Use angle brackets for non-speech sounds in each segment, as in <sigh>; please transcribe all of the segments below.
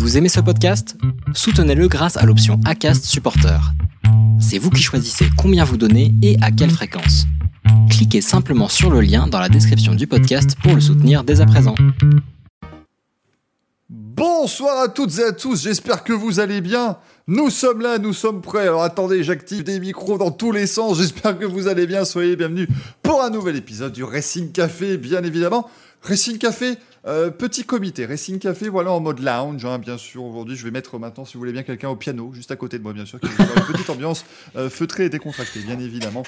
Vous aimez ce podcast? Soutenez-le grâce à l'option ACAST Supporter. C'est vous qui choisissez combien vous donnez et à quelle fréquence. Cliquez simplement sur le lien dans la description du podcast pour le soutenir dès à présent. Bonsoir à toutes et à tous, j'espère que vous allez bien. Nous sommes là, nous sommes prêts. Alors attendez, j'active des micros dans tous les sens. J'espère que vous allez bien. Soyez bienvenus pour un nouvel épisode du Racing Café, bien évidemment. Racing Café, euh, petit comité. Racing Café, voilà en mode lounge, hein, bien sûr. Aujourd'hui, je vais mettre maintenant, si vous voulez bien, quelqu'un au piano, juste à côté de moi, bien sûr, qui va une petite ambiance euh, feutrée et décontractée, bien évidemment.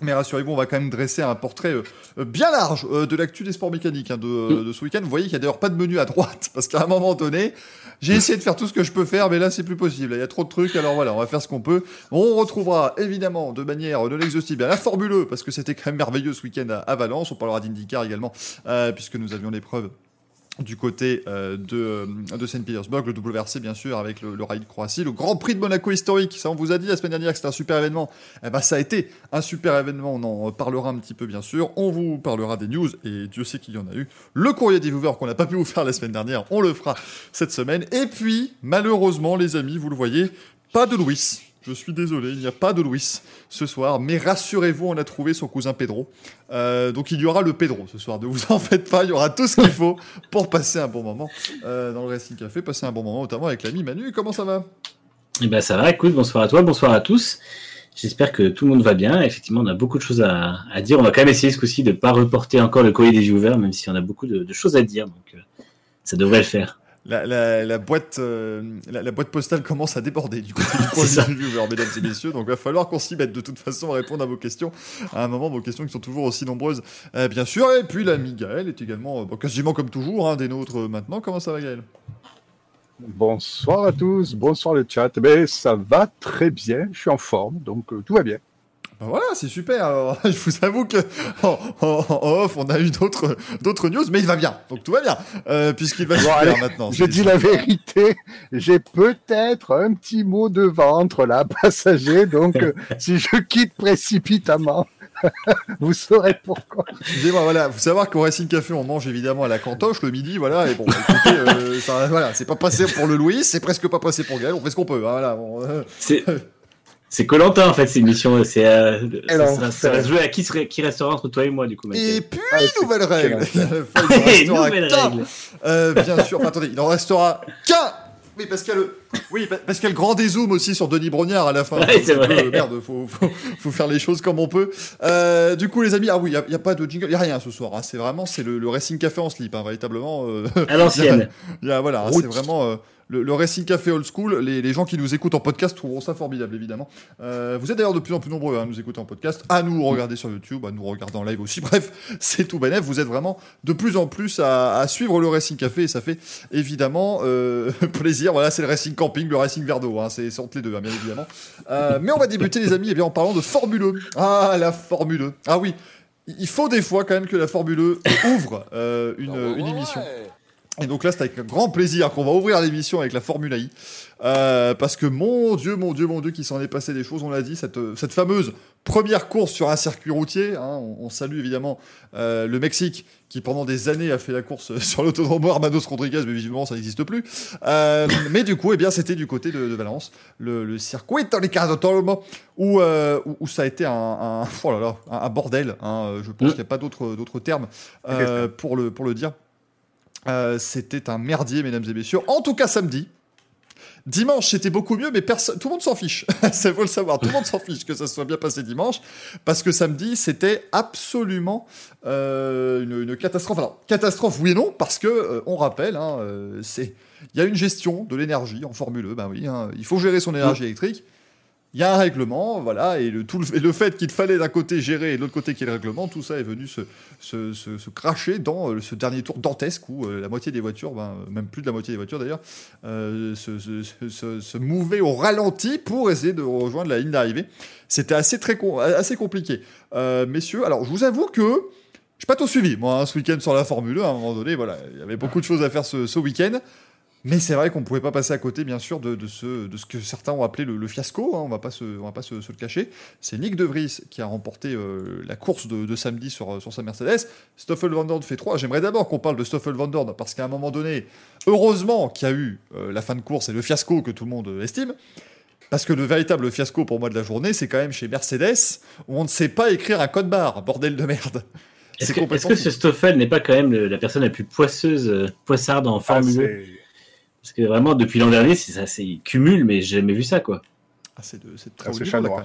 Mais rassurez-vous, on va quand même dresser un portrait euh, bien large de l'actu des sports mécaniques hein, de, de, ce week-end. Vous voyez qu'il n'y a d'ailleurs pas de menu à droite, <laughs> parce qu'à un moment donné, j'ai essayé de faire tout ce que je peux faire, mais là, c'est plus possible. Il y a trop de trucs, alors voilà, on va faire ce qu'on peut. On retrouvera évidemment de manière non exhaustive la Formule E, parce que c'était quand même merveilleux ce week-end à, Valence. On parlera d'IndyCar également, puisque nous avions l'épreuve du côté euh, de, euh, de Saint-Petersburg, le WRC bien sûr, avec le, le de Croatie, le Grand Prix de Monaco historique, ça on vous a dit la semaine dernière que c'était un super événement, eh ben, ça a été un super événement, on en parlera un petit peu bien sûr, on vous parlera des news, et Dieu sait qu'il y en a eu, le courrier des viewers qu'on n'a pas pu vous faire la semaine dernière, on le fera cette semaine, et puis malheureusement les amis, vous le voyez, pas de Louis, je suis désolé, il n'y a pas de Louis ce soir, mais rassurez-vous, on a trouvé son cousin Pedro. Euh, donc il y aura le Pedro ce soir, ne vous en faites pas, il y aura tout ce qu'il faut pour passer un bon moment euh, dans le Racing Café, passer un bon moment notamment avec l'ami Manu. Comment ça va? Eh ben ça va, écoute, bonsoir à toi, bonsoir à tous. J'espère que tout le monde va bien. Effectivement, on a beaucoup de choses à, dire. On va quand même essayer ce coup-ci de ne pas reporter encore le courrier des viewers, même si on a beaucoup de, choses à dire. Donc, euh, ça devrait le faire la, boîte, euh, la, boîte postale commence à déborder du côté du <laughs> viewer, mesdames et messieurs. Donc, il va falloir qu'on s'y mette de toute façon à répondre à vos questions. À un moment, vos questions qui sont toujours aussi nombreuses, euh, bien sûr. Et puis, l'ami Gaël est également, euh, quasiment comme toujours, hein, des nôtres maintenant. Comment ça va, Gaël? Bonsoir à tous, bonsoir le chat. Ben, ça va très bien, je suis en forme, donc tout va bien. Ben voilà, c'est super. Alors, <laughs> je vous avoue que en, off, on a eu d'autres d'autres news, mais il va bien. Donc tout va bien, euh, puisqu'il va super maintenant. Je dis la vérité. J'ai peut-être un petit mot de ventre là, <laughs> passager. Donc euh, si je quitte précipitamment. <laughs> vous saurez pourquoi. Excusez-moi, voilà, vous savoir qu'au Racing Café, on mange évidemment à la cantoche le midi, voilà, et bon, écoutez, euh, ça, voilà, c'est pas passé pour le Louis, c'est presque pas passé pour Gaël, on fait ce qu'on peut, hein, voilà. Bon, c'est c'est Colantin en fait, c'est une mission. C'est euh, ça, ça, va se jouer à qui, qui restera entre toi et moi du coup. Et puis ah, nouvelle règle. <laughs> il nouvelle règle. Euh, bien sûr. attendez, il en restera qu'un. Oui, parce qu'il y a le, oui, le grand dézoom aussi sur Denis Brognard à la fin. Ouais, c'est vrai. merde, faut, faut, faut, faire les choses comme on peut. Euh, du coup, les amis, ah oui, il n'y a, a, pas de jingle, il n'y a rien ce soir. Hein, c'est vraiment, c'est le, le, Racing Café en slip, hein, véritablement. Euh, à l'ancienne. <laughs> voilà, c'est vraiment. Le, le, Racing Café Old School, les, les, gens qui nous écoutent en podcast trouveront ça formidable, évidemment. Euh, vous êtes d'ailleurs de plus en plus nombreux à nous écouter en podcast, à nous regarder sur YouTube, à nous regarder en live aussi. <laughs> Bref, c'est tout bénef. Vous êtes vraiment de plus en plus à, à suivre le Racing Café et ça fait évidemment euh, <laughs> plaisir. Voilà, c'est le Racing Camping, le Racing Verdo. Hein, c'est entre les deux, hein, bien évidemment. Euh, mais on va débuter, les amis, et eh bien, en parlant de Formule 1. Ah, la Formule 1. Ah oui, il faut des fois quand même que la Formule 1 ouvre euh, une, oh, une émission. Et donc là, c'est avec grand plaisir qu'on va ouvrir l'émission avec la Formule I. Euh, parce que mon Dieu, mon Dieu, mon Dieu, qui s'en est passé des choses, on l'a dit, cette, cette fameuse première course sur un circuit routier. Hein, on, salue évidemment euh, le Mexique, qui pendant des années a fait la course <laughs> sur l'autodrome Armados Rodriguez, mais visiblement ça n'existe plus. Euh, mais du coup, eh bien, c'était du côté de, de Valence, le, le circuit Autodrome, où, où, où ça a été un, un, oh là là, un, un bordel. Hein, je pense mmh. qu'il n'y a pas d'autres termes euh, pour, le, pour le dire. Euh, c'était un merdier, mesdames et messieurs. En tout cas, samedi. Dimanche, c'était beaucoup mieux, mais tout le monde s'en fiche. <laughs> Ça faut le savoir. Tout le monde s'en fiche que ça soit bien passé dimanche, parce que samedi, c'était absolument euh, une, une, catastrophe. Alors, catastrophe, oui et non, parce que euh, on rappelle, hein, c'est il y a une gestion de l'énergie en Formule E. Ben oui, hein, il faut gérer son énergie électrique il y a un règlement, voilà, et le, tout et le fait qu'il fallait d'un côté gérer et de l'autre côté qu'il y ait le règlement, tout ça est venu se, se, se, cracher dans euh, ce dernier tour dantesque où euh, la moitié des voitures, ben, même plus de la moitié des voitures d'ailleurs, euh, se, se, mouvaient au ralenti pour essayer de rejoindre la ligne d'arrivée. C'était assez, assez compliqué. Euh, messieurs, alors je vous avoue que je pas tout suivi, moi, hein, ce week-end sur la Formule 1, à un moment donné, voilà, il y avait beaucoup de choses à faire ce, ce week-end. Mais c'est vrai qu'on ne pouvait pas passer à côté, bien sûr, de, de, ce, de ce que certains ont appelé le, le fiasco. Hein, on ne va pas, se, on va pas se, se le cacher. C'est Nick De Vries qui a remporté euh, la course de, de, samedi sur, sur sa Mercedes. Stoffel Van Dorn fait 3. J'aimerais d'abord qu'on parle de Stoffel Van Dorn parce qu'à un moment donné, heureusement qu'il y a eu euh, la fin de course et le fiasco que tout le monde estime. Parce que le véritable fiasco pour moi de la journée, c'est quand même chez Mercedes où on ne sait pas écrire un code barre. Bordel de merde. Est-ce que, est que, ce Stoffel n'est pas quand même le, la personne la plus poisseuse, euh, poissarde en Formule 1 ah, parce que vraiment, depuis l'an dernier, c'est ça, c'est cumule, mais j'ai jamais vu ça, quoi. Ah, c'est très ah,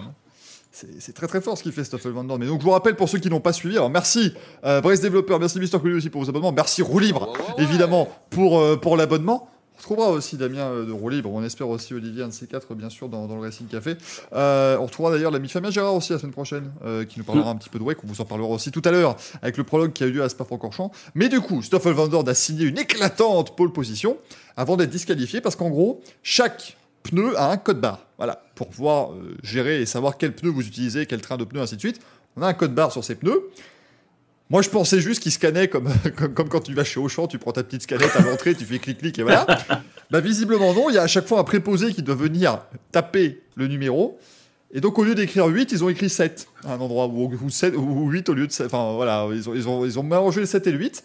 C'est très très fort ce qu'il fait Stoffel Van Dorn. Mais donc je vous rappelle pour ceux qui n'ont pas suivi, alors merci euh, Brace Développeur, merci Mister Coulu aussi pour vos abonnements, merci Roue Libre évidemment pour, euh, pour l'abonnement. On retrouvera aussi Damien euh, de Roue Libre, on espère aussi Olivier, un de ces quatre bien sûr dans, dans le Racing Café. Euh, on retrouvera d'ailleurs l'ami Fabien Gérard aussi la semaine prochaine, euh, qui nous parlera mm. un petit peu de WEC, on vous en parlera aussi tout à l'heure avec le prologue qui a eu lieu à Spa-Francorchamps. Mais du coup, Stoffel Van Dorn a signé une éclatante pole position avant d'être disqualifié parce qu'en gros, chaque pneu a un code barre. Voilà, pour pouvoir euh, gérer et savoir quel pneu vous utilisez, quel train de pneus, ainsi de suite. On a un code barre sur ces pneus. Moi, je pensais juste qu'il scannait <laughs> comme, comme, quand tu vas chez Auchan, tu prends ta petite scannette à l'entrée, tu fais clic-clic et voilà. bah, visiblement, non. Il y a à chaque fois un préposé qui doit venir taper le numéro. Et donc, au lieu d'écrire 8, ils ont écrit 7 à un endroit, ou, ou, 7, ou 8 au lieu de 7. Enfin, voilà, ils ont, ils ont, ils ont mélangé le 7 et le 8.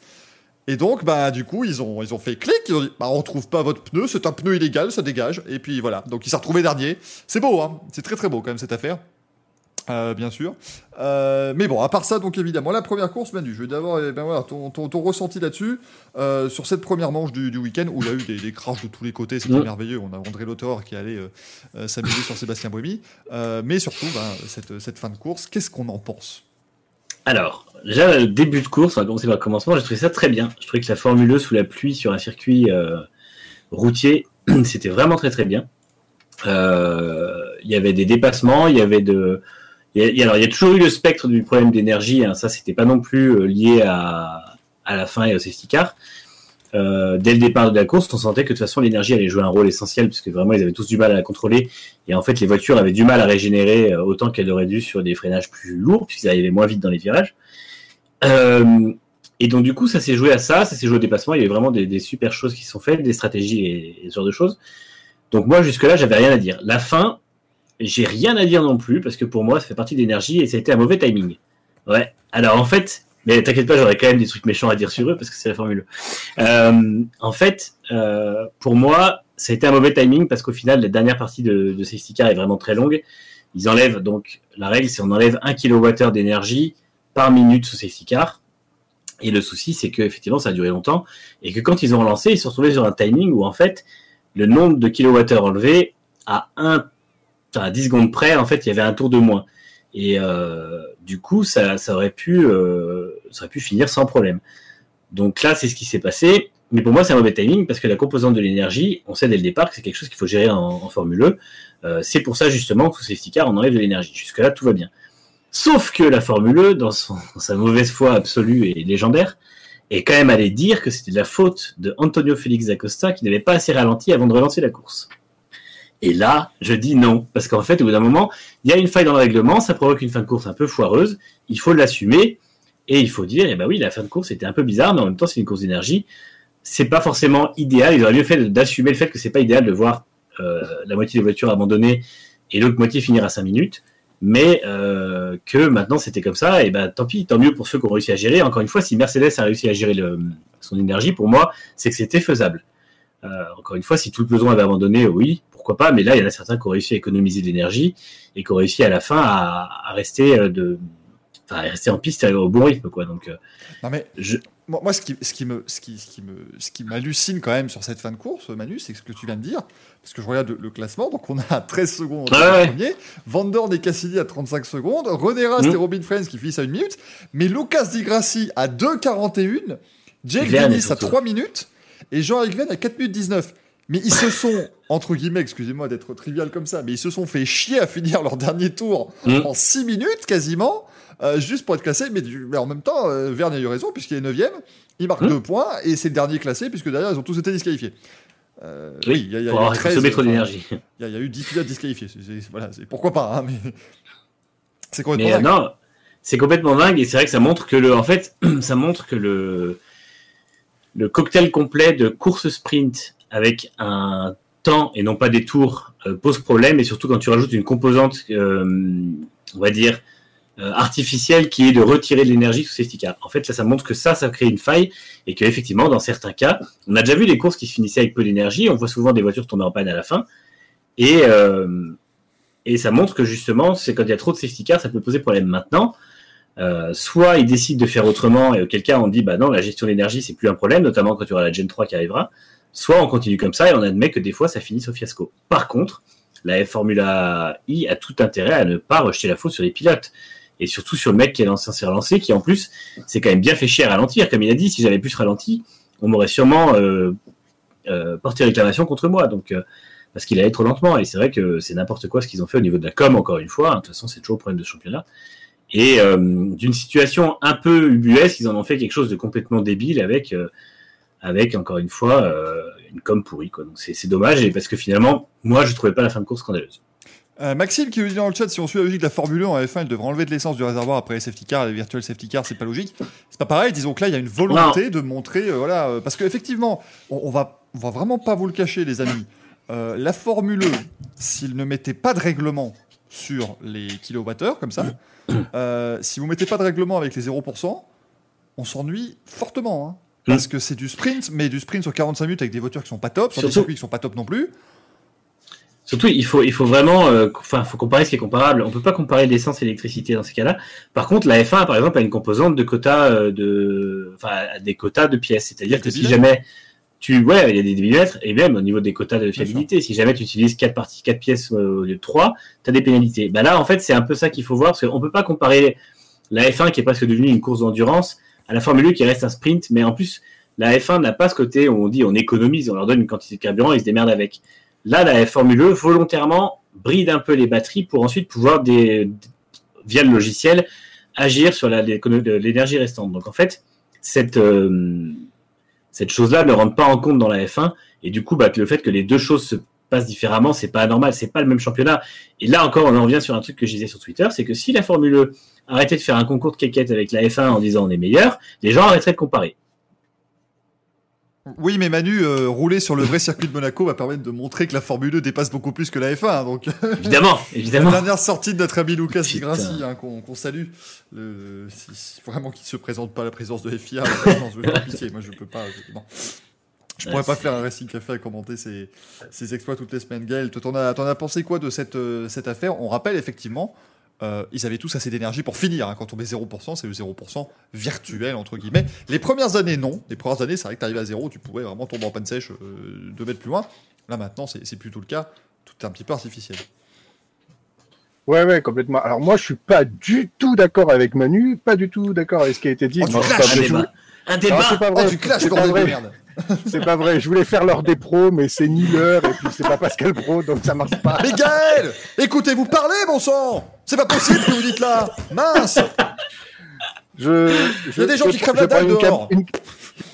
Et donc, bah, du coup, ils ont, ils ont fait clic, ils ont dit, bah, on trouve pas votre pneu, c'est un pneu illégal, ça dégage. Et puis voilà. Donc, il s'est retrouvé dernier. C'est beau, hein. C'est très très beau quand même cette affaire. Euh, bien sûr. Euh, mais bon, à part ça, donc évidemment, la première course, Manu, je vais d'abord eh ben, voilà, ton, ton, ton ressenti là-dessus, euh, sur cette première manche du, du week-end, où il y a eu des, des crashs de tous les côtés, c'était mmh. merveilleux. On a André Lautor qui allait s'amuser sur Sébastien Bremy. mais surtout, ben, cette, cette fin de course, qu'est-ce qu'on en pense? Alors, déjà, le début de course, on va commencer par le commencement, j'ai trouvé ça très bien. Je trouvais que la Formule sous la pluie sur un circuit routier, <clears throat> c'était vraiment très très bien. Il y avait des dépassements, il y avait de alors, il y a toujours eu le spectre du problème d'énergie. Hein, ça, c'était pas non plus euh, lié à, à la fin et au safety car. Euh, dès le départ de la course, on sentait que de toute façon l'énergie allait jouer un rôle essentiel puisque vraiment ils avaient tous du mal à la contrôler et en fait les voitures avaient du mal à régénérer euh, autant qu'elles auraient dû sur des freinages plus lourds puisqu'ils arrivaient moins vite dans les virages. Euh, et donc du coup ça s'est joué à ça, ça s'est joué au dépassement. Il y avait vraiment des, des, super choses qui sont faites, des stratégies et, ce genre de choses. Donc moi jusque là j'avais rien à dire. La fin, j'ai rien à dire non plus, parce que pour moi, ça fait partie de l'énergie et ça a été un mauvais timing. Ouais. Alors, en fait, mais t'inquiète pas, j'aurais quand même des trucs méchants à dire sur eux, parce que c'est la Formule euh, en fait, euh, pour moi, ça a été un mauvais timing, parce qu'au final, la dernière partie de, de safety car est vraiment très longue. Ils enlèvent, donc, la règle, c'est on enlève 1 kWh d'énergie par minute sous safety car. Et le souci, c'est que effectivement, ça a duré longtemps, et que quand ils ont relancé, ils se sont retrouvés sur un timing où, en fait, le nombre de kilowattheures enlevés a un à 10 secondes près, en fait, il y avait un tour de moins. Et euh, du coup, ça, ça aurait pu, ça aurait pu finir sans problème. Donc là, c'est ce qui s'est passé. Mais pour moi, c'est un mauvais timing parce que la composante de l'énergie, on sait dès le départ que c'est quelque chose qu'il faut gérer en, Formule E. Euh, c'est pour ça justement que sous safety car, on enlève de l'énergie. Jusque-là, tout va bien. Sauf que la Formule E, dans, dans, sa mauvaise foi absolue et légendaire, est quand même allé dire que c'était la faute de Antonio Félix Acosta qui n'avait pas assez ralenti avant de relancer la course. Et là, je dis non, parce qu'en fait, au bout d'un moment, il y a une faille dans le règlement, ça provoque une fin de course un peu foireuse, il faut l'assumer, et il faut dire, eh ben oui, la fin de course était un peu bizarre, mais en même temps, c'est une course d'énergie. C'est pas forcément idéal. Ils auraient mieux fait d'assumer le fait que c'est pas idéal de voir euh, la moitié des voitures abandonnées et l'autre moitié finir à 5 minutes, mais euh, que maintenant c'était comme ça, et ben tant pis, tant mieux pour ceux qui ont réussi à gérer. Encore une fois, si Mercedes a réussi à gérer son énergie, pour moi, c'est que c'était faisable. Euh, encore une fois, si tout le peloton avait abandonné, oui, pourquoi pas, mais là, il y en a certains qui ont réussi à économiser de l'énergie et qui ont réussi à la fin à, à rester de, enfin, rester en piste au bon rythme, quoi. Donc, euh, non mais je, moi, ce qui, ce qui me, ce qui, ce qui me, ce qui m'hallucine quand même sur cette fin de course, Manu, c'est ce que tu viens de dire, parce que je regarde le, classement, donc on a 13 secondes ouais, ouais. premier, Van Dorn et Cassidy à 35 secondes, René Rast mmh. et Robin Friends qui finissent à une minute, mais Lucas Di Grassi à 2,41, Jake Dennis à 3 minutes, et Jean-Eric Venn à 4 minutes 19. Mais ils se sont, entre guillemets, excusez-moi d'être trivial comme ça, mais ils se sont fait chier à finir leur dernier tour mmh. en 6 minutes quasiment, euh, juste pour être classé. Mais, du, mais en même temps, euh, Verne a eu raison, puisqu'il est 9 il marque 2 mmh. points, et c'est le dernier classé, puisque derrière, ils ont tous été disqualifiés. Euh, oui, il y a, y a, y a 13, d'énergie. Il y, a eu 10 pilotes disqualifiés. Voilà, pourquoi pas, hein, mais <laughs> c'est complètement mais, dingue. Non, c'est complètement dingue, et c'est vrai que ça montre que le, en fait, <clears throat> ça montre que le, le cocktail complet de course sprint avec un temps et non pas des tours euh, pose problème et surtout quand tu rajoutes une composante, euh, on va dire, euh, artificielle qui est de retirer de l'énergie sous safety car. En fait, ça montre que ça, ça crée une faille et qu'effectivement, dans certains cas, on a déjà vu des courses qui se finissaient avec peu d'énergie, on voit souvent des voitures tomber en panne à la fin et, et ça montre que justement, c'est quand il y a trop de safety car, ça peut poser problème maintenant. soit ils décident de faire autrement et auquel cas on dit bah non la gestion de l'énergie c'est plus un problème notamment quand tu auras la Gen 3 qui arrivera soit on continue comme ça et on admet que des fois ça finit au fiasco. Par contre, la Formula I a tout intérêt à ne pas rejeter la faute sur les pilotes. Et surtout sur le mec qui est censé relancer, qui en plus c'est quand même bien fait chier à ralentir. Comme il a dit, si j'avais plus ralenti, on m'aurait sûrement euh, euh, porté réclamation contre moi. Donc, euh, parce qu'il allait trop lentement. Et c'est vrai que c'est n'importe quoi ce qu'ils ont fait au niveau de la com, encore une fois. De toute façon, c'est toujours le problème de championnat. Et d'une situation un peu ubuesque, ils en ont fait quelque chose de complètement débile avec avec encore une fois euh, une com pourrie. Quoi. Donc c'est dommage et parce que finalement, moi, je trouvais pas la fin de course scandaleuse. Euh, Maxime qui nous dit dans le chat si on suit la logique de la Formule 1 en F1, il devrait enlever de l'essence du réservoir après les safety cars, les virtual safety cars, c'est pas logique. C'est pas pareil, disons que là il y a une volonté de montrer, euh, voilà, parce qu'effectivement, on, on, va, on va vraiment pas vous le cacher, les amis. la Formule 1, s'il ne mettait pas de règlement sur les kilowattheures comme ça, si vous mettez pas de règlement avec les 0%, on s'ennuie fortement. Hein. Parce que c'est du sprint, mais du sprint sur 45 minutes avec des voitures qui sont pas top, sur des circuits qui sont pas top non plus. Surtout, il faut, il faut vraiment, euh, enfin, faut comparer ce qui est comparable. On peut pas comparer l'essence et l'électricité dans ces cas-là. Par contre, la F1, par exemple, a une composante de quotas euh, de, enfin, des quotas de pièces. C'est-à-dire que si jamais tu, ouais, il y a des millimètres, et même au niveau des quotas de fiabilité, si jamais tu utilises quatre parties, quatre pièces euh, au lieu de trois, tu as des pénalités. Bah là, en fait, c'est un peu ça qu'il faut voir, parce qu'on peut pas comparer la F1 qui est presque devenue une course d'endurance à la Formule 1 qui reste un sprint, mais en plus, la F1 n'a pas ce côté où on dit on économise, on leur donne une quantité de carburant, ils se démerdent avec. Là, la Formule 1 volontairement bride un peu les batteries pour ensuite pouvoir, des, via le logiciel, agir sur l'énergie restante. Donc en fait, cette, euh, cette chose-là ne rentre pas en compte dans la F1, et du coup, bah, le fait que les deux choses se passent différemment, c'est pas anormal, c'est pas le même championnat. Et là encore, on en revient sur un truc que je disais sur Twitter, c'est que si la Formule 1 arrêtait de faire un concours de quéquette avec la F1 en disant on est meilleur, les gens arrêteraient de comparer. Oui, mais Manu, euh, rouler sur le vrai circuit de Monaco va permettre de montrer que la Formule 2 dépasse beaucoup plus que la F1. Donc, évidemment, <laughs> évidemment. La dernière sortie de notre ami Lucas Grassi, hein, qu'on salue, le, si, vraiment qu'il se présente pas à la présence de FIA, <laughs> moi je peux pas. Je pourrais pas faire un Racing Café à commenter ses, exploits toutes les semaines. Gaël, t'en as, as pensé quoi de cette, euh, cette affaire? On rappelle effectivement euh, ils avaient tous assez d'énergie pour finir. Hein. Quand on met 0%, c'est le 0% virtuel, entre guillemets. Les premières années, non. Les premières années, c'est vrai que tu arrives à zéro, tu pouvais vraiment tomber en panne sèche euh, deux mètres plus loin. Là, maintenant, c'est plutôt le cas. Tout est un petit peu artificiel. Ouais, ouais, complètement. Alors, moi, je suis pas du tout d'accord avec Manu, pas du tout d'accord avec ce qui a été dit. Oh, un débat. Un débat. c'est pas vrai. Oh, tu clashes, merde. <laughs> c'est pas vrai. Je voulais faire l'heure des pros, mais c'est ni l'heure, et puis c'est pas Pascal Pro, donc ça marche pas. <laughs> Mais Gaël Écoutez-vous parler, bon sang? C'est pas possible que vous dites là Mince je, Il y a des gens qui crèvent la dalle dehors. Une,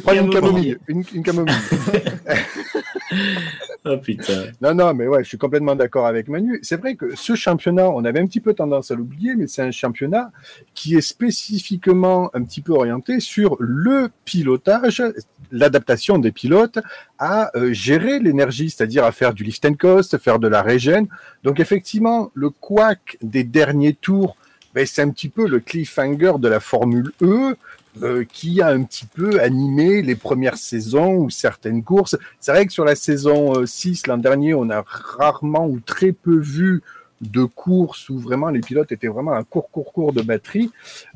Prends une camomille. Une, une camomille. <laughs> <laughs> putain. Non, non, mais ouais, je suis complètement d'accord avec Manu. C'est vrai que ce championnat, on avait un petit peu tendance à l'oublier, mais c'est un championnat qui est spécifiquement un petit peu orienté sur le pilotage, l'adaptation des pilotes à euh, gérer l'énergie, c'est-à-dire à faire du lift and coast, faire de la régène. Donc effectivement, le quack des derniers tours, ben, c'est un petit peu le cliffhanger de la Formule E. Euh, qui a un petit peu animé les premières saisons ou certaines courses. C'est vrai que sur la saison 6 euh, l'an dernier, on a rarement ou très peu vu de course où vraiment les pilotes étaient vraiment un court, court, court de batterie.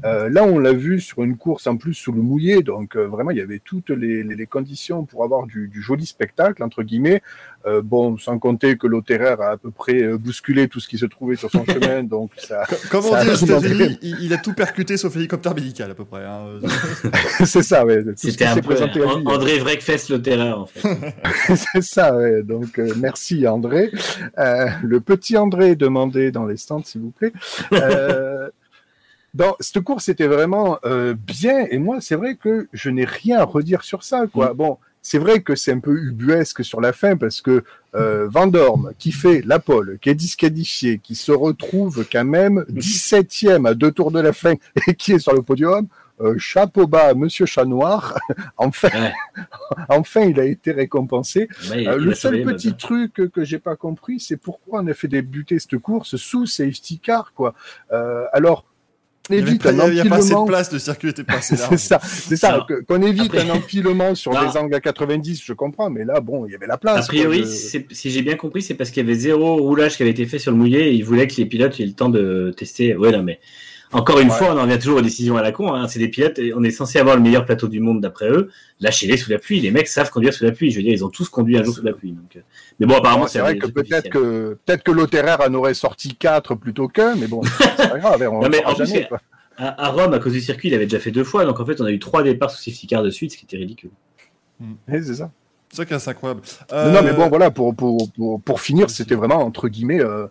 Euh, là, on l'a vu sur une course en plus sous le mouillé, donc euh, vraiment il y avait toutes les, les, conditions pour avoir du, du, joli spectacle entre guillemets. Euh, bon, sans compter que l'Otterer a à peu près euh, bousculé tout ce qui se trouvait sur son <laughs> chemin, donc ça. Comme on dit aux États-Unis, il, a tout percuté sauf hélicoptère médical à peu près. Hein. <laughs> c'est ça, ouais. C'était un peu André Vreckfest l'Otterer en fait. <laughs> c'est ça, ouais. Donc merci André. le petit André de dans les stands, s'il vous plaît. Euh, cette course était vraiment euh, bien. Et moi, c'est vrai que je n'ai rien à redire sur ça. Quoi. Mm. Bon, c'est vrai que c'est un peu ubuesque sur la fin parce que euh, Van qui fait la pole, qui est disqualifié, qui se retrouve quand même 17e à deux tours de la fin <laughs> et qui est sur le podium. euh, chapeau bas à Monsieur Chat Noir. <laughs> enfin, Ouais. <laughs> enfin, il a été récompensé. Ouais, Euh, le seul petit truc que, j'ai pas compris, c'est pourquoi on a fait débuter cette course sous safety car, quoi. Euh, alors, évite un il a pas assez de place, le circuit était pas assez <laughs> large. C'est ça, c'est Qu'on évite après- un empilement sur Non. des angles à 90, je comprends, mais là, bon, il y avait la place. A priori, quoi. Je- c'est- si j'ai bien compris, c'est parce qu'il y avait zéro roulage qui avait été fait sur le mouillé et ils voulaient que les pilotes aient le temps de tester. Ouais, non, mais encore une Ouais. fois, on en revient toujours aux décisions à la con. hein. C'est des pilotes et on est censé avoir le meilleur plateau du monde d'après eux. Lâchez-les sous la pluie. Les mecs savent conduire sous la pluie. Je veux dire, ils ont tous conduit un jour sous la pluie. Donc, euh, Mais bon, apparemment, c'est vrai un que peut-être que peut-être que Lotterer en aurait sorti 4 plutôt qu'un, mais bon, c'est pas grave, on Non, mais en plus, jamais. À, à Rome, à cause du circuit, il avait déjà fait deux fois. Donc en fait, on a eu trois départs sous safety car de suite, ce qui était ridicule. Eh, c'est ça. C'est ça qui est incroyable. Non, Euh, Non, mais bon, voilà, pour, pour, pour, pour finir, c'était vraiment, entre guillemets, euh,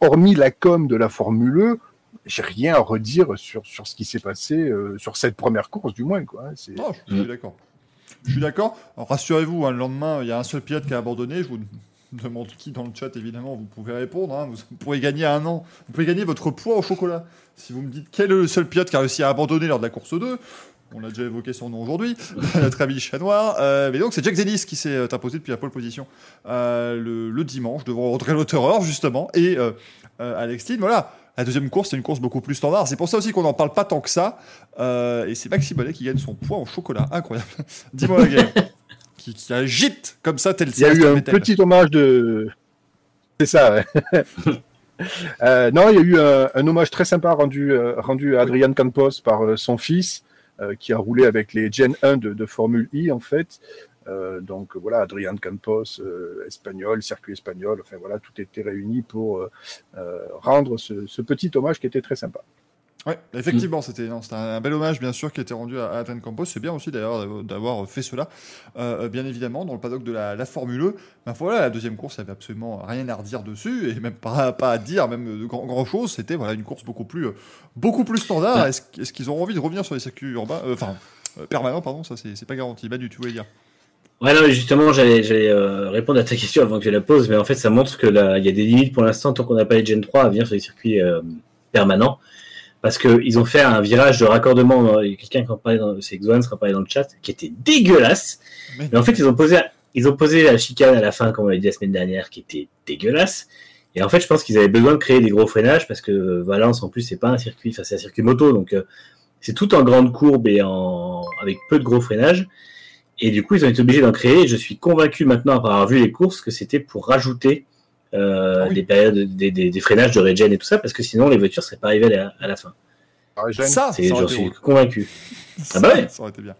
hormis la com de la Formule E, j'ai rien à redire sur, sur ce qui s'est passé, euh, sur cette première course, du moins, quoi. hein, C'est- Non, je suis Mm. d'accord. Je suis d'accord. Alors, Rassurez-vous, hein, le lendemain, il y a un seul pilote qui a abandonné. Je vous <laughs> demande qui dans le chat, évidemment, vous pouvez répondre. hein. Vous <laughs> pouvez gagner un an. Vous pouvez gagner votre poids au chocolat. Si vous me dites quel est le seul pilote qui a réussi à abandonner lors de la course 2, on a déjà évoqué son nom aujourd'hui, <laughs> notre ami chat noir. Euh, mais donc, c'est Jack Dennis qui s'est euh, imposé depuis la pole position euh, le, le dimanche devant Audrey Lotterer, justement, et euh, euh, Alex Lynn. Voilà. La deuxième course, c'est une course beaucoup plus standard. C'est pour ça aussi qu'on n'en parle pas tant que ça. Euh, et c'est Maxime Ballet qui gagne son poids en chocolat. Incroyable. <laughs> Dis-moi la <laughs> qui, qui agite comme ça, tel Il y a eu un petit hommage de. C'est ça, ouais. <laughs> Euh, non, il y a eu un, un hommage très sympa rendu, euh, rendu à Adrian Campos par son fils, qui a roulé avec les Gen 1 de, de Formule I, en fait. Euh, donc voilà, Adrian Campos, euh, espagnol, circuit espagnol, enfin voilà, tout était réuni pour euh, rendre ce, ce petit hommage qui était très sympa. Ouais, effectivement, c'était non, c'était un bel hommage, bien sûr, qui était rendu à, à Adrian Campos. C'est bien aussi d'ailleurs d'avoir- fait cela, euh, bien évidemment, dans le paddock de la, la Formule E. Ben voilà, la deuxième course, il n'y avait absolument rien à redire dessus, et même pas, pas à dire, même de grand, grand chose. C'était voilà, une course beaucoup plus, beaucoup plus standard. Est-ce qu'ils auront envie de revenir sur les circuits urbains, enfin, euh, permanents, pardon, ça c'est c'est pas garanti. Manu, tu voulais dire? Ouais, non, mais justement, j'allais j'allais, euh, répondre à ta question avant que tu la poses, mais en fait, ça montre que là, il y a des limites pour l'instant tant qu'on n'a pas les Gen 3 à venir sur les circuits euh, permanents. Parce qu'ils ont fait un virage de raccordement, euh, il y a quelqu'un qui en parlait dans, c'est Xoan qui en parlait dans le chat, qui était dégueulasse. Mais- Mais en fait, ils ont posé, ils ont posé la chicane à la fin, comme on l'a dit la semaine dernière, qui était dégueulasse. Et en fait, je pense qu'ils avaient besoin de créer des gros freinages parce que euh, Valence, en plus, c'est pas un circuit, enfin, c'est un circuit moto, donc euh, c'est tout en grande courbe et en, avec peu de gros freinages. Et du coup, ils ont été obligés d'en créer. Et je suis convaincu maintenant, après avoir vu les courses, que c'était pour rajouter euh, Ah oui. des périodes, des, des, des freinages de regen et tout ça, parce que sinon les voitures seraient pas arrivées à la, à la fin. Ça, ça aurait J'en été suis convaincu. <laughs> Ah bah ouais. Ça aurait été bien.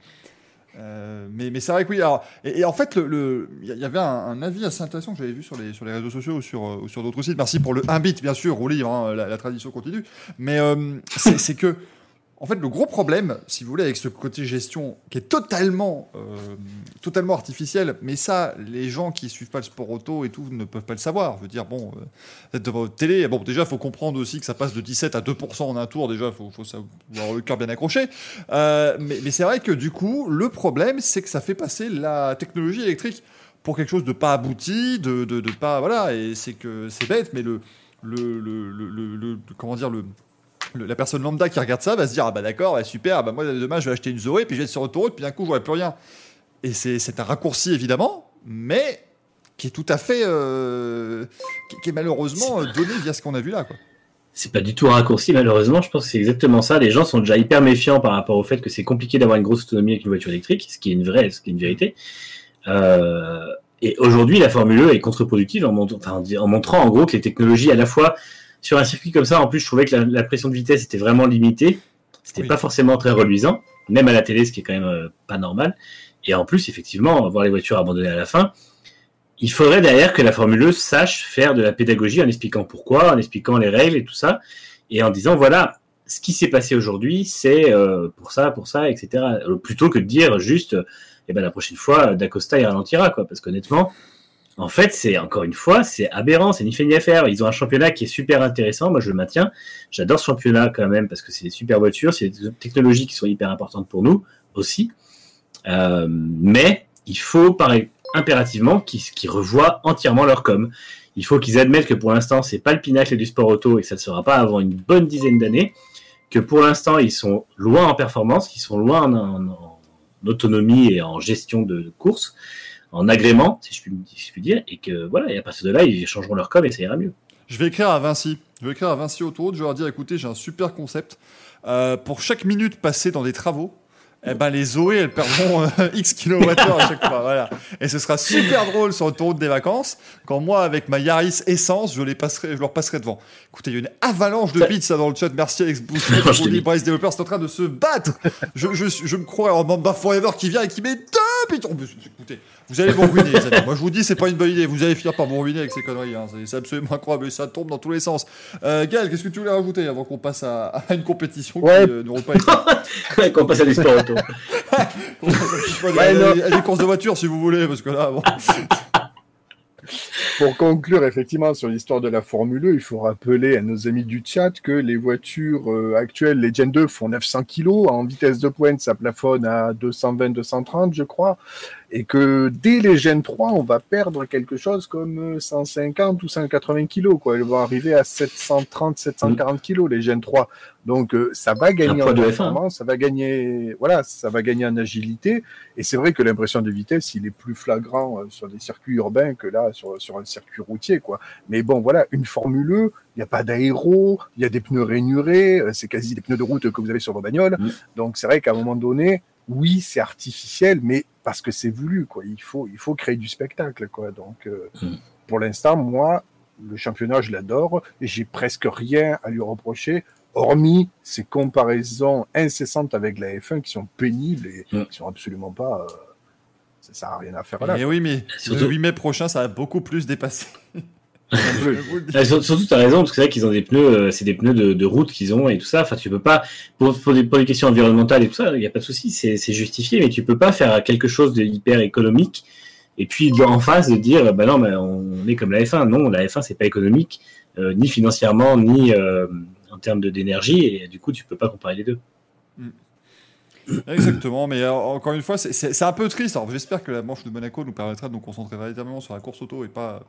Euh, mais mais c'est vrai que oui. Alors, et, et en fait, il le, il y y avait un, un avis assez intéressant que j'avais vu sur les, sur les réseaux sociaux ou sur, euh, ou sur d'autres sites. Merci pour le 1 bit, bien sûr, au livre, hein, la, la tradition continue. Mais euh, c'est c'est que, en fait, le gros problème, si vous voulez, avec ce côté gestion qui est totalement, euh, totalement artificiel, mais ça, les gens qui suivent pas le sport auto et tout ne peuvent pas le savoir. Je veux dire, bon, euh, vous devant votre télé, bon, déjà, il faut comprendre aussi que ça passe de 17 à 2% en un tour. Déjà, il faut, avoir le cœur bien accroché. Euh, mais c'est vrai que du coup, le problème, c'est que ça fait passer la technologie électrique pour quelque chose de pas abouti, de, de, pas voilà. Et c'est que c'est bête, mais le, le- le- comment dire le le- la personne lambda qui regarde ça va se dire ah bah d'accord ouais, super bah moi demain je vais acheter une Zoé puis je vais être sur autoroute puis d'un coup je vois plus rien et c'est un raccourci évidemment mais qui est tout à fait euh, qui, qui est malheureusement euh, donné via ce qu'on a vu là quoi. C'est pas du tout un raccourci, malheureusement. Je pense que c'est exactement ça. Les gens sont déjà hyper méfiants par rapport au fait que c'est compliqué d'avoir une grosse autonomie avec une voiture électrique, ce qui est une vraie, ce qui est une vérité. Euh, et aujourd'hui, la Formule E est contre-productive en, montrant- enfin, en di- en montrant en gros que les technologies, à la fois sur un circuit comme ça, en plus, je trouvais que la, la pression de vitesse était vraiment limitée. C'était Oui. pas forcément très reluisant, même à la télé, ce qui est quand même euh, pas normal. Et en plus, effectivement, voir les voitures abandonnées à la fin, il faudrait derrière que la Formule E sache faire de la pédagogie en expliquant pourquoi, en expliquant les règles et tout ça, et en disant voilà, ce qui s'est passé aujourd'hui, c'est euh, pour ça, pour ça, etc. Euh, Plutôt que de dire juste, eh ben la prochaine fois, Dacosta il ralentira, quoi. Parce qu'honnêtement, en fait, c'est encore une fois, c'est aberrant, c'est ni fait ni faire. Ils ont un championnat qui est super intéressant, moi je le maintiens. J'adore ce championnat quand même parce que c'est des super voitures, c'est des technologies qui sont hyper importantes pour nous aussi. Euh, mais il faut, pareil, impérativement qu'ils revoient entièrement leur com. Il faut qu'ils admettent que pour l'instant, c'est pas le pinacle du sport auto et ça ne sera pas avant une bonne dizaine d'années. que pour l'instant, ils sont loin en performance, qu'ils sont loin en, autonomie et en gestion de course, en agrément, si je puis, si je puis dire, et que voilà, et à partir de là, ils changeront leur com et ça ira mieux. Je vais écrire à Vinci. Je vais écrire à Vinci Autoroute. Je vais leur dire écoutez, j'ai un super concept. Euh, pour chaque minute passée dans des travaux, eh ben les Zoé, elles perdront euh, <laughs> X kilowattheures à chaque fois. Voilà. Et ce sera super drôle sur l'autoroute des vacances quand moi, avec ma Yaris essence, je, les passerai, je leur passerai devant. Écoutez, il y a une avalanche de bits ça dans le chat. Merci Alex Boost. Bryce Developer, c'est en train de se battre. Je, je, je me crois en Mamba Forever qui vient et qui met deux pitons. Écoutez, vous allez vous ruiner, les amis. Moi, je vous dis, c'est pas une bonne idée. Vous allez finir par vous ruiner avec ces conneries. Hein. C'est absolument incroyable. Ça tombe dans tous les sens. Euh, Gaël, qu'est-ce que tu voulais rajouter avant qu'on passe à, à, une compétition ouais. qui euh, pas ouais, qu'on passe à des sports auto. à des courses de voiture, si vous voulez, parce que là, bon. <laughs> Pour conclure effectivement sur l'histoire de la Formule 1, il faut rappeler à nos amis du chat que les voitures euh, actuelles, les Gen 2, font 900 kg. En vitesse de pointe, ça plafonne à 220-230, je crois. Et que dès les Gen 3, on va perdre quelque chose comme 150 ou 180 kg. Quoi. Elles vont arriver à 730-740 kg, les Gen 3. Donc euh, ça va gagner en performance, ça va gagner, voilà, ça va gagner en agilité. Et c'est vrai que l'impression de vitesse, il est plus flagrant euh, sur des circuits urbains que là sur, sur un circuit routier, quoi. Mais bon, voilà, une Formule 1, il n'y a pas d'aéro, il y a des pneus rainurés, c'est quasi des pneus de route que vous avez sur vos bagnoles. Mmh. Donc c'est vrai qu'à un moment donné, oui, c'est artificiel, mais parce que c'est voulu, quoi. Il faut, il faut créer du spectacle, quoi. Donc, euh, mmh. pour l'instant, moi, le championnat, je l'adore, et j'ai presque rien à lui reprocher, hormis ces comparaisons incessantes avec la F1 qui sont pénibles et mmh. qui sont absolument pas. Euh, ça sert à rien à faire là. Mais oui, mais Surtout... le 8 mai prochain, ça va beaucoup plus dépasser. <laughs> surtout, tu as raison, parce que c'est vrai qu'ils ont des pneus, c'est des pneus de, de route qu'ils ont et tout ça. Enfin, tu peux pas, pour, pour, des, pour des questions environnementales et tout ça, il n'y a pas de souci, c'est justifié, mais tu peux pas faire quelque chose de hyper économique et puis en face de dire, bah non, mais on est comme la F1. Non, la F1, c'est pas économique, euh, ni financièrement, ni euh, en termes d'énergie, et du coup, tu peux pas comparer les deux. Mm. Exactement, mais euh, encore une fois, c'est un peu triste. Alors, j'espère que la manche de Monaco nous permettra de nous concentrer véritablement sur la course auto et pas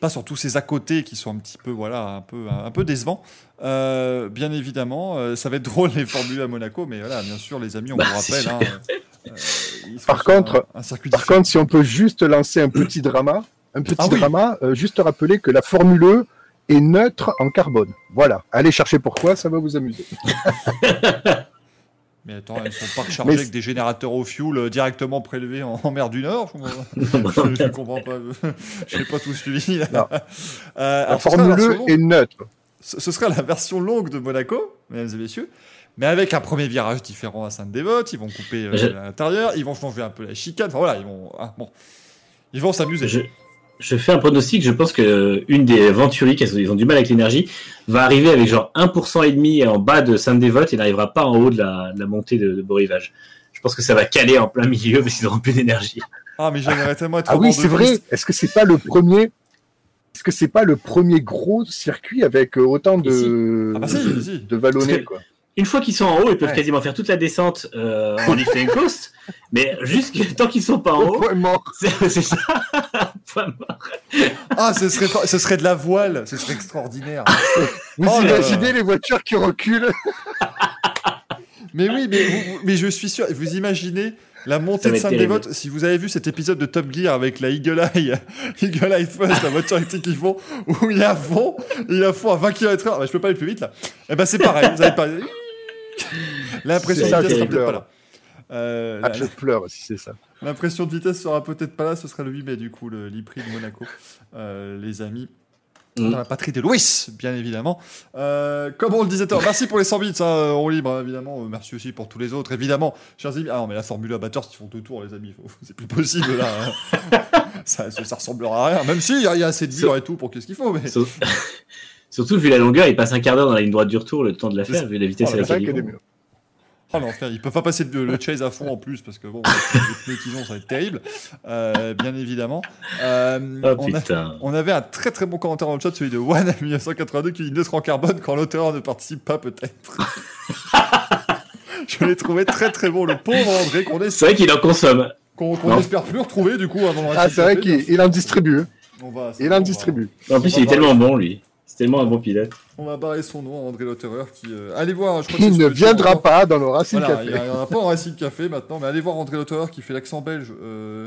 pas sur tous ces à côté qui sont un petit peu voilà un peu un, peu décevants. Euh, bien évidemment, euh, ça va être drôle les formules à Monaco, mais voilà, bien sûr, les amis, on bah, vous rappelle. Hein, euh, <laughs> par contre, un, un circuit par contre, si on peut juste lancer un petit drama, un petit ah, drama, oui. juste rappeler que la Formule 1 est neutre en carbone. Voilà, allez chercher pourquoi, ça va vous amuser. <laughs> Mais attends, ils ne sont pas rechargés avec des générateurs au fuel euh, directement prélevés en, en, mer du Nord Je <laughs> <laughs> ne comprends pas. Je n'ai pas tout suivi. Là. Euh, la Formule 2 est neutre. Ce, ce sera la version longue de Monaco, mesdames et messieurs. Mais avec un premier virage différent à Sainte-Dévote, ils vont couper euh, à l'intérieur, ils vont changer un peu la chicane. Enfin voilà, ils vont, ah, bon, ils vont s'amuser. Je, fais un pronostic, je pense que une des Venturi, qui ils ont du mal avec l'énergie, va arriver avec genre 1% et demi en bas de Sainte-Dévote et n'arrivera pas en haut de la, de la montée de, de, Beau Rivage. Je pense que ça va caler en plein milieu parce qu'ils n'auront plus d'énergie. Ah mais j'aimerais tellement être Ah oui, c'est vrai. Est-ce que c'est pas le premier est-ce que c'est pas le premier gros circuit avec autant de, ah bah si, si. de vallonnés quoi? Une fois qu'ils sont en haut, ils peuvent ouais. quasiment faire toute la descente euh, en lift and coast, mais juste tant qu'ils sont pas en haut, <laughs> c'est ça. Point mort. Ah, ce serait, ce serait de la voile, ce serait extraordinaire. <laughs> Vous oh imaginez les voitures qui reculent <laughs> Mais oui, mais, vous, mais je suis sûr, vous imaginez la montée de Sainte-Dévote, si vous avez vu cet épisode de Top Gear avec la Eagle Eye, Eagle Eye First, la voiture électrique qu'ils font, où il est à fond, il à fond à 20 km/h, bah, je peux pas aller plus vite là. Et eh ben c'est pareil, vous allez pas. <laughs> L'impression de vitesse sera peut-être pas là. Euh, ah, je pleure si c'est ça. L'impression de vitesse sera peut-être pas là, ce sera le 8 mai du coup, le l'IPRI de Monaco, euh, les amis. Mmh. Dans la patrie de Louis, bien évidemment. Euh, comme on le disait, merci pour les 100 bits, hein, on libre, hein, évidemment. Merci aussi pour tous les autres, évidemment. Chers amis, ah non, mais la Formule Abatteur, ils font deux tours, les amis. C'est plus possible, là. Hein. <laughs> ça, ça, ressemblera à rien. Même s'il si, y, y, a assez de murs et tout pour qu'est-ce qu'il faut. Mais... <laughs> Surtout, vu la longueur, il passe un quart d'heure dans la ligne droite du retour, le temps de la faire, vu la vitesse oh, à laquelle ils vont. Oh non, ils peuvent pas passer le, le chase à fond en plus parce que bon, <laughs> les pneus qu'ils ont, ça va être terrible, euh, bien évidemment. Euh, oh, on, a, on, avait un très très bon commentaire dans le chat, celui de One 1982 qui dit neutre en carbone quand l'auteur ne participe pas peut-être. <laughs> Je l'ai trouvé très très bon, le pauvre André qu'on est. C'est vrai qu'il en consomme. Qu'on qu espère plus retrouver du coup avant Ah, c'est vrai qu'il en distribue. On va, il en distribue. En plus, il est tellement bon lui. C'est tellement un bon pilote. On va barrer son nom, André Lotterer, qui. euh, allez voir, je crois que sur ne viendra pas dans le Racing Voilà, Café. il n'y en a pas en Racing Café maintenant, mais allez voir André Lotterer qui fait l'accent belge. euh,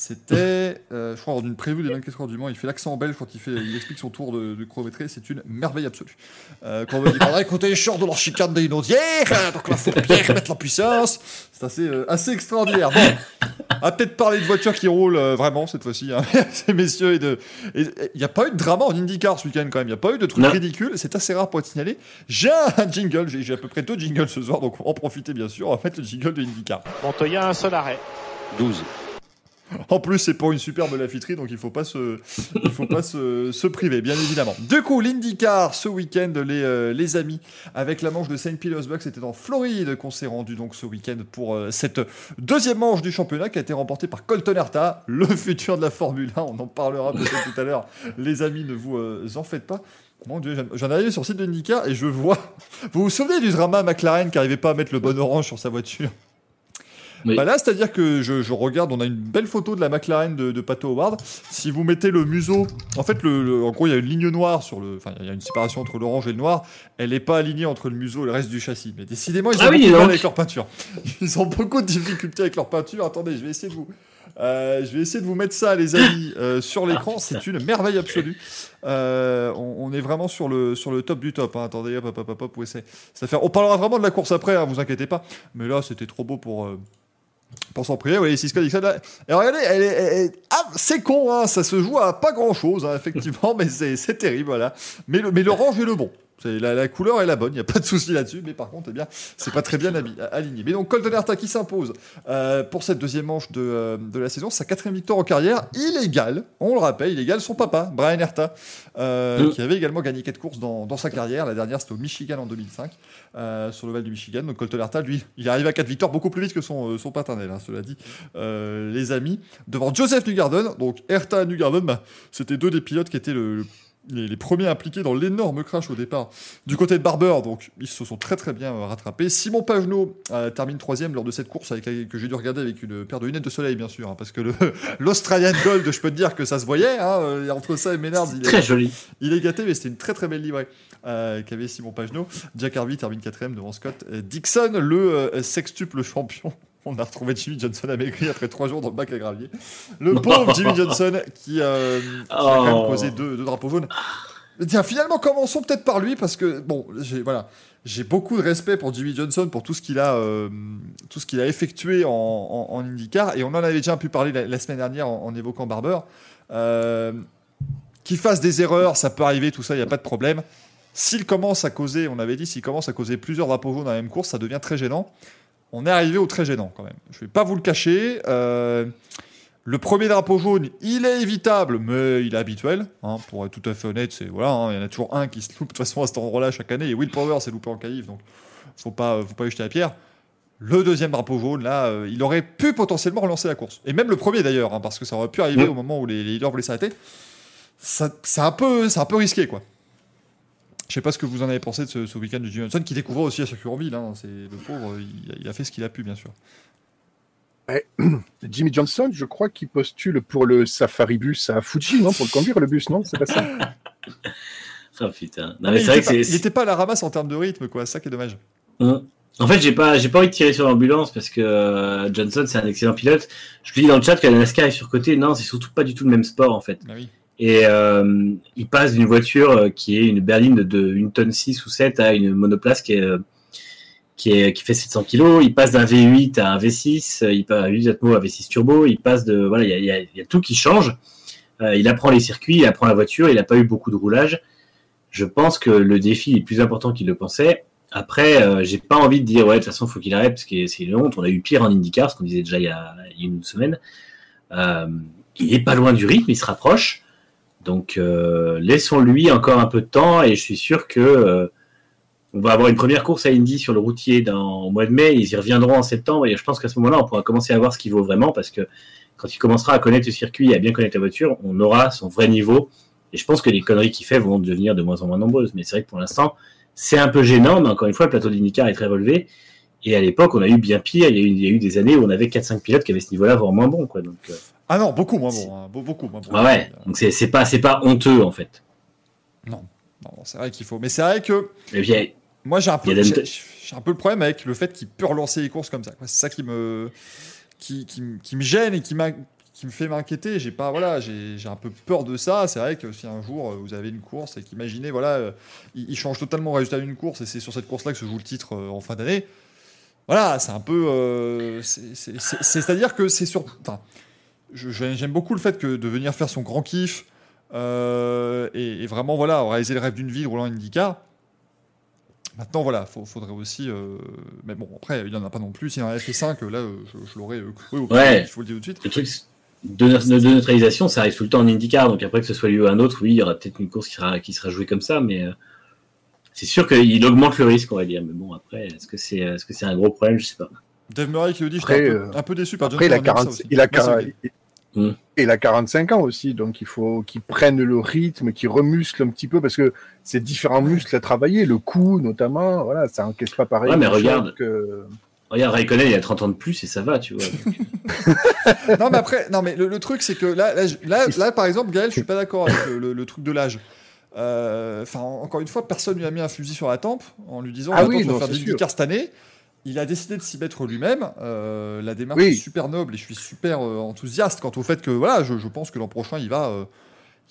C'était, euh, je crois, lors d'une prévue des 24 heures du Mans, il fait l'accent belge quand il, fait, il explique son tour de, de chronométré, c'est une merveille absolue. Euh, quand dit, Ah, écoutez, je sors de leur chicane des Inaudières, donc là, faut bien remettre la puissance. C'est assez, euh, assez extraordinaire. Bon, on va peut-être parler de voitures qui roulent euh, vraiment cette fois-ci, hein, <laughs> ces messieurs. Il n'y a pas eu de drama en IndyCar ce week-end quand même. Il n'y a pas eu de trucs ridicules. C'est assez rare pour être signalé. J'ai un jingle. J'ai j'ai à peu près deux jingles ce soir, donc on va en profiter bien sûr. On va mettre le jingle de IndyCar. Montoya, un seul arrêt. 12. En plus, c'est pour une superbe lafiterie, donc il faut pas se, il faut pas se, se priver, bien évidemment. Du coup, l'IndyCar ce week-end, les, euh, les amis, avec la manche de St. Petersburg, c'était en Floride qu'on s'est rendu donc ce week-end pour euh, cette deuxième manche du championnat qui a été remportée par Colton Herta, le futur de la Formule 1. On en parlera peut-être tout à l'heure. Les amis, ne vous euh, en faites pas. Mon Dieu, j'en arrive sur le site de l'IndyCar et je vois. Vous vous souvenez du drama McLaren qui n'arrivait pas à mettre le bon orange sur sa voiture? Oui. bah là, c'est-à-dire que je, je regarde, on a une belle photo de la McLaren de, de Pato Howard. Si vous mettez le museau, en fait, le, le- en gros, il y a une ligne noire sur le, enfin, il y a une séparation entre l'orange et le noir. Elle n'est pas alignée entre le museau et le reste du châssis. Mais décidément, ils ont Ah oui, beaucoup de mal donc. avec leur peinture. <laughs> Ils ont beaucoup de difficultés avec leur peinture. Attendez, je vais essayer de vous, euh, je vais essayer de vous mettre ça, les amis, euh, sur l'écran. C'est une merveille absolue. Euh, on, on est vraiment sur le, sur le top du top. hein. Attendez, hop, hop, hop, hop, ça fait... On parlera vraiment de la course après, hein, vous inquiétez pas. Mais là, c'était trop beau pour. Pour s'en prier, oui, Cisco Dixon. là. Et regardez, c'est con, hein, ça se joue à pas grand chose, effectivement, <laughs> mais c'est terrible, voilà. Mais l'orange est le bon. La, la couleur est la bonne, il n'y a pas de souci là-dessus, mais par contre, eh bien, c'est pas très bien aligné. Mais donc, Colton Herta qui s'impose euh, pour cette deuxième manche de, euh, de la saison, sa quatrième victoire en carrière, illégale, on le rappelle, illégale, son papa, Brian Herta, euh, Mm. qui avait également gagné quatre courses dans, dans sa carrière. La dernière, c'était au Michigan en 2005, euh, sur le Val du Michigan. Donc, Colton Herta, lui, il est arrivé à quatre victoires beaucoup plus vite que son, son paternel, hein, cela dit, les amis, devant Joseph Newgarden. Donc, Herta et Newgarden, bah, c'était deux des pilotes qui étaient le- le les, les premiers impliqués dans l'énorme crash au départ du côté de Barber, donc ils se sont très très bien euh, rattrapés. Simon Pagenaud euh, termine troisième lors de cette course avec que j'ai dû regarder avec une paire de lunettes de soleil bien sûr, hein, parce que <laughs> l'Australian Gold, je peux te dire que ça se voyait, hein, euh, entre ça et Ménard, il, Très est- joli. il est gâté, mais c'était une très très belle livrée euh, qu'avait Simon Pagenaud. Jack Harvey termine quatrième devant Scott Dixon, le euh, sextuple champion. On a retrouvé Jimmy Johnson à maigri après trois jours dans le bac à gravier. Le pauvre Jimmy Johnson qui, euh, qui a quand même Oh. causé deux, deux drapeaux jaunes. Tiens, finalement, commençons peut-être par lui parce que bon, j'ai voilà, j'ai beaucoup de respect pour Jimmy Johnson pour tout ce qu'il a, euh, tout ce qu'il a effectué en, en, en IndyCar et on en avait déjà pu parler la, la semaine dernière en, en évoquant Barber. Euh, qu'il fasse des erreurs, ça peut arriver, tout ça, il n'y a pas de problème. S'il commence à causer, on avait dit, s'il commence à causer plusieurs drapeaux jaunes dans la même course, ça devient très gênant. On est arrivé au très gênant quand même. Je ne vais pas vous le cacher. Euh, le premier drapeau jaune, il est évitable, mais il est habituel. hein, pour être tout à fait honnête, c'est voilà, hein, il y en a toujours un qui se loupe de toute façon à cet endroit-là chaque année. Et Will Power s'est loupé en qualif, donc faut pas, faut pas lui jeter la pierre. Le deuxième drapeau jaune, là, euh, il aurait pu potentiellement relancer la course. Et même le premier d'ailleurs, hein, parce que ça aurait pu arriver Mm. au moment où les, les leaders voulaient s'arrêter. Ça- C'est un peu, c'est un peu risqué, quoi. Je sais pas ce que vous en avez pensé de ce, ce week-end de Jimmy Johnson, qui découvre aussi à circuit en ville. Hein, c'est le pauvre, il, a- il a fait ce qu'il a pu, bien sûr. <clears throat> Jimmy Johnson, je crois qu'il postule pour le Safari Bus à Fuji, non Pour le conduire, le bus, non C'est pas ça? <laughs> Oh putain. Mais Non, mais il c'est vrai était que pas- c'est. il était pas à la ramasse en termes de rythme, quoi. C'est ça qui est dommage. Hum. En fait, j'ai pas, j'ai pas envie de tirer sur l'ambulance parce que euh, Johnson, c'est un excellent pilote. Je te dis dans le chat que la NASCAR est surcotée. Non, c'est surtout pas du tout le même sport, en fait. Ah oui. Et euh, il passe d'une voiture euh, qui est une berline de, de une tonne 6 ou 7 à une monoplace qui est, euh, qui est, qui fait 700 kilos. Il passe d'un V8 à un V6. euh, Il passe à 8 Atmo à V6 turbo. Il passe de, voilà, il y a, tout qui change. Il apprend les circuits, il apprend la voiture. Il n'a pas eu beaucoup de roulage. Je pense que le défi est plus important qu'il le pensait. Après, j'ai pas envie de dire ouais de toute façon faut qu'il arrête parce que c'est une honte. On a eu pire en IndyCar, ce qu'on disait déjà il y a, il y a une semaine. Il est pas loin du rythme, il se rapproche. Donc euh, laissons-lui encore un peu de temps et je suis sûr que euh, on va avoir une première course à Indy sur le routier dans, au mois de mai. Ils y reviendront en septembre et je pense qu'à ce moment-là on pourra commencer à voir ce qu'il vaut vraiment parce que quand il commencera à connaître le circuit et à bien connaître la voiture, on aura son vrai niveau. Et je pense que les conneries qu'il fait vont devenir de moins en moins nombreuses. Mais c'est vrai que pour l'instant, c'est un peu gênant, mais encore une fois, le plateau d'IndyCar est très relevé. Et à l'époque, on a eu bien pire. Il y a eu, il y a eu des années où on avait 4-5 pilotes qui avaient ce niveau-là, moins bon. Quoi. Donc, euh, Ah non, beaucoup moins bon. hein, be- beaucoup moins bon. bah ouais, donc c'est pas, pas honteux en fait. non, c'est vrai qu'il faut. Mais c'est vrai que Et puis, moi j'ai un peu, j'ai, un peu le problème avec le fait qu'il peut relancer les courses comme ça. C'est ça qui me, qui, qui, me- qui me gêne et qui m'a qui me fait m'inquiéter. J'ai pas, voilà, j'ai un peu peur de ça. C'est vrai que si un jour euh, vous avez une course et qu'imaginez, voilà, euh, il, il change totalement le résultat d'une course et c'est sur cette course-là que se joue le titre euh, en fin d'année. Voilà, c'est un peu, euh, c'est- c'est- c'est- c'est-à-dire que c'est sur, j'aime beaucoup le fait que de venir faire son grand kiff euh, et, et vraiment, voilà, réaliser le rêve d'une vie roulant IndyCar. Maintenant, voilà, il faudrait aussi. euh, mais bon, après, il n'y en a pas non plus. S'il en avait fait 5, là, je, je l'aurais euh, cru au Ouais. il faut le dire tout de suite. le truc de, de, de neutralisation, ça arrive tout le temps en IndyCar. Donc après que ce soit lui ou un autre, oui, il y aura peut-être une course qui sera, qui sera jouée comme ça, mais euh, c'est sûr qu'il augmente le risque, on va dire. Mais bon, après, est-ce que c'est est -ce c'est un gros problème? Je sais pas. Dave Murray qui le dit, Après, j'étais un, peu- euh, un peu déçu par Après, il a, Johnson, on aime ça 40, aussi. il, a, Merci, 40 Mm. il a 45 ans aussi, donc il faut qu'il prenne le rythme, qu'il remuscle un petit peu, parce que c'est différents muscles à travailler, le cou notamment, voilà, ça encaisse pas pareil. Ouais, mais regarde. Que... Regarde, Raikkonen, il a 30 ans de plus et ça va, tu vois. <laughs> non mais après, non mais le, le truc c'est que là, là, je- là, là, par exemple, Gaël, je suis pas d'accord avec le, le- le truc de l'âge. Euh, Enfin, encore une fois, personne lui a mis un fusil sur la tempe en lui disant Ah oui, non, faire. IndyCar cette année. Il a décidé de s'y mettre lui-même. Euh, la démarche Oui. est super noble et je suis super euh, enthousiaste quant au fait que voilà, je, je pense que l'an prochain il va, euh,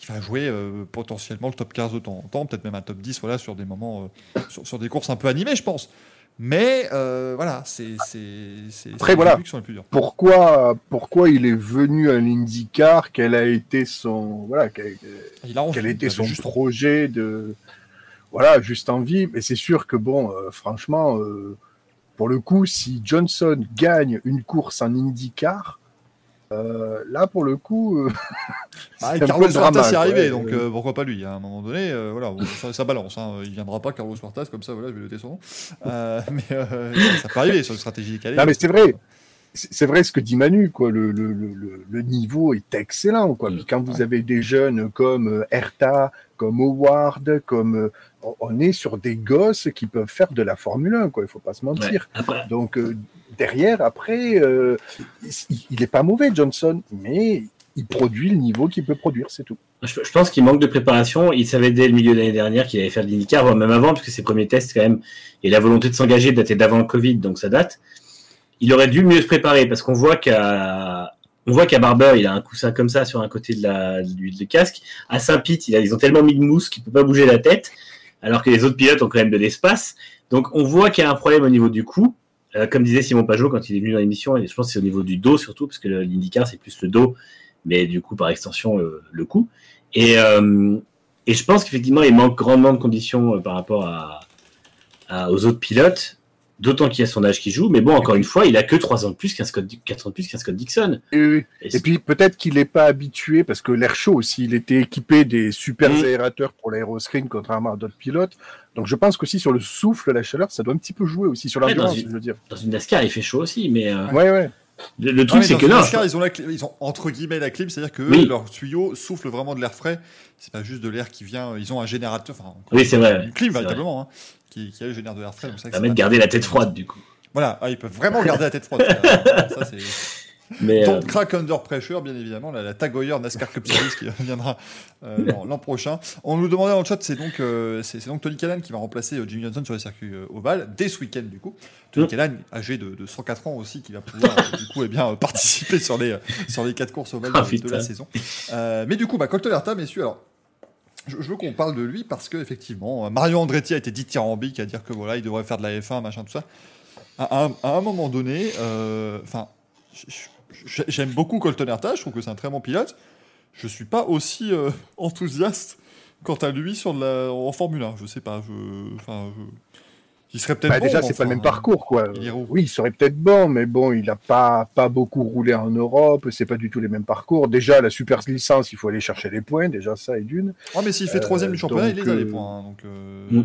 il va jouer potentiellement le top 15 de temps en temps, peut-être même un top 10, voilà, sur des moments, sur, sur des courses un peu animées, je pense. Mais voilà, c'est Après, voilà. débuts qui sont les plus durs. Pourquoi, pourquoi il est venu à l'IndyCar? Quel a été son, voilà, quel, Il a envie, quel avait son juste projet de, voilà, juste envie? Mais c'est sûr que bon, franchement, pour le coup, si Johnson gagne une course en IndyCar, euh, là pour le coup, euh, Ah, et Carlos Huertas est arrivé, donc euh, pourquoi pas lui À un moment donné, euh, voilà, ça, ça balance. Hein, il viendra pas Carlos Huertas comme ça, voilà, je vais noter son nom. Euh, <laughs> mais euh, ça, ça peut arriver sur une stratégie décalée. Non, mais c'est vrai. C'est vrai ce que dit Manu, quoi. Le, le, le, le- le niveau est excellent, quoi. Puis quand vous avez des jeunes comme euh, Herta, comme Howard, comme euh, on- est sur des gosses qui peuvent faire de la Formule 1, quoi. Il faut pas se Ouais. mentir. Après, Donc euh, derrière, après, euh, il, il est pas mauvais Johnson, mais il produit le niveau qu'il peut produire, c'est tout. je, je pense qu'il manque de préparation. Il savait dès le milieu de l'année dernière qu'il allait faire de l'IndyCar, voire même avant, parce que ses premiers tests, quand même, et la volonté de s'engager datait d'avant le Covid, donc ça date. Il aurait dû mieux se préparer, parce qu'on voit qu'à on voit qu'à Barber, il a un coussin comme ça sur un côté de la du, du casque. À a- ils ont tellement mis de mousse qu'il peut pas bouger la tête, alors que les autres pilotes ont quand même de l'espace. Donc on voit qu'il y a un problème au niveau du cou. Euh, comme disait Simon Pajot quand il est venu dans l'émission, et je pense que c'est au niveau du dos surtout, parce que l'IndyCar c'est plus le dos, mais du coup par extension euh, le cou. Et, euh, et je pense qu'effectivement il manque grandement de conditions par rapport aux autres pilotes, d'autant qu'il y a son âge qui joue. Mais bon, encore une fois, il a que 3 ans de plus qu'un Scott, 4 ans de plus qu'un Scott Dixon. Et, oui. Et Et puis peut-être qu'il n'est pas habitué, parce que l'air chaud aussi, il était équipé des super Mm. aérateurs pour l'aéroscreen, contrairement à d'autres pilotes. Donc je pense qu'aussi sur le souffle, la chaleur, ça doit un petit peu jouer aussi sur l'endurance, dans une- je veux dire. dans une NASCAR, il fait chaud aussi, mais euh, Ouais, ouais. le, le truc c'est dans que. NASCAR, ils ont, la clim- ils ont entre guillemets la clim, c'est-à-dire que eux, Oui. leur tuyau souffle vraiment de l'air frais. C'est pas juste de l'air qui vient. Ils ont un générateur, enfin, Oui, c'est vrai. une clim véritablement, hein, qui, qui génère de l'air ça, permet de garder la tête froide du coup. Voilà, ah, ils peuvent vraiment garder la tête froide. <laughs> ça, c'est. Mais euh, Don't crack under pressure, bien évidemment, la, la Tag Heuer NASCAR Cup Series qui <laughs> viendra euh, l'an- prochain. On nous demandait dans le chat, c'est donc, euh, c'est donc Tony Callan qui va remplacer euh, Jimmy Johnson sur les circuits euh, ovales dès ce week-end, du coup. Tony Mm. Callan, âgé de, de 104 ans aussi, qui va pouvoir, euh, du coup, eh bien, euh, participer sur les, euh, sur les quatre courses ovales Ah, de, la saison. Euh, mais du coup, bah, Colton Herta, messieurs, alors. Je, veux qu'on parle de lui parce que effectivement, euh, Mario Andretti a été dithyrambique à dire que voilà, il devrait faire de la F1, machin, tout ça. À, un- moment donné, euh, enfin, j'aime beaucoup Colton Herta, je trouve que c'est un très bon pilote. Je suis pas aussi euh, <laughs> enthousiaste quant à lui sur la, en Formule 1. Je sais pas, il serait peut-être Bah, bon, déjà, mais c'est pas le enfin, même parcours, quoi. il est. Oui, il serait peut-être bon, mais bon, il n'a pas, pas beaucoup roulé en Europe, c'est pas du tout les mêmes parcours. Déjà, la super licence, il faut aller chercher les points, déjà ça et d'une. Ah, mais s'il fait Euh, troisième du championnat, il les a les euh, points. hein, donc, euh, Mm.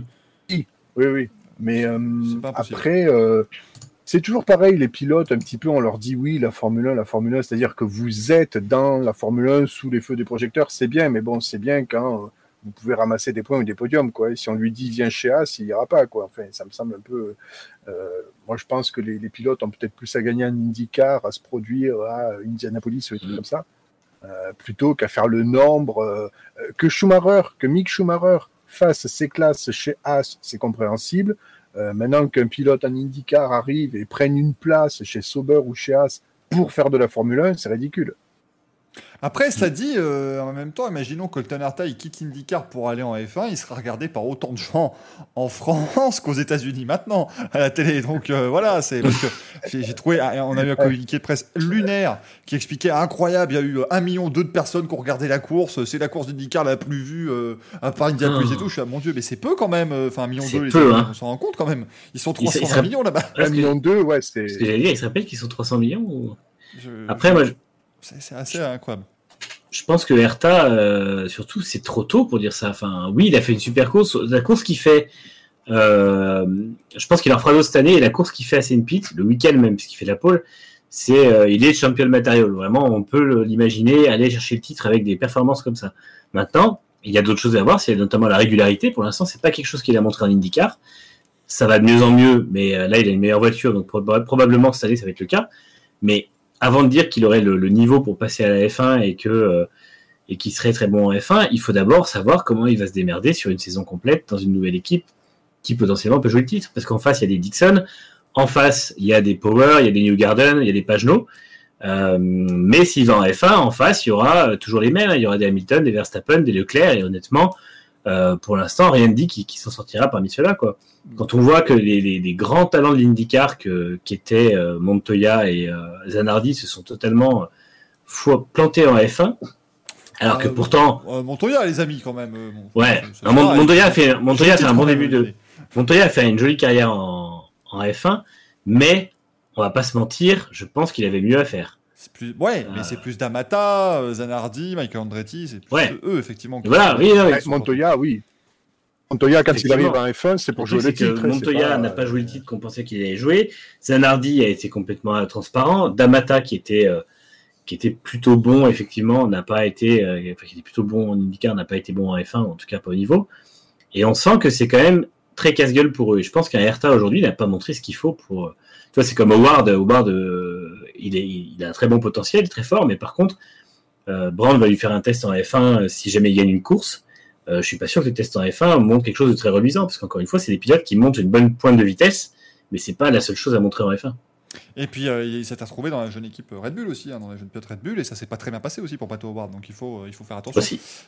Oui, oui. Mais euh, pas impossible. après, euh, c'est toujours pareil, les pilotes, un petit peu, on leur dit oui, la Formule 1, la Formule 1, c'est-à-dire que vous êtes dans la Formule 1 sous les feux des projecteurs, c'est bien, mais bon, c'est bien quand euh, vous pouvez ramasser des points ou des podiums, quoi. Et si on lui dit viens chez As, il ira pas, quoi. Enfin, ça me semble un peu. euh, moi, je pense que les, pilotes ont peut-être plus à gagner en IndyCar, à se produire à Indianapolis ou des trucs Mm. comme ça, euh, plutôt qu'à faire le nombre euh, que Schumacher, que Mick Schumacher fasse ses classes chez As, c'est compréhensible. Maintenant qu'un pilote en IndyCar arrive et prenne une place chez Sauber ou chez As pour faire de la Formule 1, c'est ridicule. Après, cela dit, euh, en même temps, imaginons que Colton il quitte IndyCar pour aller en F1, il sera regardé par autant de gens en France <laughs> qu'aux États-Unis maintenant à la télé. Donc euh, voilà, c'est parce que <laughs> j'ai trouvé, ah, on a eu un communiqué de presse lunaire qui expliquait incroyable. Il y a eu un million deux de personnes qui ont regardé la course. C'est la course d'IndyCar la plus vue euh, à part Indianapolis et tout. Je suis à mon dieu, mais c'est peu quand même. Enfin, un million deux, peu, les hein. on s'en rend compte quand même. Ils sont 300 il sera- millions là-bas. Un million deux, ouais, c'est. Ce que j'allais dire, il se rappelle qu'ils sont 300 millions ou... Je- Après, moi, je, c'est c'est assez incroyable. Je pense que Hertha, euh, surtout, c'est trop tôt pour dire ça. Enfin, oui, il a fait une super course. La course qu'il fait, euh, je pense qu'il en fera d'autres cette année. Et la course qu'il fait à Saint Pete, le week-end même, puisqu'il fait la pole, c'est, euh, il est champion matériel. Vraiment, on peut l'imaginer aller chercher le titre avec des performances comme ça. Maintenant, il y a d'autres choses à voir, c'est notamment la régularité. Pour l'instant, c'est pas quelque chose qu'il a montré en IndyCar. Ça va de mieux en mieux, mais euh, là, il a une meilleure voiture, donc proba- probablement cette année, ça va être le cas. Mais avant de dire qu'il aurait le, niveau pour passer à la F1 et que euh, et qu'il serait très bon en F1, il faut d'abord savoir comment il va se démerder sur une saison complète dans une nouvelle équipe qui potentiellement peut jouer le titre. Parce qu'en face, il y a des Dixon, en face, il y a des Power, il y a des New Garden, il y a des Pagenaud. Euh, mais s'il va en F1, en face, il y aura euh, toujours les mêmes. hein. Il y aura des Hamilton, des Verstappen, des Leclerc. Et honnêtement, euh, pour l'instant, rien ne dit qui, qui s'en sortira parmi ceux-là. Quoi. Quand on voit que les, les- les grands talents de l'IndyCar, que- qui étaient euh, Montoya et euh, Zanardi, se sont totalement euh, plantés en F1. Alors que Euh, pourtant, Montoya, les amis, quand même. Ouais. Non, Mon- Montoya fait, Montoya fait un bon début de, Montoya a fait une jolie carrière en, en F1, mais on va pas se mentir, je pense qu'il avait mieux à faire. Plus, ouais, mais Euh. c'est plus D'Amata, euh, Zanardi, Michael Andretti, c'est plus Ouais. eux, effectivement. Voilà, oui, oui. Montoya, oui. Montoya, quand il arrive en F1, c'est pour jouer le titre. Montoya n'a pas joué le titre qu'on pensait qu'il allait jouer. Zanardi a été complètement transparent. D'Amata, qui était, euh, qui était plutôt bon, effectivement, n'a pas été, euh, enfin, qui était plutôt bon en IndyCar, n'a pas été bon en F1, en tout cas pas au niveau. Et on sent que c'est quand même très casse-gueule pour eux. Et je pense qu'un Hertha aujourd'hui n'a pas montré ce qu'il faut pour. euh, Tu vois, c'est comme Howard. Howard, euh, il, a un très bon potentiel, très fort, mais par contre, euh, Brand va lui faire un test en F1 euh, si jamais il gagne une course. Euh, je suis pas sûr que les tests en F1 montrent quelque chose de très reluisant, parce qu'encore une fois, c'est des pilotes qui montent une bonne pointe de vitesse, mais c'est pas la seule chose à montrer en F1. Et puis, euh, il s'est retrouvé dans la jeune équipe Red Bull aussi, hein, dans la jeune pilote Red Bull, et ça s'est pas très bien passé aussi pour Pato Howard, donc il faut, euh, il faut faire attention.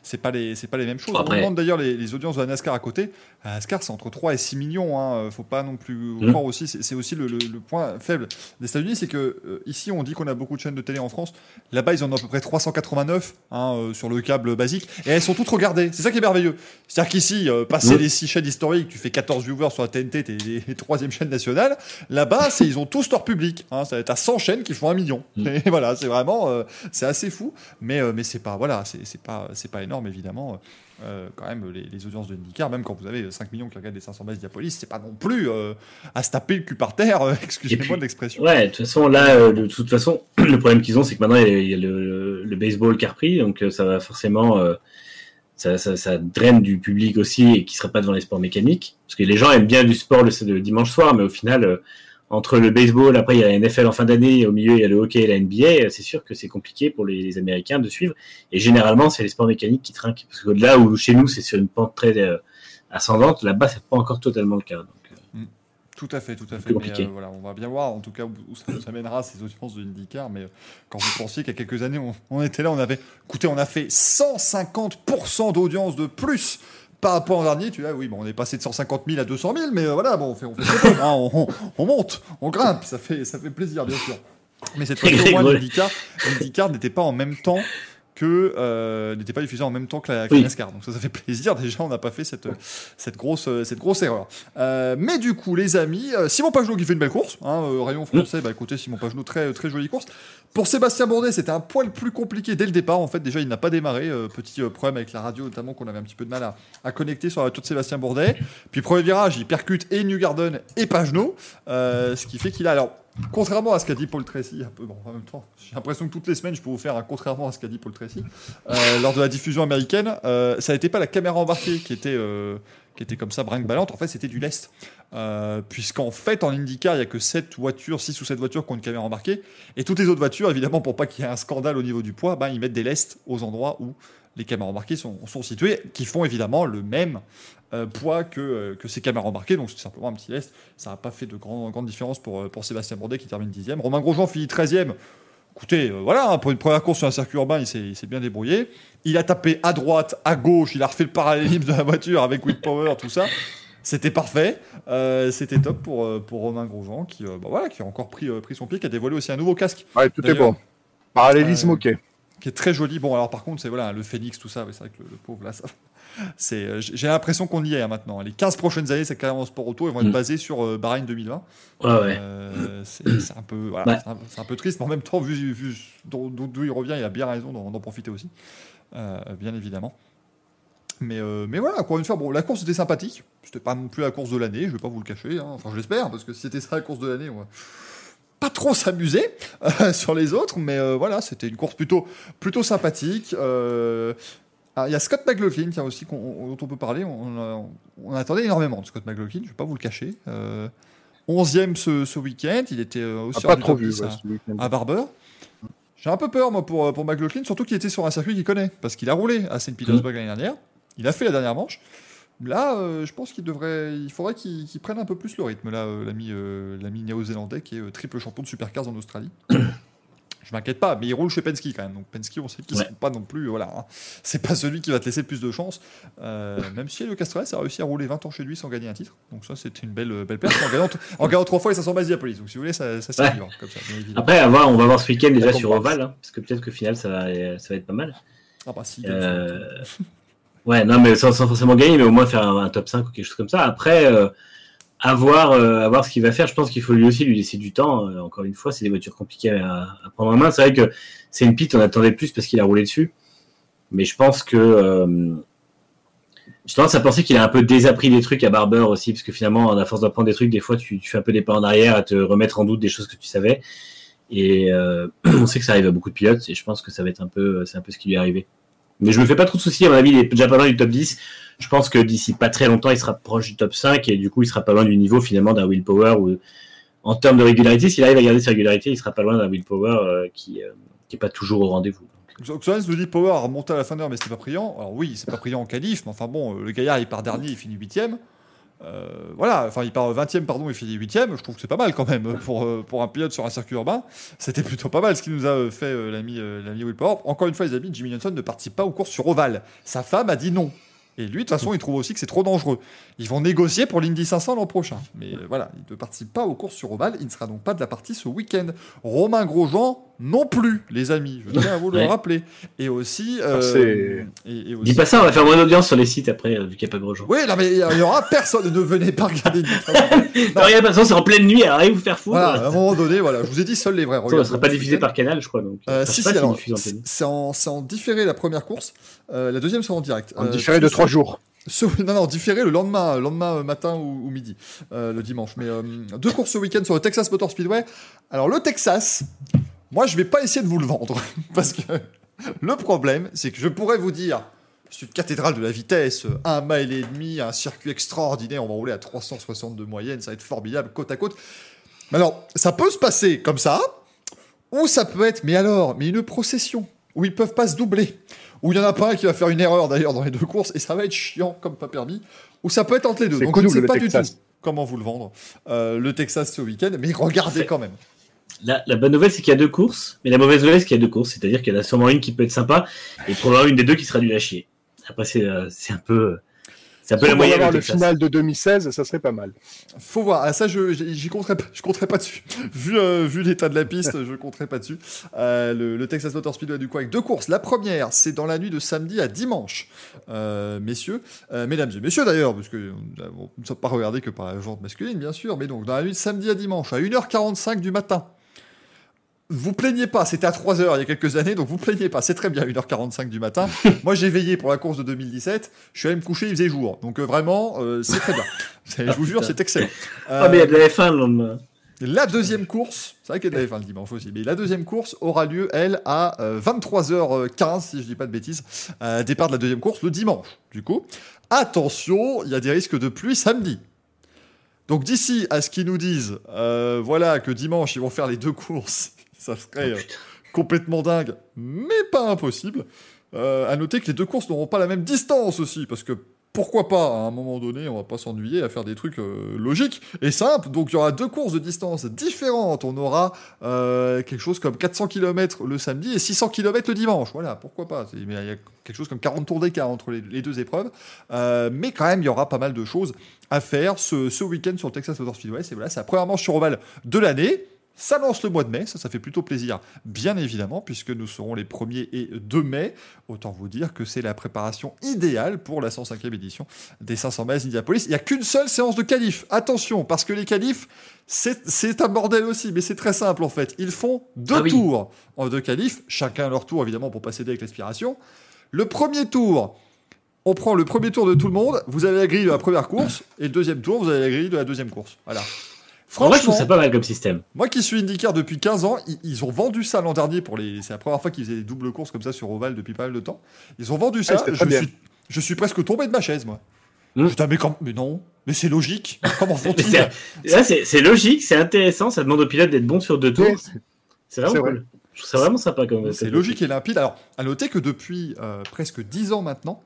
C'est pas les, c'est pas les mêmes choses. Après- On demande d'ailleurs les, les audiences de la NASCAR à côté. La NASCAR, c'est entre 3 et 6 millions. Hein. Faut pas non plus Mm. croire aussi. C'est aussi le, le- le point faible des États-Unis, c'est que euh, ici, on dit qu'on a beaucoup de chaînes de télé en France. Là-bas, ils en ont à peu près 389 hein, euh, sur le câble basique, et elles sont toutes regardées. C'est ça qui est merveilleux. C'est-à-dire qu'ici, euh, passer Mm. les 6 chaînes historiques, tu fais 14 viewers sur la TNT, t'es les troisième chaîne nationale. Là-bas, c'est ils ont tous leur public. Hein. Ça va être à 100 chaînes qui font un million. Mm. <laughs> Et voilà, c'est vraiment, euh, c'est assez fou. Mais euh, mais c'est pas voilà, c'est pas c'est pas énorme évidemment. Euh, quand même, les, les audiences de IndyCar, même quand vous avez 5 millions qui regardent les 500 bases Diapolis, c'est pas non plus euh, à se taper le cul par terre, <laughs> excusez-moi de l'expression. Ouais, de toute façon, là, de toute façon, <clears throat> le problème qu'ils ont, c'est que maintenant, il y a, il y a le, le baseball qui a repris, donc ça va forcément, ça, ça, ça draine du public aussi et qui sera pas devant les sports mécaniques. Parce que les gens aiment bien du sport le, le dimanche soir, mais au final, entre le baseball, après il y a la NFL en fin d'année, et au milieu il y a le hockey et la NBA, c'est sûr que c'est compliqué pour les, les Américains de suivre. Et généralement, c'est les sports mécaniques qui trinquent. Parce que là où chez nous, c'est sur une pente très euh, ascendante, là-bas, c'est pas encore totalement le cas. Donc, euh, Tout à fait, tout à fait. Mais, compliqué. euh, voilà, on va bien voir en tout cas où, où ça nous amènera ces audiences de IndyCar. Mais euh, quand vous pensiez qu'il y a quelques années, on, on était là, on avait, écoutez, on a fait 150% d'audience de plus par rapport au dernier. Tu vois, oui, bon, on est passé de 150 000 à 200 000, mais euh, voilà, bon, on fait, on, hein, on, on- on monte, on grimpe, ça fait, ça fait plaisir, bien sûr. Mais cette fois-ci, au moins, n'était pas en même temps que euh, n'était pas diffusé en même temps que la, que Oui. NASCAR. Donc ça, ça fait plaisir. <laughs> Déjà, on n'a pas fait cette, cette, grosse, euh, cette grosse erreur. Euh, mais du coup, les amis, euh, Simon Pagenaud qui fait une belle course. Hein, rayon français, bah écoutez, Simon Pagenaud, très, très jolie course. Pour Sébastien Bourdet, c'était un poil plus compliqué dès le départ. En fait, déjà, il n'a pas démarré. euh, petit problème avec la radio, notamment, qu'on avait un petit peu de mal à, à connecter sur la voiture de Sébastien Bourdet. Puis, premier virage, il percute et Newgarden et Pagenaud. euh, ce qui fait qu'il a. Alors, contrairement à ce qu'a dit Paul Tracy, j'ai l'impression que toutes les semaines, je peux vous faire un contrairement à ce qu'a dit Paul Tracy. Euh, <laughs> lors de la diffusion américaine, euh, ça n'était pas la caméra embarquée qui était, euh, qui était comme ça, brinque-ballante. En fait, c'était du lest. Puisqu'en fait, en IndyCar, il n'y a que 7 voitures, 6 ou 7 voitures qui ont une caméra embarquée. Et toutes les autres voitures, évidemment, pour pas qu'il y ait un scandale au niveau du poids, ben, ils mettent des lestes aux endroits où les caméras embarquées sont, sont situées, qui font évidemment le même euh, poids que, euh, que ces caméras embarquées. Donc c'est simplement un petit lest. Ça n'a pas fait de grand, grande différence pour, euh, pour Sébastien Bourdet qui termine 10e. Romain Grosjean finit 13e. Écoutez, euh, voilà, hein, pour une première course sur un circuit urbain, il s'est bien débrouillé. Il a tapé à droite, à gauche, il a refait le parallélisme de la voiture avec Will Power, tout ça. C'était parfait, c'était top pour, pour Romain Grosjean qui, bah voilà, qui a encore pris, pris son pied, qui a dévoilé aussi un nouveau casque Ouais, tout est bon. Parallélisme, ok. Qui est très joli. Bon, alors par contre, c'est voilà, le Phoenix, tout ça, c'est vrai que le, le pauvre là, ça- c'est, euh, j'ai l'impression qu'on y est hein, maintenant. Les 15 prochaines années, c'est carrément sport auto, ils vont être Mm. basés sur euh, Bahreïn 2020. Ouais, ouais. Euh, c'est c'est un peu, voilà, Ouais. c'est un, c'est un peu triste, mais en même temps, vu, vu d'où d'où il revient, il a bien raison d'en d'en profiter aussi, euh, bien évidemment. Mais, mais voilà, encore une fois, bon, la course était sympathique. C'était pas non plus la course de l'année, je vais pas vous le cacher. hein. Enfin, je l'espère, parce que si c'était ça la course de l'année, va pas trop s'amuser euh, sur les autres. Mais euh, voilà, c'était une course plutôt, plutôt sympathique. Euh, ah, Il y a Scott McLaughlin, tiens, aussi, dont on peut parler. On, attendait énormément de Scott McLaughlin, je vais pas vous le cacher. Euh, 11e ce, ce week-end, il était euh, Ah, aussi pas trop top vu 10, ouais, ce week-end. à Barber. J'ai un peu peur, moi, pour, pour McLaughlin, surtout qu'il était sur un circuit qu'il connaît, parce qu'il a roulé à St. Petersburg l'année dernière. Il a fait la dernière manche. Là, euh, je pense qu'il devrait, il faudrait qu'il qu'il prenne un peu plus le rythme, là, euh, l'ami euh, l'ami néo-zélandais qui est triple champion de supercars en Australie. <coughs> Je m'inquiète pas, mais il roule chez Penske quand même. Donc Penske, on sait qu'ils Ouais. sont pas non plus. Voilà, hein. c'est pas celui qui va te laisser le plus de chance. Même si le Castrol a réussi à rouler 20 ans chez lui sans gagner un titre. Donc ça, c'était une belle, belle perte. En gagnant, en gagnant trois fois, et ça s'en base police. Donc si vous voulez, ça, ça Ouais. comme ça. Après, à voir, on va voir ce week-end déjà sur. Oval, hein, parce que peut-être que final ça va, ça va être pas mal. Ah bah si. Euh, Ouais, non, mais sans, forcément gagner, mais au moins faire un, top 5 ou quelque chose comme ça. Après, euh, euh, ce qu'il va faire. Je pense qu'il faut lui aussi lui laisser du temps. Euh, encore une fois, c'est des voitures compliquées à, prendre en main. C'est vrai que c'est une piste, on attendait plus parce qu'il a roulé dessus. Mais je pense que. Euh, j'ai tendance à penser qu'il a un peu désappris des trucs à Barber aussi, parce que finalement, à force d'apprendre des trucs, des fois, tu, tu fais un peu des pas en arrière à te remettre en doute des choses que tu savais. Et <clears throat> on sait que ça arrive à beaucoup de pilotes, et je pense que ça va être un peu, c'est un peu ce qui lui est arrivé. Mais je me fais pas trop de soucis, à mon avis, il est déjà pas loin du top 10. Je pense que d'ici pas très longtemps, il sera proche du top 5 et du coup, il sera pas loin du niveau finalement d'un Willpower ou en termes de régularité, s'il arrive à garder sa régularité, il sera pas loin d'un Willpower euh, qui, euh, qui est pas toujours au rendez-vous. Xoxones nous dit Power a remonté à la fin d'heure, mais c'était pas brillant. Alors oui, c'est pas brillant en qualif, mais enfin bon, euh, le gaillard il part dernier, il finit 8 euh, voilà, enfin il part 20 e pardon, il finit 8 Je trouve que c'est pas mal quand même <laughs> pour, euh, pour un pilote sur un circuit urbain. C'était plutôt pas mal ce qu'il nous a euh, fait l'ami l'ami Will Power. Encore une fois, les amis, Jimmy Johnson ne participe pas aux courses sur Oval. Sa femme a dit non. Et lui, de toute façon, il trouve aussi que c'est trop dangereux. Ils vont négocier pour l'Indy 500 l'an prochain. Mais voilà, il ne participe pas aux courses sur Oval. Il ne sera donc pas de la partie ce week-end. Romain Grosjean non plus, les amis. Je tiens à vous le <laughs> Ouais. rappeler. Et aussi. euh, c'est- et, et aussi Dis pas ça, on va faire moins d'audience sur les sites après, euh, vu qu'il n'y a pas gros gens. oui, non, mais il y aura personne. Ne venez pas regarder <laughs> Non, regarde, de toute façon, c'est en pleine nuit, alors allez vous faire foutre. Voilà, à un moment donné, voilà, je vous ai dit, seuls les vrais De ça sera pas diffusé par canal, je crois. Donc, Euh, Enfin, si, si, télé. c'est en, différé la première course, euh, la deuxième sera en direct. En Euh, différé de trois jours. ce- non, non, différé le lendemain, le lendemain euh, matin ou, ou midi, euh, le dimanche. Mais euh, deux courses ce week-end sur le Texas Motor Speedway. Alors, le Texas, moi, je vais pas essayer de vous le vendre, <laughs> parce que le problème, c'est que je pourrais vous dire, c'est une cathédrale de la vitesse, un mile et demi, un circuit extraordinaire, on va rouler à 362 moyenne, ça va être formidable, côte à côte. Mais alors, ça peut se passer comme ça, ou ça peut être, mais alors, mais une procession, où ils peuvent pas se doubler, où il y en a pas un qui va faire une erreur d'ailleurs dans les deux courses, et ça va être chiant comme pas permis, ou ça peut être entre les deux. Donc je ne sais pas du Texas. tout comment vous le vendre, euh, le Texas ce week-end, mais regardez quand même. La, la bonne nouvelle, c'est qu'il y a deux courses, mais la mauvaise nouvelle, c'est qu'il y a deux courses, c'est-à-dire qu'il y en a sûrement une qui peut être sympa, et probablement une des deux qui sera du à chier. Après, c'est euh, un peu, c'est un peu la Pour moyenne. avoir le final de 2016, ça serait pas mal. Faut voir. Ah, ça, je j'y compterai pas. Je compterai pas dessus. <laughs> vu euh, vu l'état de la piste, je compterai pas dessus. Euh, le, le Texas Motor Speedway du coup avec deux courses. La première, c'est dans la nuit de samedi à dimanche, euh, messieurs, euh, mesdames et messieurs d'ailleurs, parce que on ne sommes pas regardé que par la jante masculine, bien sûr, mais donc dans la nuit de samedi à dimanche à 1h45 du matin. Vous plaignez pas, c'était à 3h il y a quelques années, donc vous plaignez pas, c'est très bien, 1h45 du matin. <laughs> Moi j'ai veillé pour la course de 2017, je suis allé me coucher, il faisait jour. Donc euh, vraiment, euh, c'est très bien. <laughs> je vous jure, c'est excellent. Ah, mais il y a de la F1 le lendemain. La deuxième course, c'est vrai qu'il y a de la F1 le dimanche aussi, mais la deuxième course aura lieu, elle, à euh, 23h15, si je dis pas de bêtises, euh, départ de la deuxième course le dimanche, du coup. Attention, il y a des risques de pluie samedi. Donc d'ici à ce qu'ils nous disent, euh, voilà, que dimanche, ils vont faire les deux courses, ça serait Oh, euh, complètement dingue, mais pas impossible. Euh, à noter que les deux courses n'auront pas la même distance aussi, parce que pourquoi pas, à un moment donné, on va pas s'ennuyer à faire des trucs euh, logiques et simples. Donc il y aura deux courses de distance différentes. On aura euh, quelque chose comme 400 km le samedi et 600 km le dimanche. Voilà, pourquoi pas. Il y a quelque chose comme 40 tours d'écart entre les, les deux épreuves. Euh, mais quand même, il y aura pas mal de choses à faire ce, ce week-end sur le Texas Motor Speedway. C'est voilà, c'est la première manche sur Oval de l'année. Ça lance le mois de mai, ça, ça fait plutôt plaisir, bien évidemment, puisque nous serons les 1er et 2 mai. Autant vous dire que c'est la préparation idéale pour la 105e édition des 500 miles Indianapolis. Il n'y a qu'une seule séance de qualif. Attention, parce que les qualifs, c'est un bordel aussi, mais c'est très simple en fait. Ils font deux Ah oui. tours en deux qualifs, chacun leur tour évidemment pour pas céder avec l'aspiration. Le premier tour, on prend le premier tour de tout le monde, vous avez la grille de la première course, et le deuxième tour, vous avez la grille de la deuxième course. Voilà. En vrai, je trouve Franchement, ça pas mal comme système. moi qui suis IndyCar depuis 15 ans, ils, ils ont vendu ça l'an dernier pour les. C'est la première fois qu'ils faisaient des doubles courses comme ça sur Oval depuis pas mal de temps. Ils ont vendu ça. c'était je, suis, je suis presque tombé de ma chaise, moi. Hmm. Putain, mais, quand- mais non, mais c'est logique. Comment <laughs> font-ils c'est- Là, c'est c'est logique, c'est intéressant, ça demande au pilote d'être bon sur deux tours. C'est vraiment c'est vrai. cool. Je trouve ça vraiment sympa comme. C'est comme- logique et limpide. Alors, à noter que depuis euh, presque 10 ans maintenant,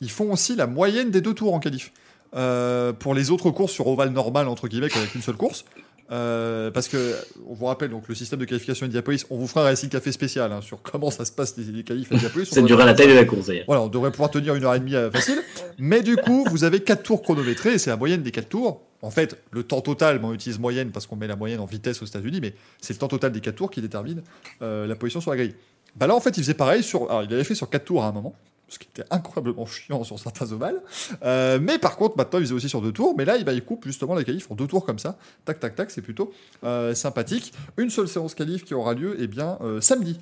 ils font aussi la moyenne des deux tours en qualif. Euh, pour les autres courses sur Oval normal, entre guillemets, avec une seule course. Euh, parce que, on vous rappelle, donc le système de qualification Indianapolis, on vous fera un Racing Café spécial hein, sur comment ça se passe les, les qualifs Indianapolis. Ça va- durera la taille de la course d'ailleurs. Voilà, on devrait pouvoir tenir une heure et demie euh, facile. Mais du coup, vous avez 4 tours chronométrés, et c'est la moyenne des 4 tours. En fait, le temps total, bon, on utilise moyenne parce qu'on met la moyenne en vitesse aux États-Unis, mais c'est le temps total des 4 tours qui détermine euh, la position sur la grille. Bah là, en fait, il faisait pareil sur. Alors, il avait fait sur 4 tours à un moment, ce qui était incroyablement chiant sur certains ovales. Euh, mais par contre, maintenant, il faisait aussi sur 2 tours. Mais là, il, bah, il coupe justement la qualif en 2 tours comme ça. Tac, tac, tac, c'est plutôt euh, sympathique. Une seule séance qualif qui aura lieu, eh bien, euh, samedi.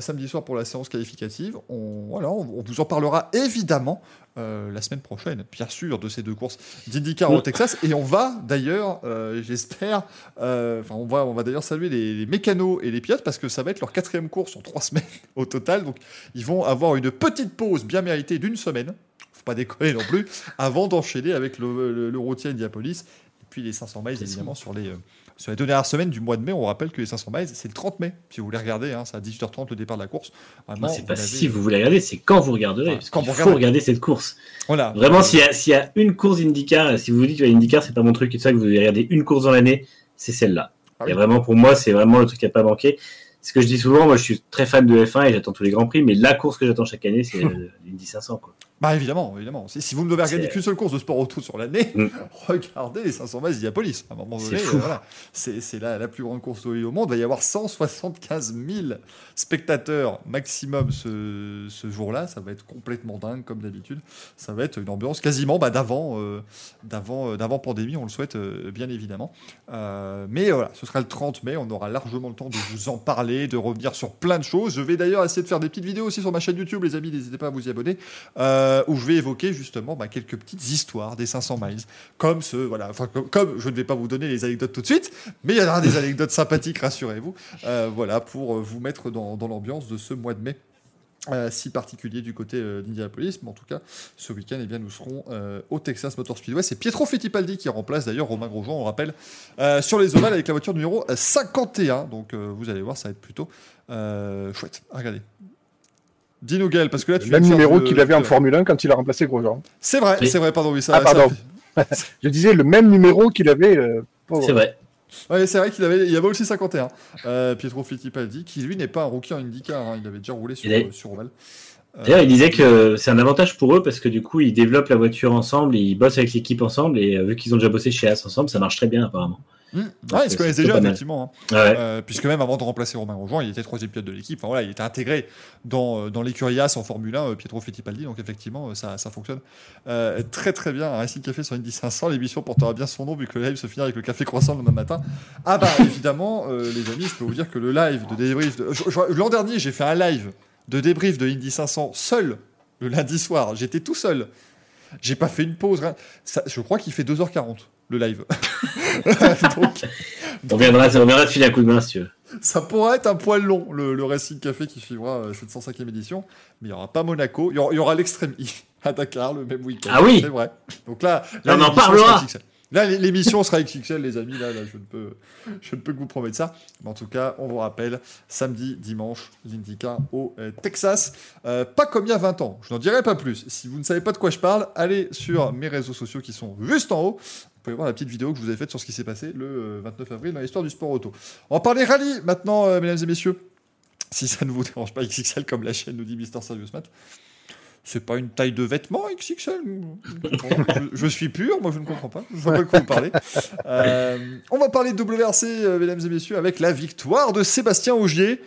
Samedi soir pour la séance qualificative. On, voilà, on vous en parlera évidemment euh, la semaine prochaine, bien sûr, de ces deux courses d'IndyCar au. Texas. Et on va d'ailleurs, euh, j'espère, euh, enfin, on va, on va d'ailleurs saluer les, les mécanos et les pilotes parce que ça va être leur quatrième course en trois <laughs> semaines au total. Donc, ils vont avoir une petite pause bien méritée d'une semaine. Faut pas déconner non plus, <laughs> avant d'enchaîner avec le, le, le routier Indianapolis et puis les 500 miles évidemment sur les, sur les deux dernières semaines du mois de mai. On rappelle que les 500 miles, c'est le 30 mai. Si vous voulez regarder, hein, c'est à 18h30 le départ de la course. Vraiment, Non, c'est pas avez- si vous voulez regarder, c'est quand vous regarderez. Parce quand vous faut regardez. regarder cette course. Voilà. Vraiment, s'il y, y a une course IndyCar, si vous vous dites que IndyCar c'est pas mon truc et tout ça, que vous regardez une course dans l'année, c'est celle-là. Ah Et vraiment, pour moi, c'est vraiment le truc à pas manquer. Ce que je dis souvent, moi je suis très fan de F1 et j'attends tous les grands prix, mais la course que j'attends chaque année, c'est euh, <laughs> l'Indy 500. Quoi. Bah évidemment, évidemment. Si, si vous ne devez regarder qu'une seule course de sport auto sur l'année, Mm. <laughs> regardez les 500 miles d'Indianapolis. À un moment C'est donné, euh, voilà. c'est c'est la, la plus grande course auto au monde. Il va y avoir 175 000 spectateurs maximum ce, ce jour-là. Ça va être complètement dingue comme d'habitude. Ça va être une ambiance quasiment bah, d'avant, euh, d'avant, euh, d'avant pandémie. On le souhaite bien évidemment. Mais voilà, ce sera le 30 mai. On aura largement le temps de vous en parler, de revenir sur plein de choses. Je vais d'ailleurs essayer de faire des petites vidéos aussi sur ma chaîne YouTube, les amis. N'hésitez pas à vous y abonner euh, où je vais évoquer justement bah, quelques petites histoires des 500 miles, comme ce voilà, comme, je ne vais pas vous donner les anecdotes tout de suite, mais il y en aura des anecdotes sympathiques, rassurez-vous, euh, voilà pour euh, vous mettre dans, l'ambiance de ce mois de mai. euh, si particulier du côté euh, d'Indianapolis, mais en tout cas, ce week-end, eh bien, nous serons euh, au Texas Motor Speedway. C'est Pietro Fittipaldi qui remplace d'ailleurs Romain Grosjean, on le rappelle, euh, sur les ovales avec la voiture numéro 51. Donc, euh, vous allez voir, ça va être plutôt euh, chouette. Regardez. Dis-nous, Gaël, parce que là, tu Le même numéro qu'il avait en Formule 1 quand il a remplacé Grosjean. C'est vrai, Oui. c'est vrai, pardon, oui, ça, Ah, pardon. <laughs> Je disais le même numéro qu'il avait. euh. C'est vrai. Ouais, c'est vrai qu'il avait, il y avait aussi 51. Euh, Pietro Fittipaldi, qui lui n'est pas un rookie en IndyCar, hein, il avait déjà roulé sur, Il est- sur Oval. Euh, D'ailleurs, il disait que c'est un avantage pour eux parce que du coup, ils développent la voiture ensemble, ils bossent avec l'équipe ensemble et euh, vu qu'ils ont déjà bossé chez As ensemble, ça marche très bien apparemment. Donc, ouais, ils se connaissent c'est déjà, effectivement. hein. Ouais. Euh, puisque même avant de remplacer Romain Grosjean, il était troisième pilote de l'équipe. Enfin, voilà, il était intégré dans, euh, dans l'écurie As en Formule 1, euh, Pietro Fittipaldi. Donc effectivement, ça, ça fonctionne euh, très très bien. Un Racing Café sur Indy 500, l'émission portera bien son nom vu que le live se finira avec le café croissant le même matin. Ah bah <laughs> évidemment, euh, les amis, je peux vous dire que le live de débrief... de- L'an dernier, j'ai fait un live de débrief de Indy 500 seul le lundi soir. J'étais tout seul. J'ai pas fait une pause. rien. Ça, je crois qu'il fait 2h40 le live. <laughs> <laughs> Donc, On viendra, on viendra te filer un coup de main si tu veux. ça pourrait être un poil long, le, le Racing Café qui suivra euh, cette 105e édition. Mais il n'y aura pas Monaco. Il y aura, il y aura l'Extreme E <laughs> à Dakar le même week-end. Ah oui C'est vrai. Donc là, Là, on en l'émission parlera. Là, l'émission sera XXL, les amis. Là, là, je ne peux, je ne peux que vous promettre ça. Mais en tout cas, on vous rappelle, samedi, dimanche, l'Indica au euh, Texas. Euh, pas comme il y a 20 ans. Je n'en dirai pas plus. Si vous ne savez pas de quoi je parle, allez sur mes réseaux sociaux qui sont juste en haut. Vous pouvez voir la petite vidéo que je vous ai faite sur ce qui s'est passé le 29 avril dans l'histoire du sport auto. On va parler rallye maintenant, mesdames et messieurs. <laughs> Si ça ne vous dérange pas, XXL, comme la chaîne nous dit Mister Serious Matt c'est pas une taille de vêtement XXL. je, suis pur, moi je ne comprends pas. Je vois pas de quoi vous parlez. Euh, on va parler de WRC, euh, mesdames et messieurs, avec la victoire de Sébastien Augier.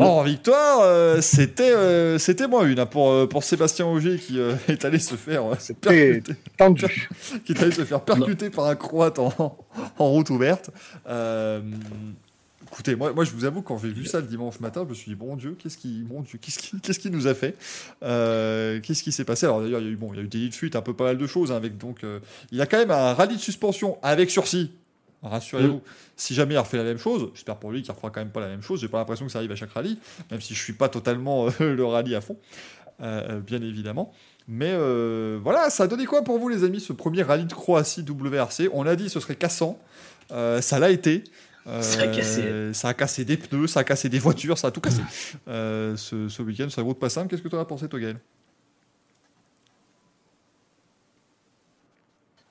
En victoire, euh, c'était c'était moins une hein, pour, pour Sébastien Augier qui est allé se faire percuter, tendu. <laughs> qui est allé se faire percuter par un croate en, en route ouverte. Écoutez, moi, moi, je vous avoue, quand j'ai vu ça le dimanche matin, je me suis dit, bon Dieu, qu'est-ce qui, bon Dieu, qu'est-ce qui, qu'est-ce qui nous a fait? Euh, Qu'est-ce qui s'est passé? Alors d'ailleurs, il y a eu, bon, il y a eu des lits de fuite, un peu pas mal de choses, hein, avec donc, euh, il y a quand même un rallye de suspension avec sursis. Rassurez-vous, si jamais il refait la même chose, j'espère pour lui qu'il refera quand même pas la même chose. J'ai pas l'impression que ça arrive à chaque rallye, même si je suis pas totalement euh, <laughs> le rallye à fond, bien évidemment. Mais voilà, ça a donné quoi pour vous, les amis, ce premier rallye de Croatie WRC On a dit ce serait cassant, ça l'a été. <laughs> ça, a cassé. ça a cassé des pneus, ça a cassé des voitures, ça a tout cassé. Euh, ce, ce week-end, ça vaut pas simple. Qu'est-ce que tu en as pensé, toi, Gaël?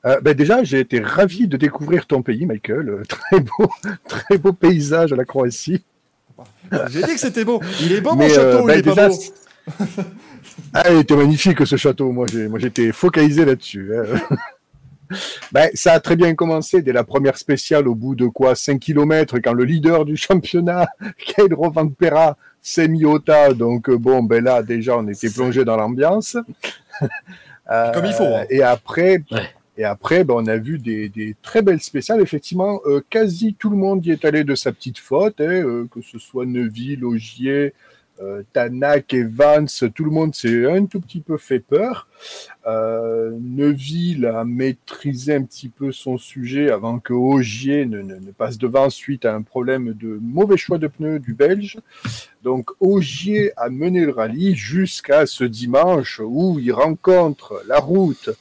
Euh, ben déjà, j'ai été ravi de découvrir ton pays, Michael. Euh, très beau, <laughs> très beau paysage à la Croatie. J'ai dit que c'était beau. Il est beau, mon château, ben, il est pas beau. ah, il était magnifique, ce château. Moi, j'étais focalisé là-dessus. Hein. <laughs> Ben, ça a très bien commencé dès la première spéciale au bout de quoi 5 km quand le leader du <laughs> championnat, Kyle Rovanpera, s'est mis au tas. Donc euh, bon, ben là déjà on était plongé dans l'ambiance. Comme il faut. Hein. Euh, et après, et après ben, on a vu des, des très belles spéciales. Effectivement, euh, quasi tout le monde y est allé de sa petite faute, hein, que ce soit Neuville, Augier, euh, Tanak, Evans, tout le monde s'est un tout petit peu fait peur. Euh, Neville a maîtrisé un petit peu son sujet avant que Ogier ne, ne, passe devant suite à un problème de mauvais choix de pneus du Belge. Donc Ogier a mené le rallye jusqu'à ce dimanche où il rencontre la route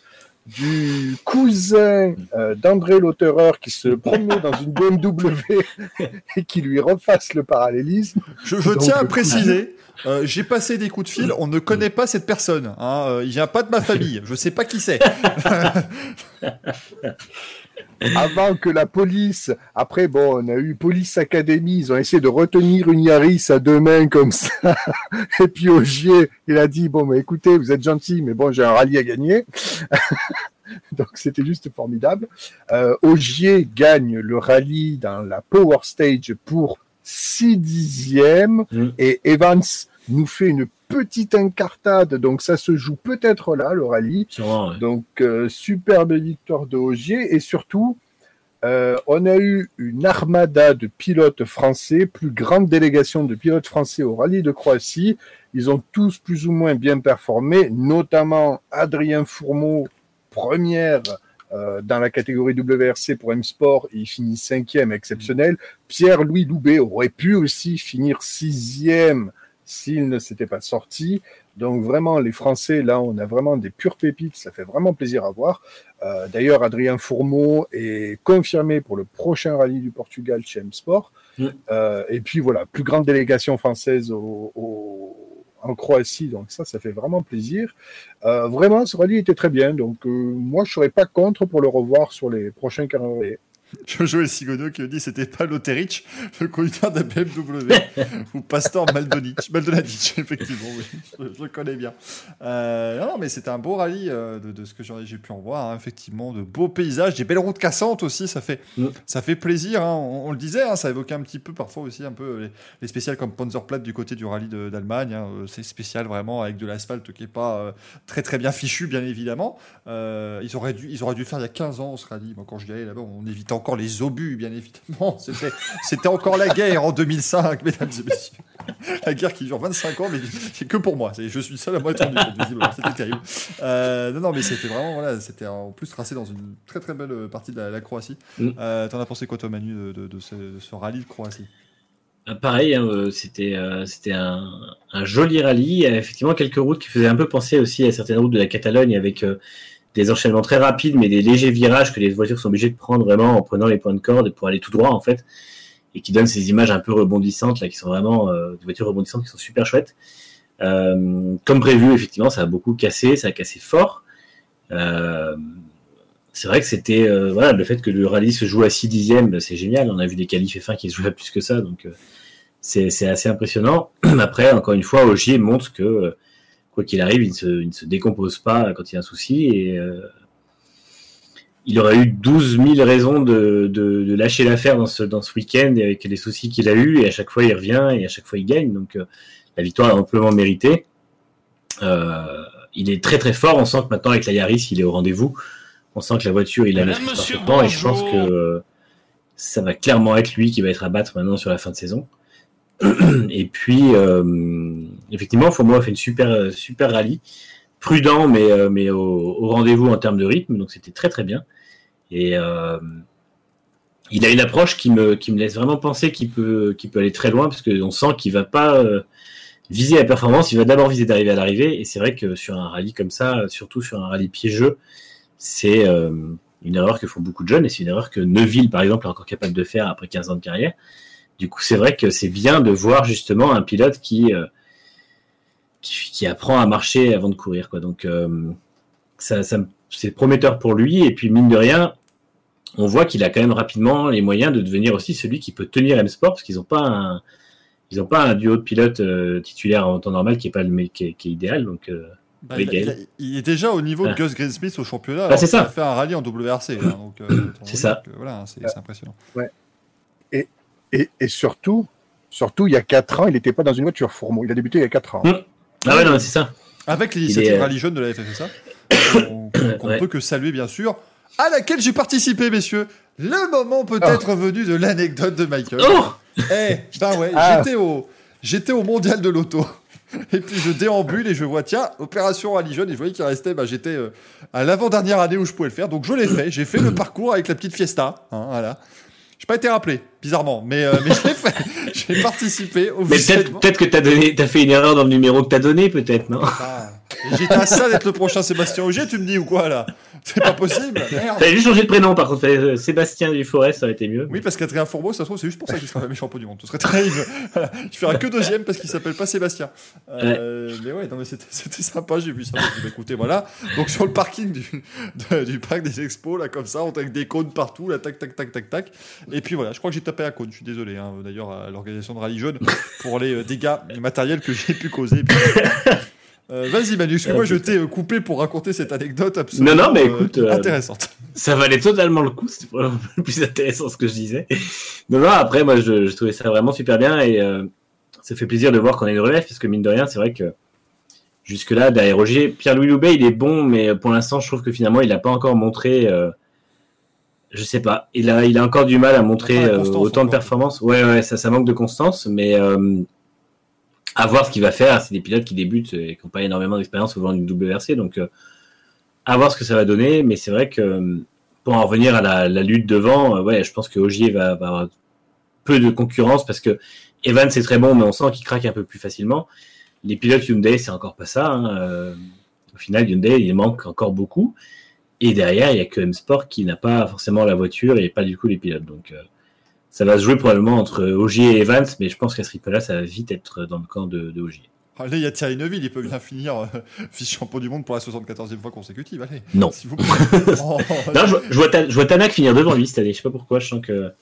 du cousin euh, d'André Lautereur qui se promenait dans une BMW <laughs> et qui lui refasse le parallélisme. Je, tiens à préciser, euh, j'ai passé des coups de fil, on ne connaît pas cette personne. Hein, euh, il vient pas de ma famille, je sais pas qui c'est. <laughs> avant que la police, après bon, on a eu Police Academy, ils ont essayé de retenir une Yaris à deux mains comme ça. <laughs> Et puis Ogier, il a dit bon, mais écoutez, vous êtes gentil, mais bon, j'ai un rallye à gagner. <laughs> Donc c'était juste formidable. Euh, Ogier gagne le rallye dans la Power Stage pour 6 dixièmes mm. et Evans nous fait une petite incartade, donc ça se joue peut-être là, le rallye. Donc, euh, superbe victoire de Ogier, et surtout, euh, on a eu une armada de pilotes français, plus grande délégation de pilotes français au rallye de Croatie. Ils ont tous plus ou moins bien performé, notamment Adrien Fourmeau, première euh, dans la catégorie WRC pour M-Sport, il finit cinquième, exceptionnel. Pierre-Louis Loubet aurait pu aussi finir sixième s'il ne s'était pas sorti. Donc vraiment, les Français, là, on a vraiment des pures pépites, ça fait vraiment plaisir à voir. Euh, D'ailleurs, Adrien Fourmeau est confirmé pour le prochain rallye du Portugal chez M-Sport. Euh, et puis voilà, plus grande délégation française au, au, en Croatie, donc ça, ça fait vraiment plaisir. Euh, vraiment, ce rallye était très bien, donc moi, je serais pas contre pour le revoir sur les prochains calendriers. <laughs> Joël Sigono qui dit c'était pas Loterich, le conducteur de la BMW, ou Pastor Maldonich, Maldonadic, <laughs> effectivement, oui, je, le connais bien. Euh, non, mais c'était un beau rallye euh, de, de, ce que j'ai pu en voir, hein, effectivement, de beaux paysages, des belles routes cassantes aussi, ça fait, mm. ça fait plaisir, hein, on, le disait, hein, ça évoquait un petit peu parfois aussi un peu les, les spéciales comme Panzerplatte du côté du rallye d'Allemagne, euh, c'est spécial vraiment avec de l'asphalte qui est pas euh, très très bien fichu, bien évidemment. Ils, auraient dû, ils auraient dû faire il y a 15 ans ce rallye, moi quand je y allais là-bas, on évitait encore les obus, bien évidemment. <laughs> C'était encore la guerre en 2005, mesdames et messieurs. La guerre qui dure 25 ans, mais c'est que pour moi. Je suis seul à moi C'était terrible. Euh, non, non, mais c'était vraiment, voilà, c'était en plus tracé dans une très très belle partie de la, Croatie. Mm. Euh, T'en as pensé quoi, toi, Manu, de, de, ce, rallye de Croatie? Euh, Pareil, hein, euh, c'était c'était un, un, joli rallye. Effectivement, quelques routes qui faisaient un peu penser aussi à certaines routes de la Catalogne avec des enchaînements très rapides, mais des légers virages que les voitures sont obligées de prendre vraiment en prenant les points de corde pour aller tout droit en fait, et qui donnent ces images un peu rebondissantes là, qui sont vraiment euh, des voitures rebondissantes qui sont super chouettes. Euh, comme prévu, effectivement, ça a beaucoup cassé, ça a cassé fort. Euh, c'est vrai que c'était voilà le fait que le rallye se joue à 6 dixièmes, c'est génial. On a vu des qualifs F1 qui se jouent à plus que ça, donc c'est assez impressionnant. <clears throat> Après, encore une fois, Ogier montre que quoi qu'il arrive, il ne, se, décompose pas quand il y a un souci. Et euh, il aurait eu 12 000 raisons de, lâcher l'affaire dans ce, dans ce week-end avec les soucis qu'il a eu. Et à chaque fois, il revient et à chaque fois, il gagne. Donc, euh, la victoire est amplement méritée. Euh, il est très très fort. On sent que maintenant, avec la Yaris, il est au rendez-vous. On sent que la voiture, il a maîtrise parfaitement. Et je pense que ça va clairement être lui qui va être à battre maintenant sur la fin de saison. Et puis, euh, effectivement, Fomo a fait une super, super rallye, prudent, mais, euh, mais au, rendez-vous en termes de rythme, donc c'était très très bien. Et euh, il a une approche qui me, qui me laisse vraiment penser qu'il peut, peut aller très loin, parce qu'on sent qu'il va pas viser la performance, il va d'abord viser d'arriver à l'arrivée. Et c'est vrai que sur un rallye comme ça, surtout sur un rallye piégeux, c'est une erreur que font beaucoup de jeunes, et c'est une erreur que Neuville, par exemple, est encore capable de faire après 15 ans de carrière. Du coup, c'est vrai que c'est bien de voir justement un pilote qui, euh, qui, apprend à marcher avant de courir. Quoi. Donc, euh, ça, c'est prometteur pour lui. Et puis, mine de rien, on voit qu'il a quand même rapidement les moyens de devenir aussi celui qui peut tenir M-Sport parce qu'ils n'ont pas un, ils pas un duo de pilotes euh, titulaire en temps normal qui est pas le qui est, idéal. Donc, bah, il, est déjà au niveau de Gus Greensmith au championnat. Bah, c'est ça. Il a fait un rallye en WRC. Hein, c'est ça. voilà, c'est impressionnant. Ouais. Et, surtout, surtout, il y a 4 ans, il n'était pas dans une voiture Fourmeau. Il a débuté il y a 4 ans. Mmh. Ah ouais, non, c'est ça. Avec l'initiative est... Rallye Jeune de la FFSA, on ne ouais. peut que saluer, bien sûr, à laquelle j'ai participé, messieurs. Le moment peut-être oh. venu de l'anecdote de Michael. Oh Eh, ben ouais, ah. j'étais au, j'étais au mondial de l'auto. <laughs> Et puis je déambule et je vois, tiens, opération Rallye Jeune. Et je voyais qu'il restait, bah, j'étais euh, à l'avant-dernière année où je pouvais le faire. Donc je l'ai fait. J'ai fait le parcours avec la petite Fiesta. Hein, voilà. J'ai pas été rappelé, bizarrement, mais, euh, mais. J'ai <laughs> participé au Mais peut-être peut que t'as donné, as fait une erreur dans le numéro que t'as donné, peut-être, non? Ah, J'étais à ça d'être le prochain Sébastien Auger, tu me dis ou quoi là? C'est pas possible. T'avais juste changé de prénom, par contre. Euh, Sébastien Duforest, ça aurait été mieux. Oui, parce qu'Adrien Fourbeau, ça se trouve, c'est juste pour ça qu'il sera jamais champion du monde. Ce serait terrible. <laughs> Je ferai que deuxième parce qu'il s'appelle pas Sébastien. Euh, Mais ouais, non, mais c'était sympa, j'ai vu ça. écoutez, voilà. Donc sur le parking du, du parc des expos, là, comme ça, on avec des cônes partout, là, tac, tac, tac, tac, tac. Et puis voilà, je crois que j'ai tapé un cône. Je suis désolé, hein, d'ailleurs, à l'organisation de Rallye Jeune pour les euh, dégâts matériels que j'ai pu causer. <laughs> Euh, vas-y Manu, parce que moi je t'ai euh, coupé pour raconter cette anecdote absolument non, non, mais écoute, intéressante. ça valait totalement le coup, c'était vraiment le plus intéressant ce que je disais. Non, non, après moi je, je trouvais ça vraiment super bien et ça fait plaisir de voir qu'on a une relève, parce que mine de rien, c'est vrai que jusque-là, derrière Roger, Pierre-Louis Loubet, il est bon, mais pour l'instant, je trouve que finalement, il n'a pas encore montré je sais pas. Il a, il a encore du mal à montrer euh, autant de performance. Ouais, ouais, ça, ça manque de constance, mais euh, à voir ce qu'il va faire. C'est des pilotes qui débutent et qui n'ont pas énormément d'expérience au volant d'une WRC, donc euh, à voir ce que ça va donner. Mais c'est vrai que pour en revenir à la, lutte devant, ouais, je pense que Ogier va, avoir peu de concurrence parce que Evan c'est très bon, mais on sent qu'il craque un peu plus facilement. Les pilotes Hyundai, c'est encore pas ça. Hein. Au final, Hyundai, il manque encore beaucoup. Et derrière, il y a que M-Sport qui n'a pas forcément la voiture et pas du coup les pilotes. Donc euh, ça va se jouer probablement entre Ogier et Evans, mais je pense qu'à ce rythme-là, ça va vite être dans le camp de, de Ogier. Allez, il y a Thierry Neuville, il peut bien finir euh, <laughs> vice-champion du monde pour la 74e fois consécutive. Allez, non. <laughs> Oh, non je, vois, je, vois Tanak finir devant lui cette année. Je sais pas pourquoi, je sens que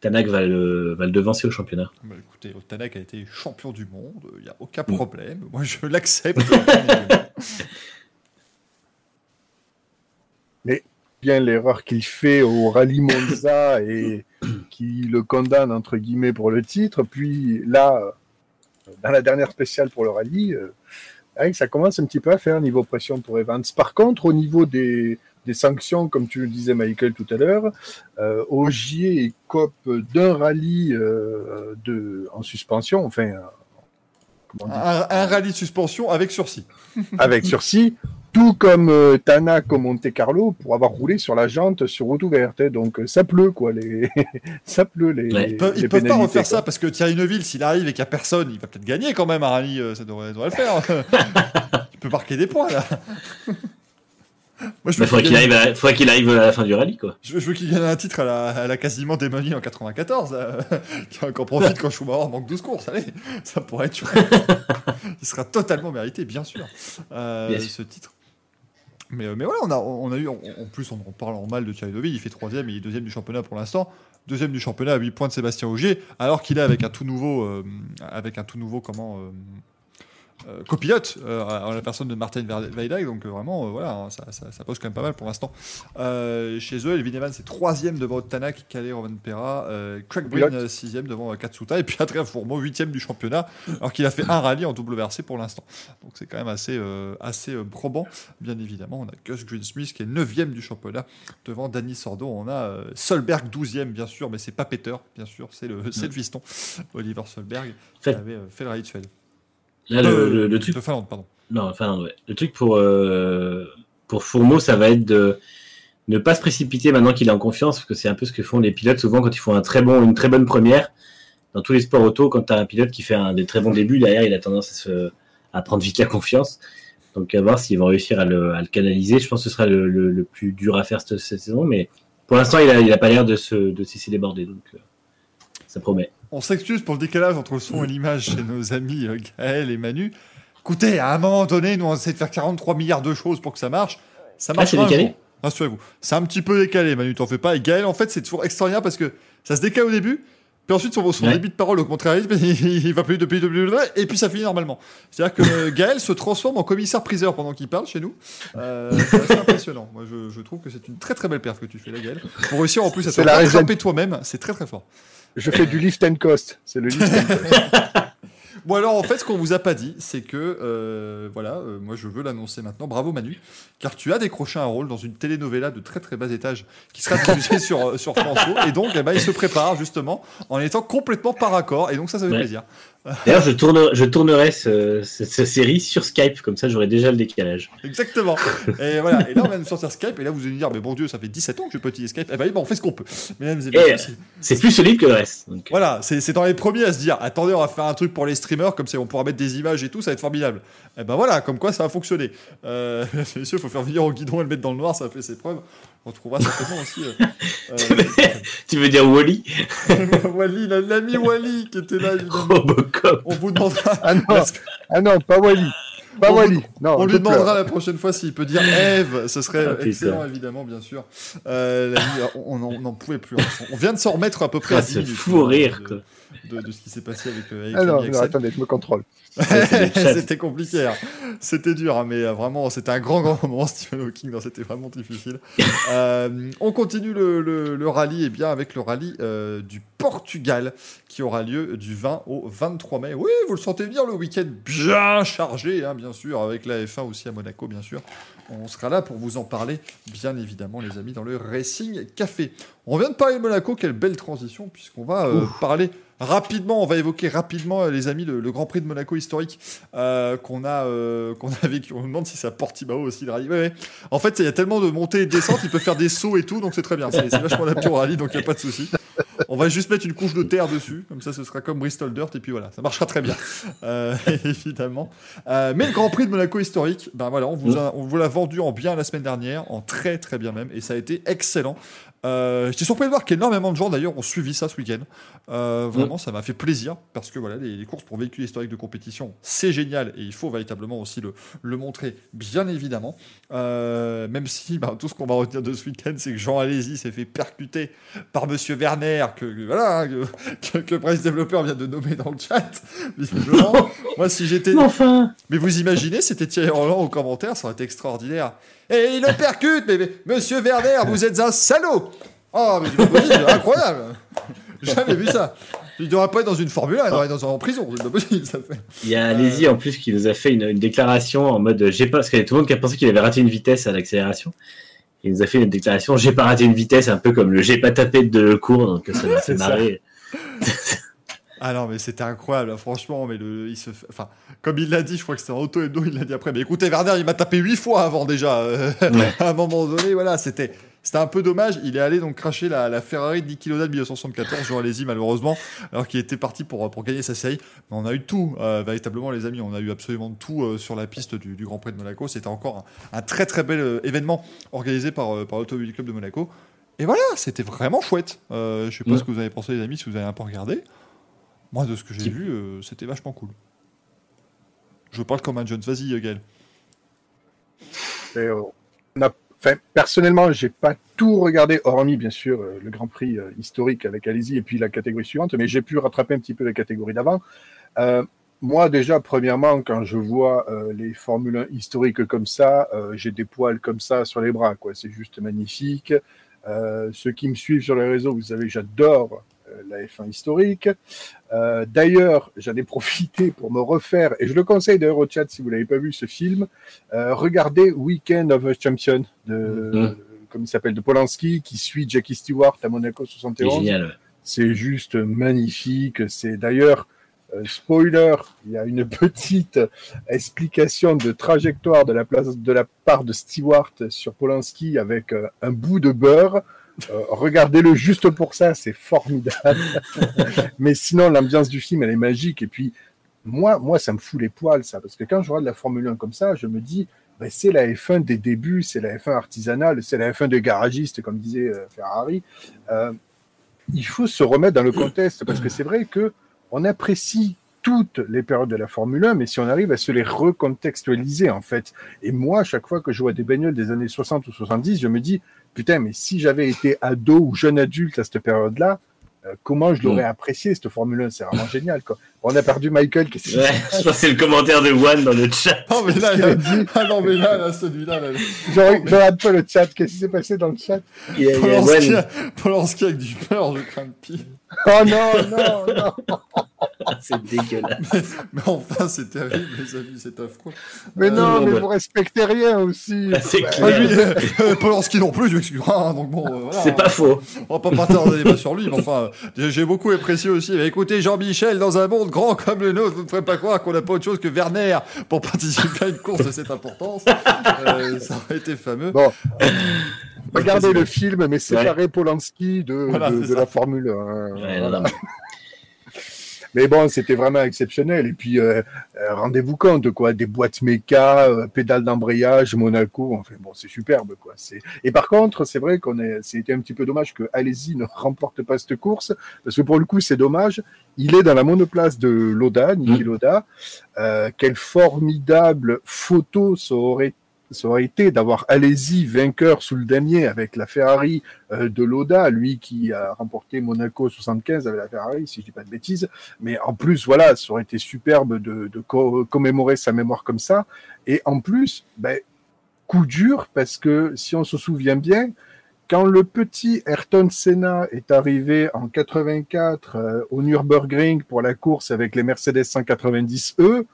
Tanak va le, va le devancer au championnat. Bah, écoutez, Tanak a été champion du monde, il n'y a aucun problème. Moi, je l'accepte. <laughs> Mais bien l'erreur qu'il fait au rallye Monza et qui le condamne entre guillemets pour le titre. Puis là, dans la dernière spéciale pour le rallye, euh, ça commence un petit peu à faire niveau pression pour Evans. Par contre, au niveau des, des sanctions, comme tu le disais Michael tout à l'heure, euh, Ogier cope d'un rallye euh, de, en suspension, enfin. Un, un, rallye de suspension avec sursis. avec sursis, tout comme euh, Tanak au Monte Carlo pour avoir roulé sur la jante sur route ouverte. Hein. Donc euh, ça pleut quoi, les... <laughs> ça pleut les. Ils peuvent, ils peuvent pas refaire ça parce que Thierry Neuville, s'il arrive et qu'il n'y a personne, il va peut-être gagner quand même un rallye. Euh, ça devrait, devrait le faire. <laughs> il peut marquer des points là. <laughs> Moi, je Bah, faudrait qu'il arrive, à- faudrait qu'il arrive à la fin du rallye, quoi. je veux- je veux qu'il gagne un titre à la, à la quasiment démonie en 94. euh, Qu'on profite quand Schumacher manque 12 courses. Allez, ça pourrait être chouette. Il sera totalement mérité, bien sûr, euh, Bien sûr. ce titre. Mais, euh, mais voilà, on a, eu, en, plus, on parle en mal de Thierry Neuville, il fait troisième il est deuxième du championnat pour l'instant. Deuxième du championnat à 8 points de Sébastien Ogier, alors qu'il est avec un tout nouveau, euh, comment, euh, euh, copilote, euh, la personne de Martin Weidag, donc euh, vraiment, euh, voilà, hein, ça, ça, ça pose quand même pas mal pour l'instant. Chez eux, Elvin Evans est troisième devant Tanak, Calais, Rovanpera, euh, Craig Breen sixième devant Katsuta, et puis Adrien Fourmeau huitième du championnat, alors qu'il a fait un rallye en double versé pour l'instant. Donc c'est quand même assez, assez probant, bien évidemment. On a Gus Greensmith qui est neuvième du championnat devant Danny Sordo. On a Solberg douzième, bien sûr, mais c'est pas Peter, bien sûr, c'est le, <laughs> le fiston, Oliver Solberg, qui avait fait le rallye de Suède. Là, le, le- le truc De Finlande, pardon. Non, ouais. Le truc pour, euh, pour Fourmeau, ça va être de ne pas se précipiter maintenant qu'il est en confiance, parce que c'est un peu ce que font les pilotes souvent quand ils font un très bon, une très bonne première. Dans tous les sports auto, quand tu as un pilote qui fait un des très bons débuts, derrière, il a tendance à, se, à prendre vite la confiance. Donc, à voir s'ils vont réussir à le, à le canaliser. Je pense que ce sera le, le- plus dur à faire cette, cette saison, mais pour l'instant, il a, il a pas l'air de se, de se laisser déborder. Donc, euh, ça promet. On s'excuse pour le décalage entre le son et l'image chez nos amis euh, Gaël et Manu. Écoutez, à un moment donné, nous on essaie de faire 43 milliards de choses pour que ça marche. Ça marche c'est pas un décalé. Rassurez-vous. C'est un petit peu décalé, Manu, t'en fais pas. Et Gaël, en fait, c'est toujours extraordinaire parce que ça se décale au début, puis ensuite son, son Ouais. débit de parole augmente très vite, il, va plus depuis, depuis, et puis ça finit normalement. C'est-à-dire que euh, Gaël se transforme en commissaire-priseur pendant qu'il parle chez nous. Euh, c'est assez impressionnant. Moi, je, je trouve que c'est une très très belle perf que tu fais là, Gaël. Pour réussir en plus à te C'est la rattraper toi-même, c'est très très fort. Je fais du lift and cost. C'est le lift and cost. <laughs> Bon alors en fait ce qu'on vous a pas dit c'est que euh, voilà euh, moi je veux l'annoncer maintenant bravo Manu car tu as décroché un rôle dans une telenovela de très très bas étage qui sera diffusée <laughs> sur euh, sur France et donc eh ben, il se prépare justement en étant complètement par accord et donc ça ça fait Ouais. plaisir. D'ailleurs, je, tourne, je tournerai ce- ce- cette série sur Skype, comme ça j'aurai déjà le décalage. Exactement. Et voilà et là on va nous sortir Skype et là vous allez nous dire mais bon Dieu ça fait 17 ans que je peux utiliser Skype. Eh ben, on fait ce qu'on peut. C'est- plus solide que le reste. donc. Voilà, c'est dans les premiers à se dire attendez, on va faire un truc pour les streamers, comme ça on pourra mettre des images et tout, ça va être formidable. Et ben voilà, comme quoi ça va fonctionner. Euh, <laughs> messieurs, il faut faire venir au guidon et le mettre dans le noir, ça a fait ses preuves. On trouvera certainement aussi. Euh, <laughs> tu veux dire Wally euh, <laughs> Wally, la- l'ami Wally qui était là, évidemment. Robocop On vous demandera. Ah non, ah non, pas Wally. Pas On Wally. Non, On lui demandera pleure. la prochaine fois s'il peut dire Eve, ce serait Ah, excellent évidemment bien sûr. Euh, on n'en pouvait plus. On vient de s'en remettre à peu près à Ah, 10 ce minutes, fou euh, rire, de, quoi. De- de ce qui s'est passé avec, euh, avec Ah non, non, attendez, je me contrôle. <laughs> c'était compliqué. hein. C'était dur, hein, mais euh, vraiment, c'était un grand, grand <laughs> moment, Stephen Hawking. C'était vraiment difficile. <laughs> Euh, on continue le, le- le rallye et bien avec le rallye euh, du Portugal qui aura lieu du 20 au 23 mai. Oui, vous le sentez venir, le week-end bien chargé, hein, bien sûr, avec la F1 aussi à Monaco, bien sûr. On sera là pour vous en parler, bien évidemment, les amis, dans le Racing Café. On vient de parler de Monaco, quelle belle transition, puisqu'on va euh, parler rapidement, on va évoquer rapidement, euh, les amis, le, le Grand Prix de Monaco historique euh, qu'on a, euh, qu'on a vécu. On me demande si ça Portimao aussi le rallye. Ouais, ouais. En fait, il y a tellement de montées et de descentes, il peut faire des sauts et tout, donc c'est très bien. C'est c'est vachement adapté au rallye, donc il n'y a pas de souci. On va juste mettre une couche de terre dessus, comme ça ce sera comme Bristol Dirt, et puis voilà, ça marchera très bien, <laughs> euh, <laughs> évidemment. Euh, mais le Grand Prix de Monaco historique, ben voilà, on vous, a- on vous l'a vendu en bien la semaine dernière, en très très bien même, et ça a été excellent. Euh, J'étais surpris de voir qu'énormément de gens d'ailleurs ont suivi ça ce week-end. Euh, vraiment, ça m'a fait plaisir parce que voilà, les, les courses pour véhicules historiques de compétition, c'est génial et il faut véritablement aussi le, le montrer, bien évidemment. Euh, même si bah, tout ce qu'on va retenir de ce week-end, c'est que Jean Alési s'est fait percuter par Monsieur Werner, que, que- voilà, hein, que, <laughs> que, que Price Developer vient de nommer dans le chat. Moi, si j'étais, enfin mais vous imaginez, c'était Thierry Roland au commentaire, ça aurait été extraordinaire. Et il le percute, mais, mais, monsieur Werner, vous êtes un salaud Oh, mais c'est pas possible, incroyable Jamais vu ça. Il ne devrait pas être dans une Formule 1, il devrait être dans, en prison, c'est pas possible. Ça fait. Il y a Alési en plus qui nous a fait une, une déclaration en mode j'ai pas parce qu'il y a tout le monde qui a pensé qu'il avait raté une vitesse à l'accélération. Il nous a fait une déclaration j'ai pas raté une vitesse un peu comme le j'ai pas tapé de cours donc ça m'a <laughs> fait marrer. <laughs> Ah non, mais c'était incroyable, hein, franchement. Mais le, il se, enfin, comme il l'a dit, je crois que c'était en auto hebdo, il l'a dit après. Mais écoutez, Werner, il m'a tapé huit fois avant déjà. euh, <laughs> Ouais. à un moment donné, voilà, c'était, C'était un peu dommage. Il est allé donc cracher la, la Ferrari de Niki Lauda de 1974, Jean Alesi malheureusement, alors qu'il était parti pour, pour gagner sa série. Mais on a eu tout, euh, véritablement les amis. On a eu absolument tout euh, sur la piste du, du Grand Prix de Monaco. C'était encore un, un très très bel euh, événement organisé par, par l'Automobile Club de Monaco. Et voilà, c'était vraiment chouette. Je sais pas Ouais. ce que vous avez pensé les amis, si vous avez un peu regardé. Moi, de ce que j'ai Qui- vu, euh, c'était vachement cool. Je parle comme un Jones. Vas-y, euh, Gaël. Euh, on a- enfin, personnellement, j'ai pas tout regardé, hormis bien sûr euh, le Grand Prix euh, historique avec Alési et puis la catégorie suivante, mais j'ai pu rattraper un petit peu la catégorie d'avant. Euh, moi, déjà, premièrement, quand je vois euh, les Formule 1 historiques comme ça, euh, j'ai des poils comme ça sur les bras, quoi. C'est juste magnifique. Euh, ceux qui me suivent sur les réseaux, vous savez, j'adore euh, la F1 historique. Euh, D'ailleurs, j'en ai profité pour me refaire, et je le conseille d'ailleurs au chat si vous l'avez pas vu ce film, euh, regardez Weekend of a Champion de, Mhm. comme il s'appelle, de Polanski, qui suit Jackie Stewart à Monaco C'est 71. génial. ouais. C'est juste magnifique. C'est d'ailleurs, euh, spoiler, il y a une petite explication de trajectoire de la, place, de la part de Stewart sur Polanski avec euh, un bout de beurre. Euh, Regardez-le juste pour ça, c'est formidable. <laughs> Mais sinon, l'ambiance du film, elle est magique. Et puis, moi, moi, ça me fout les poils, ça. Parce que quand je regarde la Formule 1 comme ça, je me dis, ben, c'est la F1 des débuts, c'est la F1 artisanale, c'est la F1 des garagistes, comme disait euh, Ferrari. Euh, il faut se remettre dans le contexte parce que c'est vrai que on apprécie toutes les périodes de la Formule 1, mais si on arrive à se les recontextualiser en fait. Et moi, chaque fois que je vois des bagnoles des années 60 ou 70, je me dis putain, mais si j'avais été ado ou jeune adulte à cette période-là, euh, comment je l'aurais apprécié cette Formule 1 C'est vraiment génial quoi. On a perdu Michael. Qu'est-ce qui Ouais, je pense que c'est le commentaire de One dans le chat. Non, mais là, il y a- ah non, mais là, là celui-là, là. Je re- je regarde pas le chat. Qu'est-ce qui s'est passé dans le chat? A, a Polanski, One. Polanski avec du beurre, je crains le pire. Oh non, non, non. <laughs> C'est dégueulasse. Mais enfin, c'est terrible, les amis, c'est affreux. Mais Euh, non, mais bah. vous respectez rien aussi. <laughs> C'est. Ah, lui, clair. euh, Polanski non plus, tu m'excuseras. hein, donc bon, euh, voilà, C'est pas faux. On va pas partir dans un débat sur lui, mais enfin, euh, j'ai beaucoup apprécié aussi. Mais écoutez, Jean-Michel, dans un monde grand comme le nôtre, vous ne ferez pas croire qu'on n'a pas autre chose que Werner pour <laughs> participer à une course de cette importance. Euh, ça aurait été fameux. Bon, regardez le film, mais c'est Ouais. Polanski de, Voilà, de, c'est de ça. la Formule 1. hein, Ouais, voilà. non, non, <laughs> Mais bon, c'était vraiment exceptionnel. Et puis, euh, euh, rendez-vous compte, quoi, des boîtes méca, euh, pédales d'embrayage, Monaco. Enfin, bon, c'est superbe, quoi. C'est... Et par contre, c'est vrai qu'on est, c'était un petit peu dommage que Alési ne remporte pas cette course, parce que pour le coup, c'est dommage. Il est dans la monoplace de Loda, Niki Mm. Loda. Euh, quelle formidable photo ça aurait ça aurait été d'avoir Alési vainqueur sous le damier avec la Ferrari euh, de Loda, lui qui a remporté Monaco 75 avec la Ferrari, si je dis pas de bêtises. Mais en plus, voilà, ça aurait été superbe de, de co- commémorer sa mémoire comme ça. Et en plus, ben, coup dur, parce que si on se souvient bien, quand le petit Ayrton Senna est arrivé en 84 euh, au Nürburgring pour la course avec les Mercedes 190E,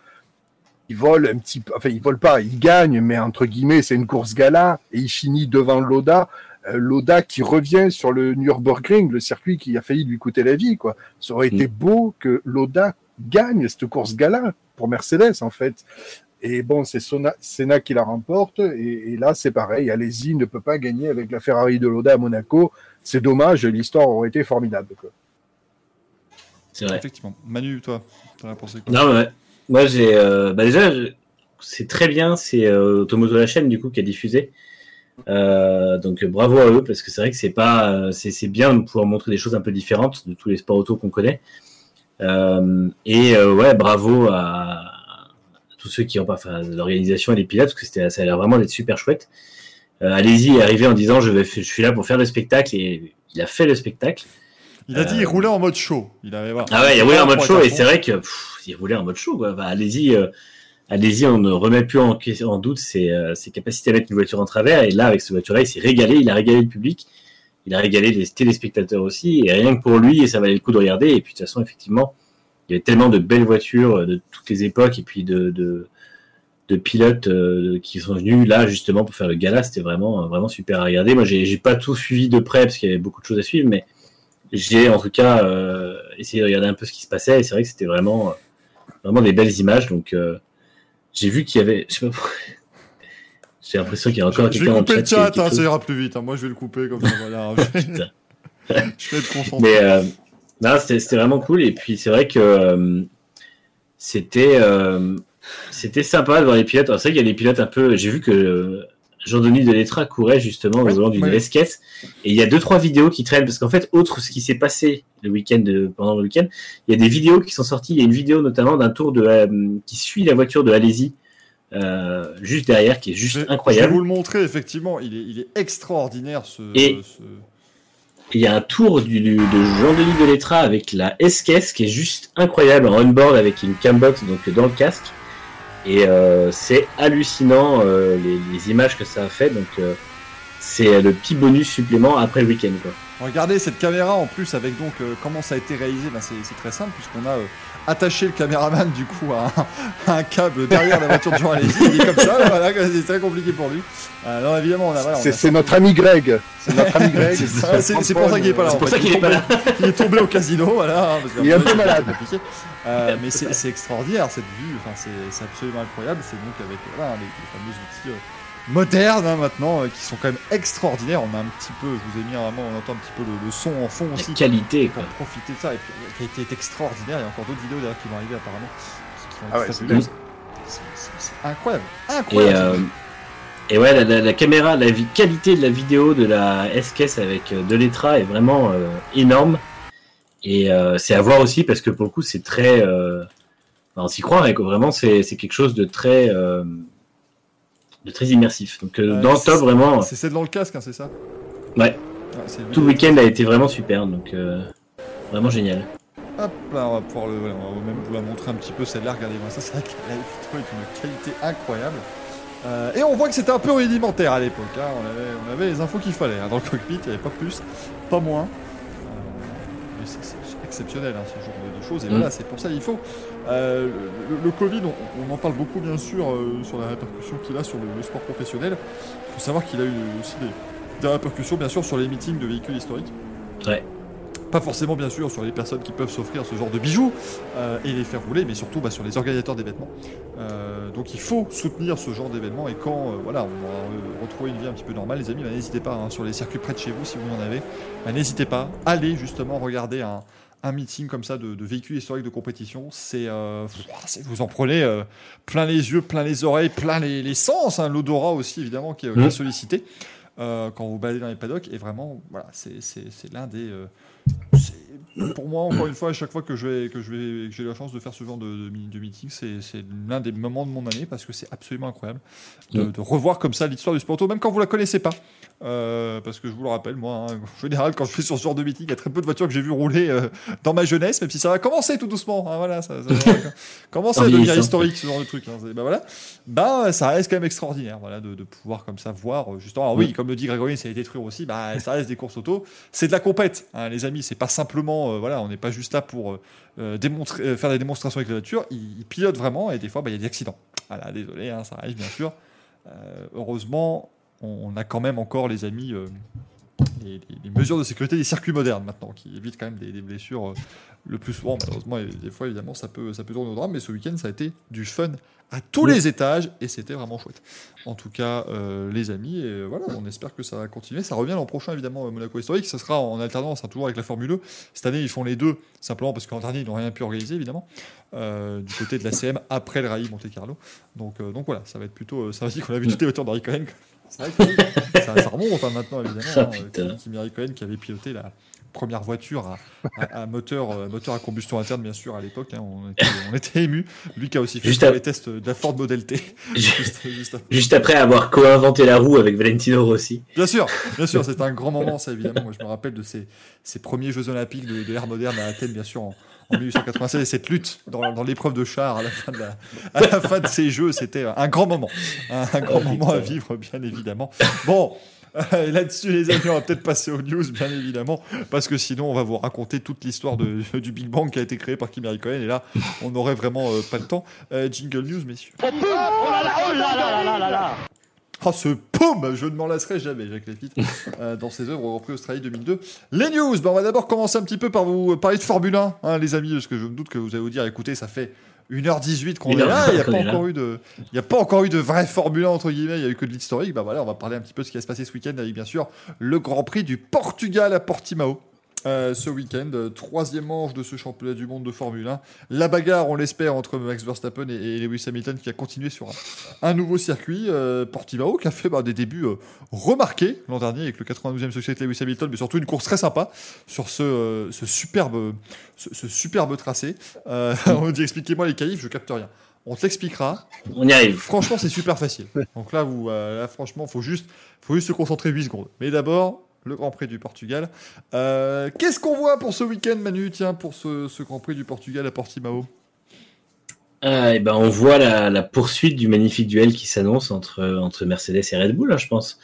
il vole un petit peu, enfin il vole pas, il gagne, mais entre guillemets c'est une course gala et il finit devant Loda. Euh, Loda qui revient sur le Nürburgring, le circuit qui a failli lui coûter la vie, quoi. Ça aurait été beau que Loda gagne cette course gala pour Mercedes, en fait. Et bon, c'est Senna qui la remporte, et, et là c'est pareil, allez-y, ne peut pas gagner avec la Ferrari de Loda à Monaco. C'est dommage, l'histoire aurait été formidable. Quoi. C'est vrai. Effectivement. Manu, toi, t'en as pensé quoi? Non, ouais. Moi, j'ai. euh, bah déjà, c'est très bien. C'est euh, Automoto la chaîne, du coup, qui a diffusé. Euh, donc, bravo à eux, parce que c'est vrai que c'est pas. euh, C'est bien de pouvoir montrer des choses un peu différentes de tous les sports auto qu'on connaît. Et ouais, bravo à, tous ceux qui ont pas. Enfin, l'organisation et les pilotes, parce que ça a l'air vraiment d'être super chouette. Allez-y, arrivé en disant je, vais, je suis là pour faire le spectacle, et il a fait le spectacle. Il a dit Euh, il roulait en mode show. Il avait, voilà. Ah ouais, il roulait en mode être et c'est vrai que pff, il roulait en mode show. Quoi. Enfin, allez-y, euh, allez-y, on ne remet plus en, doute ses, euh, ses capacités à mettre une voiture en travers. Et là, avec cette voiture-là, il s'est régalé. Il a régalé le public, il a régalé les téléspectateurs aussi. Et rien que pour lui, et ça valait le coup de regarder. Et puis de toute façon, effectivement, il y avait tellement de belles voitures euh, de toutes les époques et puis de, de, de pilotes euh, qui sont venus là justement pour faire le gala. C'était vraiment, euh, vraiment super à regarder. Moi, j'ai pas tout suivi de près parce qu'il y avait beaucoup de choses à suivre, mais j'ai en tout cas euh, essayé de regarder un peu ce qui se passait et c'est vrai que c'était vraiment, euh, vraiment des belles images. Donc euh, j'ai vu qu'il y avait, <laughs> je J'ai l'impression qu'il y a encore Je vais quelqu'un dans le couper chat. le chat, qui hein, ça ira plus vite. hein. Moi, je vais le couper comme ça. <laughs> Voilà. Putain. <laughs> je vais être concentré. Mais euh, non, c'était vraiment cool. Et puis c'est vrai que euh, c'était euh, c'était sympa de voir les pilotes. C'est vrai qu'il y a des pilotes un peu. J'ai vu que Jean-Denis Delettra courait justement Oui, au volant d'une oui. S-Caisse. Et il y a deux trois vidéos qui traînent parce qu'en fait, autre ce qui s'est passé le week-end de- pendant le week-end, il y a des vidéos qui sont sorties. Il y a une vidéo notamment d'un tour de la- qui suit la voiture de Alési. Euh, juste derrière, qui est Je juste vais- Je vais incroyable. vous le montrer, effectivement. Il est, il est extraordinaire, ce. Et- ce- Il y a un tour du, du- de Jean-Denis Delettra avec la S-Caisse qui est juste incroyable en on-board avec une cambox donc dans le casque. Et euh, c'est hallucinant euh, les, les images que ça a fait. Donc euh, c'est le petit bonus supplément après le week-end. Quoi. Regardez cette caméra en plus avec donc euh, comment ça a été réalisé. Ben, c'est c'est très simple puisqu'on a euh, attaché le caméraman du coup à un, à un câble derrière la voiture de Jean. Il est comme ça, <laughs> voilà, c'est très compliqué pour lui. Alors évidemment, on a. Voilà, on C'est a- c'est notre ami Greg. C'est notre ami Greg. <laughs> C'est c'est c'est pour ça qu'il est pas là. C'est pour fait. ça qu'il est pas là. Il est tombé au casino, voilà. hein, parce Il est un peu c'est malade. Euh, <laughs> mais c'est extraordinaire cette vue. Enfin, c'est absolument incroyable. C'est donc avec voilà, les, les fameux outils euh, modernes hein, maintenant euh, qui sont quand même extraordinaires. On a un petit peu, je vous ai mis vraiment, on entend un petit peu le, le son en fond aussi La qualité. pour Quoi. profiter de ça. Et puis la qualité est extraordinaire. Il y a encore d'autres vidéos d'ailleurs qui vont arriver apparemment. qui vont Ah être ouais, fabuleuses. C'est- incroyable, Et, incroyable. euh, et ouais, la, la- la caméra, la qualité de la vidéo de la S-Caisse avec euh, Delettra est vraiment euh, énorme. Et euh, c'est à voir aussi parce que pour le coup, c'est très. Euh, on s'y croirait, quoi. Vraiment, c'est quelque chose de très. euh, de très immersif. Donc, euh, dans le top, vraiment, C'est c'est dans le casque, hein, c'est ça? Ouais. tout le week-end a été vraiment super. Donc, vraiment génial. Hop là, on va pouvoir le, voilà, on va même vous la montrer un petit peu celle-là. Regardez-moi ça, <laughs> c'est vrai que vidéo est d'une qualité incroyable. Euh, et on voit que c'était un peu rudimentaire à l'époque. hein. On, avait, on avait les infos qu'il fallait hein. dans le cockpit, il n'y avait pas plus, pas moins. Euh, mais exceptionnel hein, ce genre de, de choses. Et Mm. voilà, c'est pour ça qu'il faut. Euh, le, le Covid, on, on en parle beaucoup bien sûr euh, sur la répercussion qu'il a sur le, le sport professionnel. Il faut savoir qu'il a eu aussi des, des répercussions bien sûr sur les meetings de véhicules historiques. Ouais. Pas forcément bien sûr sur les personnes qui peuvent s'offrir ce genre de bijoux euh, et les faire rouler, mais surtout bah, sur les organisateurs d'événements. Donc il faut soutenir ce genre d'événements et quand voilà, on aura retrouvé une vie un petit peu normale, les amis, bah, n'hésitez pas hein, sur les circuits près de chez vous si vous en avez, bah, n'hésitez pas, allez justement regarder un, un meeting comme ça de, de véhicules historiques de compétition. C'est euh, vous en prenez euh, plein les yeux, plein les oreilles, plein les, les sens, hein, l'odorat aussi évidemment qui est, qui est Mhm. sollicité. euh, quand vous baladez dans les paddocks et vraiment voilà c'est l'un des pour moi encore une fois à chaque fois que je vais que je vais que j'ai la chance de faire ce genre de, de, de meeting c'est l'un des moments de mon année parce que c'est absolument incroyable de, Mm. de revoir comme ça l'histoire du sport auto même quand vous la connaissez pas Euh, parce que je vous le rappelle moi hein, en général quand je fais sur ce genre de meeting il y a très peu de voitures que j'ai vu rouler euh, dans ma jeunesse même si ça va commencer tout doucement hein, voilà ça, ça va <laughs> commencer En à devenir historique ce genre de truc hein, c'est- bah voilà. Bah ça reste quand même extraordinaire voilà de, de pouvoir comme ça voir euh, justement alors oui Mm. comme le dit Grégory ça a été détruire aussi bah ça reste des courses auto. C'est de la compète les amis c'est pas simplement euh, voilà on n'est pas juste là pour démontrer faire des démonstrations avec la voiture ils, ils pilotent vraiment et des fois bah, il y a des accidents. Voilà désolé ça arrive bien sûr. Heureusement on, on a quand même encore les amis euh, les, les- les mesures de sécurité des circuits modernes maintenant qui évitent quand même des, des blessures euh, le plus souvent. Malheureusement et des fois évidemment ça peut ça peut tourner au drame mais ce week-end ça a été du fun à tous Oui. les étages et c'était vraiment chouette. En tout cas euh, les amis et voilà on espère que ça va continuer. Ça revient l'an prochain évidemment Monaco historique. Ça sera en alternance hein, toujours avec la Formule 2 cette année ils font les deux simplement parce qu'en dernier ils n'ont rien pu organiser évidemment euh, du côté de la CM après le rallye Monte Carlo. Donc euh, donc voilà ça va être plutôt ça va dire qu'on a vu toutes les voitures d'Harry Cohen c'est vrai que <laughs> ça, ça remonte hein, maintenant évidemment Ah, hein, putain. Kimi Raikkonen qui avait piloté la première voiture à, à- à moteur, euh, moteur à combustion interne, bien sûr, à l'époque. hein, on, était, on était ému. Lui qui a aussi fait Juste à- les tests de la Ford Model T. <laughs> juste, juste après. Juste après avoir co-inventé la roue avec Valentino Rossi. Bien sûr, bien sûr, c'est un grand <laughs> moment, ça évidemment. Moi, je me rappelle de ces, ces premiers Jeux Olympiques de, de l'ère moderne à Athènes, bien sûr, en, en 1896, et cette lutte dans, dans l'épreuve de char à la fin de, la- à la fin de ces Jeux, c'était un grand moment, un, un grand Oh, moment à vivre, bien évidemment. Bon. euh, Là-dessus, les amis, on va peut-être passer aux news, bien évidemment, parce que sinon, on va vous raconter toute l'histoire de- du Big Bang qui a été créé par Kimi Raikkonen, et là, on n'aurait vraiment euh, pas le temps. Euh, jingle news, messieurs. Oh là là, oh là là là là Oh, ce pomme Je ne m'en lasserai jamais, Jacques Lafitte, <laughs> euh, dans ses œuvres repris Australie 2002. Les news bah, On va d'abord commencer un petit peu par vous parler de Formule 1, hein, les amis, parce que je me doute que vous allez vous dire, écoutez, ça fait 1h18 qu'on est 1h18 là, il n'y a, pas encore eu de- y a pas encore eu de vraie Formule 1, entre guillemets, il y a eu que de l'historique. Bah voilà, on va parler un petit peu de ce qui va se passer ce week-end avec bien sûr le Grand Prix du Portugal à Portimao. Euh, ce week-end, euh, troisième manche de ce championnat du monde de Formule 1. La bagarre, on l'espère, entre Max Verstappen et, et Lewis Hamilton qui a continué sur un, un nouveau circuit, euh, Portimao, qui a fait bah, des débuts euh, remarqués l'an dernier avec le 92e succès de Lewis Hamilton, mais surtout une course très sympa sur ce, ce superbe, ce, ce superbe tracé. <laughs> On dit expliquez-moi les qualifs, je capte rien. On te l'expliquera. On y arrive. Franchement, c'est super facile. Donc là, vous, là franchement, faut juste, faut juste se concentrer 8 secondes. Mais d'abord, le Grand Prix du Portugal. Euh, Qu'est-ce qu'on voit pour ce week-end, Manu Tiens, pour ce, Grand Prix du Portugal à Portimao? Ah, et ben, on voit la, la poursuite du magnifique duel qui s'annonce entre, entre Mercedes et Red Bull, hein, je pense.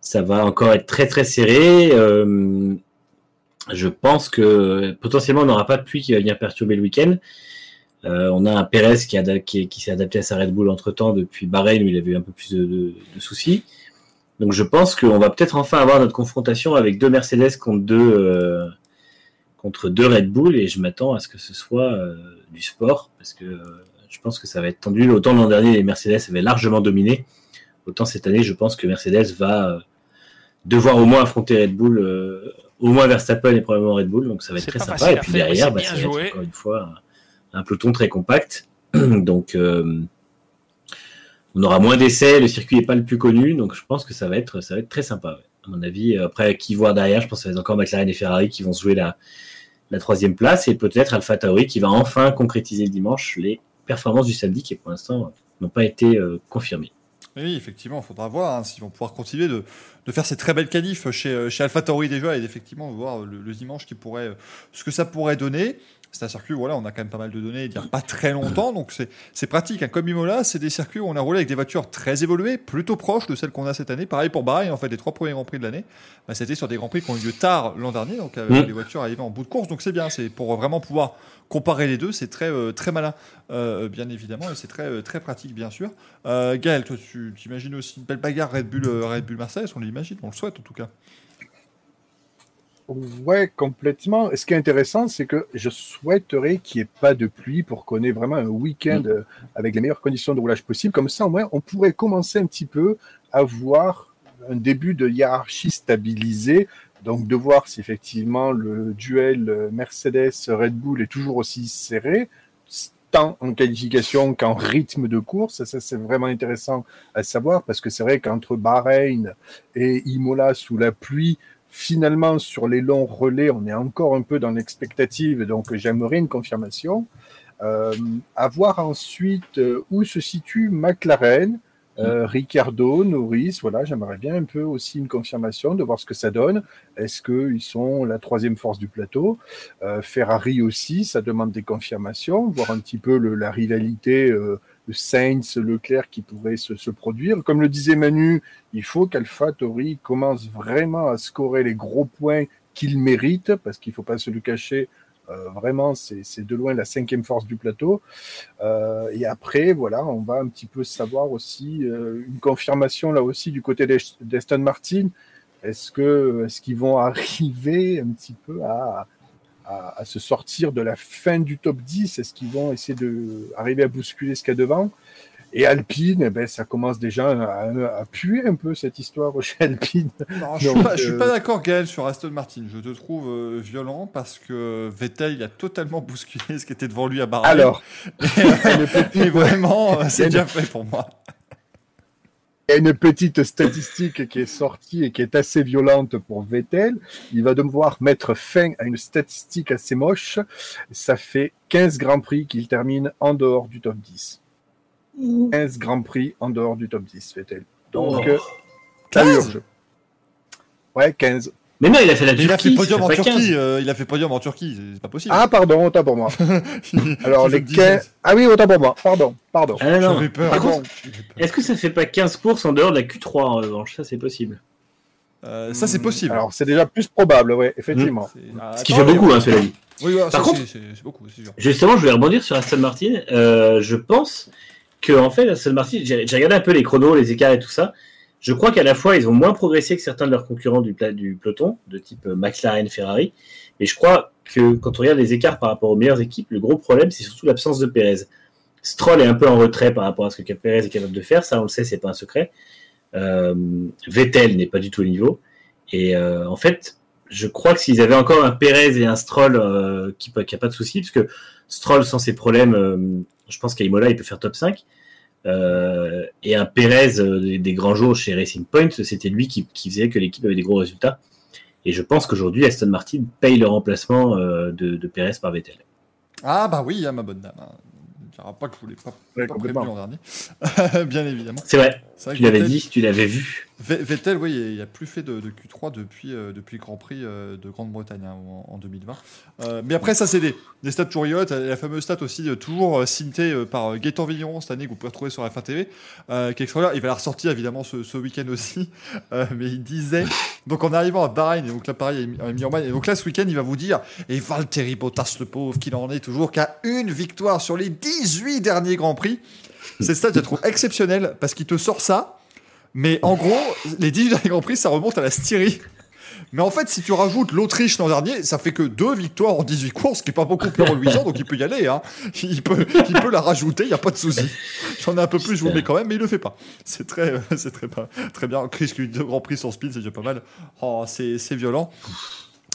Ça va encore être très très serré. Euh, je pense que potentiellement on n'aura pas de pluie qui va venir perturber le week-end. Euh, on a un Perez qui, qui, s'est adapté à sa Red Bull entre temps depuis Bahreïn où il avait eu un peu plus de soucis. Donc je pense qu'on va peut-être enfin avoir notre confrontation avec deux Mercedes contre deux, euh, contre deux Red Bull et je m'attends à ce que ce soit euh, du sport parce que euh, je pense que ça va être tendu. Autant l'an dernier les Mercedes avaient largement dominé, autant cette année je pense que Mercedes va devoir au moins affronter Red Bull, au moins Verstappen et probablement Red Bull, donc ça va être très sympa. Et puis derrière, bah, ça va être encore une fois un, un peloton très compact. <clears throat> donc euh, on aura moins d'essais, le circuit n'est pas le plus connu, donc je pense que ça va être, très sympa. À mon avis, après, qui voir derrière, je pense que ça va être encore McLaren et Ferrari qui vont jouer la, troisième place, et peut-être Alpha Tauri qui va enfin concrétiser le dimanche les performances du samedi qui, pour l'instant, n'ont pas été euh, confirmées. Oui, effectivement, il faudra voir hein, s'ils vont pouvoir continuer de, faire ces très belles qualifs chez, euh, chez AlphaTauri déjà et effectivement voir le, dimanche euh, ce que ça pourrait donner. C'est un circuit, voilà, on a quand même pas mal de données il n'y a pas très longtemps, donc c'est pratique. hein. Comme Imola, c'est des circuits où on a roulé avec des voitures très évoluées, plutôt proches de celles qu'on a cette année. Pareil pour Bahreïn, en fait, les trois premiers Grands Prix de l'année, bah, c'était sur des Grands Prix qui ont eu lieu tard l'an dernier, donc avec Mm. des voitures arrivées en bout de course, donc c'est bien, c'est pour vraiment pouvoir comparer les deux, c'est très, euh, très malin, euh, bien évidemment, et c'est très, euh, très pratique, bien sûr. Euh, Gaël, toi, tu imagines aussi une belle bagarre Red Bull, euh, Red Bull Mercedes, on l'imagine, on le souhaite en tout cas. Ouais, complètement. Et ce qui est intéressant, c'est que je souhaiterais qu'il n'y ait pas de pluie pour qu'on ait vraiment un week-end euh, avec les meilleures conditions de roulage possible. Comme ça, au moins, on pourrait commencer un petit peu à voir un début de hiérarchie stabilisée. Donc, de voir si effectivement le duel euh, Mercedes-Red Bull est toujours aussi serré, tant en qualification qu'en rythme de course. Ça, c'est vraiment intéressant à savoir parce que c'est vrai qu'entre Bahreïn et Imola sous la pluie, finalement, sur les longs relais, on est encore un peu dans l'expectative, donc j'aimerais une confirmation. Euh, à voir ensuite euh, où se situe McLaren, euh, Ricardo, Norris, voilà, j'aimerais bien un peu aussi une confirmation de voir ce que ça donne. Est-ce qu'ils sont la troisième force du plateau? Euh, Ferrari aussi, ça demande des confirmations, voir un petit peu le- la rivalité euh, Sainz, Leclerc qui pourrait se, se produire. Comme le disait Manu, il faut qu'Alpha Tori commence vraiment à scorer les gros points qu'il mérite, parce qu'il ne faut pas se le cacher, euh, vraiment, c'est de loin la cinquième force du plateau. Euh, et après, voilà, on va un petit peu savoir aussi euh, une confirmation là aussi du côté d'Est- d'Aston Martin. Est-ce que est-ce qu'ils vont <laughs> arriver un petit peu à, à, à se sortir de la fin du top 10 Est-ce qu'ils vont essayer de arriver à bousculer ce qu'il y a devant? Et Alpine, eh ben, ça commence déjà à, à puer un peu cette histoire chez Alpine. Non, je suis Donc, pas, je suis euh, pas d'accord, Gaël, sur Aston Martin. Je te trouve euh, violent parce que Vettel il a totalement <laughs> bousculé ce qui était devant lui à Bahreïn. Alors, et, <laughs> et vraiment, <laughs> euh, c'est bien fait pour moi. Il y a une petite statistique qui est sortie et qui est assez violente pour Vettel. Il va devoir mettre fin à une statistique assez moche. Ça fait 15 Grands Prix qu'il termine en dehors du top 10. 15 Grands Prix en dehors du top 10, Vettel. Donc, Oh. euh, ça 15? urge. Ouais, 15. Mais non, il a fait la Turquie. Il a fait podium en pas 15. Turquie. euh, il a fait podium en Turquie. C'est- pas possible. Ah, pardon, autant pour moi. <laughs> Alors, les. 15... Ah oui, autant pour moi. Pardon, pardon. Ah. J'avais peur. Par Pardon. contre, est-ce que ça fait pas 15 courses en dehors de la Q3 en revanche? Ça, c'est possible. Euh, ça, c'est possible. Alors, c'est déjà plus probable, ouais, effectivement. C'est- ah, Ce qui fait beaucoup, hein, cela dit. Oui, ouais, ça, Par contre- c'est- beaucoup, c'est sûr. Justement, je voulais rebondir sur Aston Martin. Euh, je pense que en fait, Aston Martin, j'ai j'ai regardé un peu les chronos, les écarts et tout ça. Je crois qu'à la fois, ils ont moins progressé que certains de leurs concurrents du, du peloton, de type euh, McLaren, Ferrari. Mais je crois que quand on regarde les écarts par rapport aux meilleures équipes, le gros problème, c'est surtout l'absence de Pérez. Stroll est un peu en retrait par rapport à ce que Perez est capable de faire. Ça, on le sait, c'est pas un secret. Euh, Vettel n'est pas du tout au niveau. Et euh, en fait, je crois que s'ils avaient encore un Perez et un Stroll qui n'a pas de souci, parce que Stroll, sans ses problèmes, je pense qu'à Imola, il peut faire top 5. Euh, et un Perez euh, des, des grands jours chez Racing Point, c'était lui qui, qui faisait que l'équipe avait des gros résultats. Et je pense qu'aujourd'hui, Aston Martin paye le remplacement euh, de, de Perez par Vettel. Ah bah oui, hein, ma bonne dame. hein. On dira pas que je voulais pas, Ouais, pas prévenu l'an dernier. <laughs> Bien évidemment. C'est vrai, tu l'avais dit, tu l'avais vu. Ve- Vettel, oui, il a plus fait de, de Q3 depuis, euh, depuis le Grand Prix euh, de Grande-Bretagne hein, en, en 2020. Euh, mais après, ça, c'est des, des stats toujours rigolotes. La fameuse stat aussi, toujours citée par Gaëtan Vigneron cette année, que vous pouvez retrouver sur F1 TV, qui est extraordinaire. Il va la ressortir évidemment ce, ce week-end aussi. <laughs> Mais il disait, donc en arrivant à Bahreïn, donc là, pareil, en main. Et donc là, ce week-end, il va vous dire, et Valtteri Bottas, le pauvre, qu'il en est toujours qu'à une victoire sur les 18 derniers Grands Prix. Cette stat, je la trouve exceptionnelle parce qu'il te sort ça. Mais en gros, les 18 derniers Grands Prix, ça remonte à la Styrie. Mais en fait, si tu rajoutes l'Autriche l'an dernier, ça fait que deux victoires en 18 courses, ce qui est pas beaucoup plus reluisant, donc il peut y aller. Hein. Il, peut, il peut la rajouter, il n'y a pas de souci. J'en ai un peu plus, je vous le mets quand même, mais il le fait pas. C'est très, <laughs> c'est très, très bien. Chris Grands Prix sans speed, c'est déjà pas mal. Oh, c'est violent.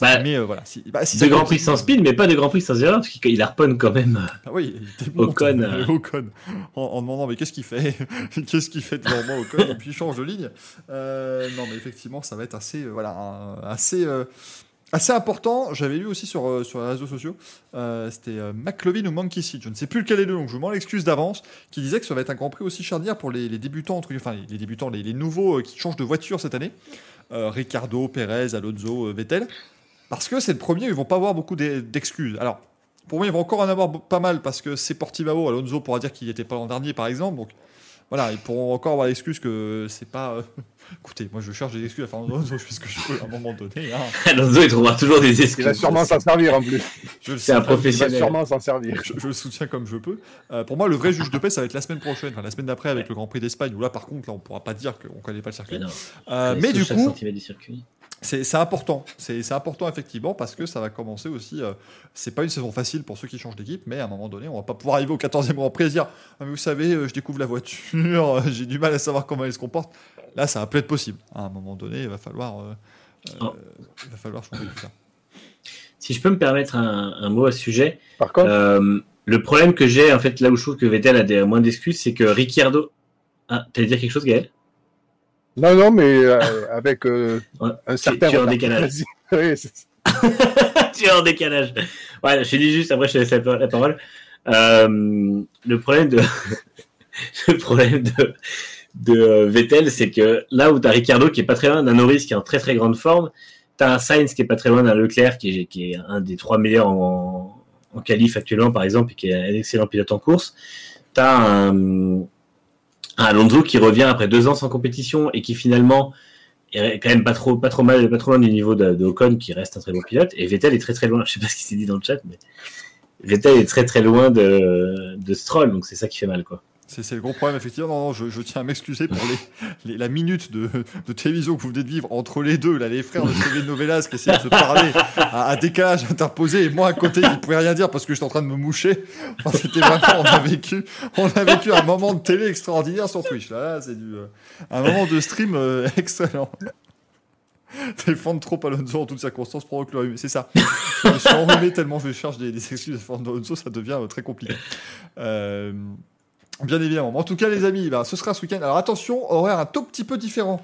Bah, Mais euh, voilà. Si, bah, si de ça Grand Prix sans speed, mais pas de Grand Prix sans erreur, parce qu'il harponne quand même. Ah oui, il démonte, Ocon, euh, euh. Ocon. En, en demandant mais qu'est-ce qu'il fait <laughs> Qu'est-ce qu'il fait devant moi Ocon Et puis il change de ligne. Euh, non mais effectivement ça va être assez euh, voilà un- assez euh, assez important. J'avais lu aussi sur euh, sur les réseaux sociaux. euh, C'était euh, McLovin ou Monkey Seed, je ne sais plus lequel est le donc je m'en excuse d'avance, qui disait que ça va être un Grand Prix aussi charnière pour les, les débutants entre enfin les, débutants les, les nouveaux euh, qui changent de voiture cette année. Euh, Ricardo, Perez, Alonso, euh, Vettel. Parce que c'est le premier, ils vont pas avoir beaucoup d'e- d'excuses. Alors, pour moi, ils vont encore en avoir pas mal parce que c'est Portimao. Alonso pourra dire qu'il n'était pas l'an dernier, par exemple. Donc, voilà, ils pourront encore avoir l'excuse que c'est pas. euh, <laughs> Écoutez, moi, je cherche des excuses à Fernando Alonso, je fais ce que je peux à un moment donné. hein. <laughs> Alonso, il trouvera toujours des excuses. Il va sûrement s'en servir en plus. <laughs> C'est un sais, Il va professionnel. sûrement s'en servir. je, je le soutiens comme je peux. Euh, pour moi, le vrai juge de paix, ça va être la semaine prochaine, enfin la semaine d'après avec le Grand Prix d'Espagne, où là, par contre, là, on pourra pas dire qu'on connaît pas le circuit. Mais non, Euh, mais du coup, du circuit. C'est important, c'est important effectivement parce que ça va commencer aussi. euh, c'est pas une saison facile pour ceux qui changent d'équipe, mais à un moment donné, on va pas pouvoir arriver au 14e Grand Prix et se dire ah, mais Vous savez, euh, je découvre la voiture, euh, <laughs> j'ai du mal à savoir comment elle se comporte. Là, ça va plus être possible. À un moment donné, il va falloir, euh, euh, Oh. il va falloir changer tout ça. Si je peux me permettre un, un mot à ce sujet, Par contre, euh, le problème que j'ai, en fait, là où je trouve que Vettel a des, moins d'excuses, c'est que Ricciardo. Ah, t'allais dire quelque chose, Gaël? Non, non, mais euh, avec euh, Ouais, un certain tu es en décalage. <laughs> Oui, <laughs> tu es en décalage. Ouais, je te dis juste, après je te laisse la, la parole. Euh, le problème de, <laughs> le problème de, de Vettel, c'est que là où tu as Ricardo qui est pas très loin d'un Norris qui est en très très grande forme, tu as un Sainz qui est pas très loin d'un Leclerc qui est, qui est un des trois meilleurs en, en qualif actuellement par exemple et qui est un excellent pilote en course. Tu as un, un Alonso qui revient après deux ans sans compétition et qui finalement est quand même pas trop, pas trop mal, loin du niveau de, qui reste un très bon pilote. Et Vettel est très très loin. Je sais pas <laughs> ce qui s'est dit dans le chat, mais Vettel est très très loin de, de Stroll, donc c'est ça qui fait mal, quoi. C'est le gros problème, effectivement. Non, non, je, tiens à m'excuser pour la minute de, télévision que vous venez de vivre entre les deux, là, les frères de TV Novelas qui essayaient de se parler à, à décalage interposé, et moi à côté qui ne pouvais rien dire parce que j'étais en train de me moucher. C'était vraiment, on a vécu, on a vécu un moment de télé extraordinaire sur Twitch. Là, c'est euh, un moment de stream euh, excellent. Défendre trop Alonso en toutes circonstances provoque le rhume. C'est ça. Je suis enrhumé tellement je cherche des, des excuses à Alonso, ça devient euh, très compliqué. Euh, Bien évidemment. En tout cas, les amis, bah, ce sera ce week-end. Alors attention, horaire un tout petit peu différent.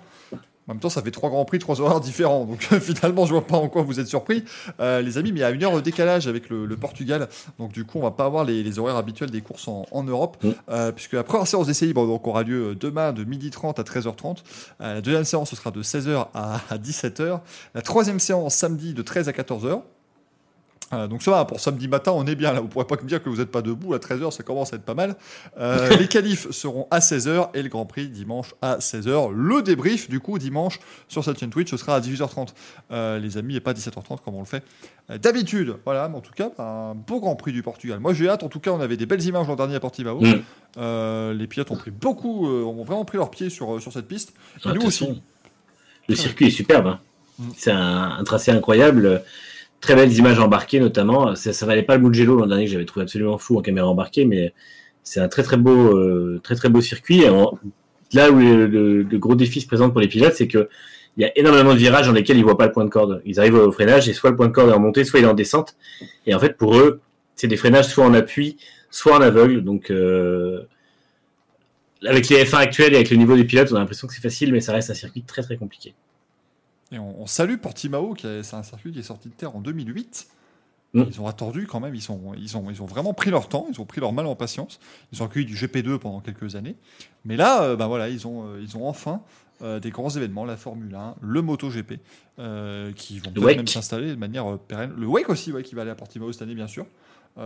En même temps, ça fait trois grands prix, trois horaires différents. Donc <laughs> finalement, je vois pas en quoi vous êtes surpris, Euh, les amis. Mais il y a une heure de décalage avec le, le Portugal. Donc du coup, on va pas avoir les, les horaires habituels des courses en, en Europe, Mm. Euh, puisque la première séance d'essai libre donc, aura lieu demain de 12h30 à 13h30. Euh, la deuxième séance, ce sera de 16h à, à 17h. La troisième séance, samedi, de 13 à 14h. Euh, donc ça va, pour samedi matin, on est bien là. Vous pourrez pas me dire que vous n'êtes pas debout à 13h, ça commence à être pas mal. Euh, <laughs> les qualifs seront à 16h et le Grand Prix dimanche à 16h. Le débrief, du coup, dimanche sur cette chaîne Twitch, ce sera à 18h30. Euh, les amis, et pas 17h30 comme on le fait d'habitude. Voilà, mais en tout cas, un beau Grand Prix du Portugal. Moi, j'ai hâte. En tout cas, on avait des belles images l'an dernier à Portimao. Mm. Les pilotes ont pris beaucoup, ont vraiment pris leur pied sur, sur cette piste. Et Ah, nous aussi. façon, Le circuit est superbe. hein. Mm. C'est un, un tracé incroyable. Très belles images embarquées, notamment. Ça, valait pas le Mugello l'an dernier que j'avais trouvé absolument fou en caméra embarquée, mais c'est un très très beau, euh, très très beau circuit. Et là où le gros défi se présente pour les pilotes, c'est que il y a énormément de virages dans lesquels ils voient pas le point de corde. Ils arrivent au freinage et soit le point de corde est en montée, soit il est en descente. Et en fait, pour eux, c'est des freinages soit en appui, soit en aveugle. Donc, euh, avec les F1 actuels et avec le niveau des pilotes, on a l'impression que c'est facile, mais ça reste un circuit très très compliqué. Et on, on salue Portimao, qui c'est un circuit qui est sorti de terre en 2008. Mm. Ils ont attendu quand même, ils, sont, ils, ont, ils ont vraiment pris leur temps, ils ont pris leur mal en patience. Ils ont accueilli du GP2 pendant quelques années. Mais là, euh, ben voilà, ils ont, euh, ils ont enfin euh, des grands événements, la Formule 1, le MotoGP, euh, qui vont peut-être même s'installer de manière euh, pérenne. Le Wake aussi, ouais, qui va aller à Portimao cette année, bien sûr.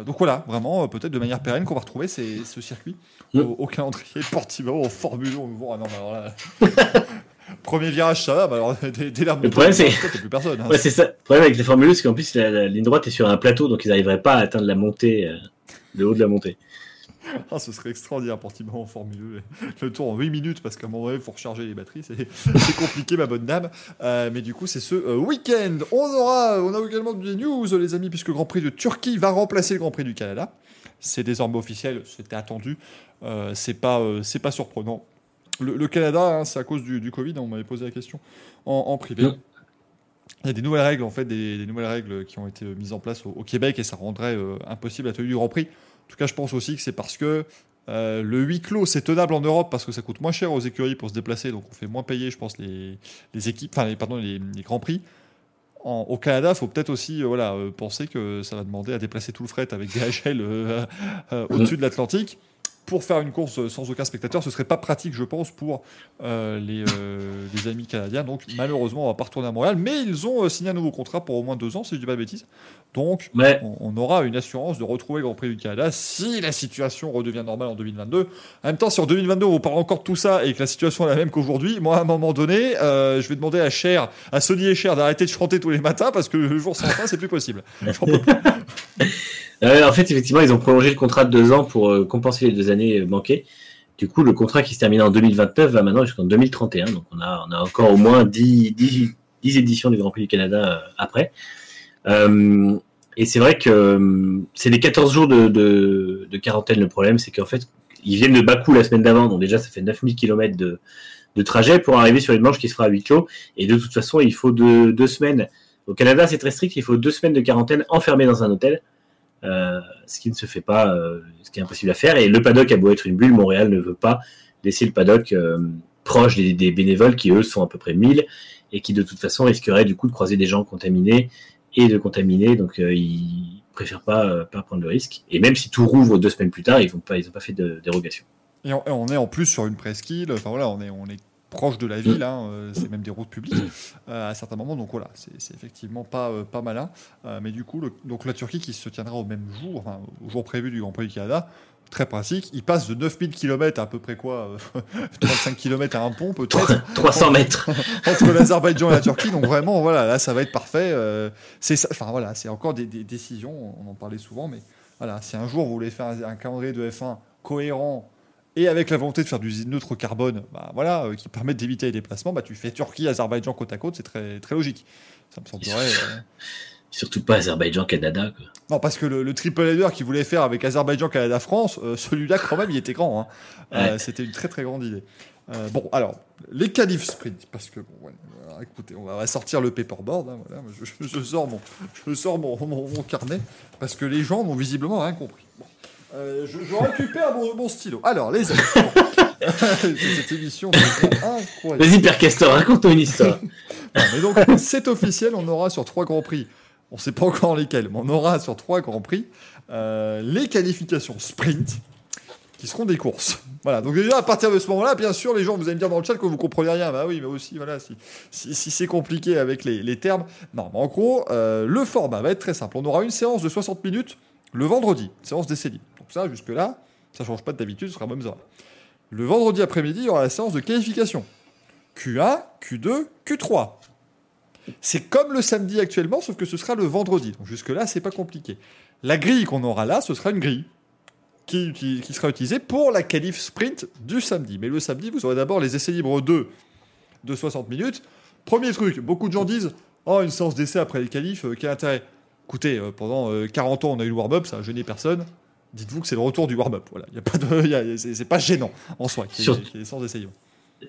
Donc voilà, vraiment, peut-être de manière pérenne qu'on va retrouver ces- ce circuit Mm. au, au calendrier de Portimao en Formule 1. Bon, ah non, alors là, Premier virage, ça va, bah alors, <laughs> dès, dès la montée, problème, c'est- plus personne. hein. Ouais, c'est ça. Le problème avec les Formule 1, c'est qu'en plus, la, la ligne droite est sur un plateau, donc ils n'arriveraient pas à atteindre la montée, euh, le haut de la montée. <laughs> Ah, ce serait extraordinaire pour en Formule 1. Le tour en 8 minutes, parce qu'à un moment donné, il faut recharger les batteries. <laughs> C'est compliqué, ma bonne dame. Euh, mais du coup, c'est ce euh, week-end. On aura, on a également des news, les amis, puisque le Grand Prix de Turquie va remplacer le Grand Prix du Canada. C'est désormais officiel, c'était attendu. Euh, c'est pas, pas surprenant. Le, le Canada, hein, c'est à cause du, du Covid, hein, on m'avait posé la question en, en privé. Il y a des nouvelles règles, en fait, des, des nouvelles règles qui ont été mises en place au, au Québec et ça rendrait euh, impossible la tenue du Grand Prix. En tout cas, je pense aussi que c'est parce que euh, le huis clos, c'est tenable en Europe parce que ça coûte moins cher aux écuries pour se déplacer, donc on fait moins payer, je pense, les, les équipes, enfin, les, pardon, les, les grands prix. En- au Canada, il faut peut-être aussi euh, voilà, penser que ça va demander à déplacer tout le fret avec DHL <laughs> au-dessus de l'Atlantique. Pour faire une course sans aucun spectateur, ce serait pas pratique, je pense, pour euh, les, euh, <laughs> les amis canadiens. Donc, malheureusement, on va pas retourner à Montréal. Mais ils ont euh, signé un nouveau contrat pour au moins deux ans, si je dis pas de bêtises. Donc, Ouais. on, on aura une assurance de retrouver le Grand Prix du Canada si la situation redevient normale en 2022. En même temps, si en 2022 on parle encore de tout ça et que la situation est la même qu'aujourd'hui, moi à un moment donné, je vais demander à Cher, à Sony et Cher d'arrêter de chanter tous les matins parce que le jour sans fin, c'est plus possible. <laughs> Plus. <laughs> Euh, en fait, effectivement, ils ont prolongé le contrat de deux ans pour euh, compenser les deux années euh, manquées. Du coup, le contrat qui se termine en 2029 va maintenant jusqu'en 2031. Donc, on a, encore au moins 10, 10, 10 éditions du Grand Prix du Canada après. Et c'est vrai que c'est les 14 jours de, quarantaine. Le problème, c'est qu'en fait, ils viennent de Bakou la semaine d'avant. Donc, déjà, ça fait 9000 km de, de trajet pour arriver sur une manche qui se fera à huis clos. Et de toute façon, il faut deux, deux semaines. Au Canada, c'est très strict. Il faut deux semaines de quarantaine enfermé dans un hôtel. Euh, ce qui ne se fait pas, euh, ce qui est impossible à faire. Et le paddock a beau être une bulle, Montréal ne veut pas laisser le paddock euh, proche des, bénévoles qui eux sont à peu près 1000 et qui de toute façon risqueraient du coup de croiser des gens contaminés et de contaminer. Donc ils préfèrent pas, prendre le risque. Et même si tout rouvre deux semaines plus tard, ils n'ont pas, fait de dérogation. Et on, est en plus sur une presqu'île, enfin voilà, on est proche de la ville, hein, euh, c'est même des routes publiques euh, à certains moments, donc voilà, c'est effectivement pas, euh, pas malin. Mais du coup, le- donc la Turquie qui se tiendra au même jour, enfin, au jour prévu du Grand Prix du Canada, très pratique, il passe de 9000 km à, à peu près quoi, euh, <laughs> 35 km à un pont peut-être, 300 mètres. <laughs> entre l'Azerbaïdjan et la Turquie, donc vraiment, voilà, là ça va être parfait. euh, c'est enfin voilà, c'est encore des, des décisions, on en parlait souvent, mais voilà, si un jour vous voulez faire un, un calendrier de F1 cohérent et avec la volonté de faire du neutre carbone, bah voilà, euh, qui permettent d'éviter les déplacements, bah tu fais Turquie, Azerbaïdjan côte à côte, c'est très très logique. Ça me semblerait. euh, <laughs> Surtout pas Azerbaïdjan, Canada. Quoi. Non, parce que le, le triple header qu'il voulait faire avec Azerbaïdjan, Canada, France, euh, celui-là quand même, il était grand. hein. Euh, Ouais. C'était une très très grande idée. Euh, bon, alors les qualifs sprint, parce que bon, ouais, alors, écoutez, on va, sortir le paperboard. hein, voilà, je sors mon, je sors mon, mon- mon carnet parce que les gens n'ont visiblement rien compris. Bon. Euh, je, je récupère mon, mon stylo. Alors, les amis, <laughs> cette émission c'est incroyable. Vas-y, Père Castor, raconte-nous une histoire. <laughs> Non, mais donc, c'est officiel, on aura sur trois grands prix, on ne sait pas encore lesquels, mais on aura sur trois grands prix euh, les qualifications sprint qui seront des courses. Voilà, donc déjà à partir de ce moment-là, bien sûr, les gens vous allez me dire dans le chat que vous comprenez rien. Bah oui, mais aussi, voilà, si, si, si c'est compliqué avec les, les termes. Non, mais en gros, euh, le format va être très simple. On aura une séance de 60 minutes le vendredi, séance d'essai libre. Ça, jusque-là, ça change pas d'habitude, ce sera même ça. Le vendredi après-midi, il y aura la séance de qualification. Q1, Q2, Q3. C'est comme le samedi actuellement, sauf que ce sera le vendredi. Donc jusque-là, c'est pas compliqué. La grille qu'on aura là, ce sera une grille qui, sera utilisée pour la qualif sprint du samedi. Mais le samedi, vous aurez d'abord les essais libres 2 de 60 minutes. Premier truc, beaucoup de gens disent Oh, une séance d'essai après les qualifs, euh, quel intérêt? Écoutez, euh, pendant euh, 40 ans, on a eu le warm-up, ça a gêné personne. Dites-vous que c'est le retour du warm-up. Voilà, y a pas de, <laughs> y a- c'est c'est pas gênant en soi, sans essayer.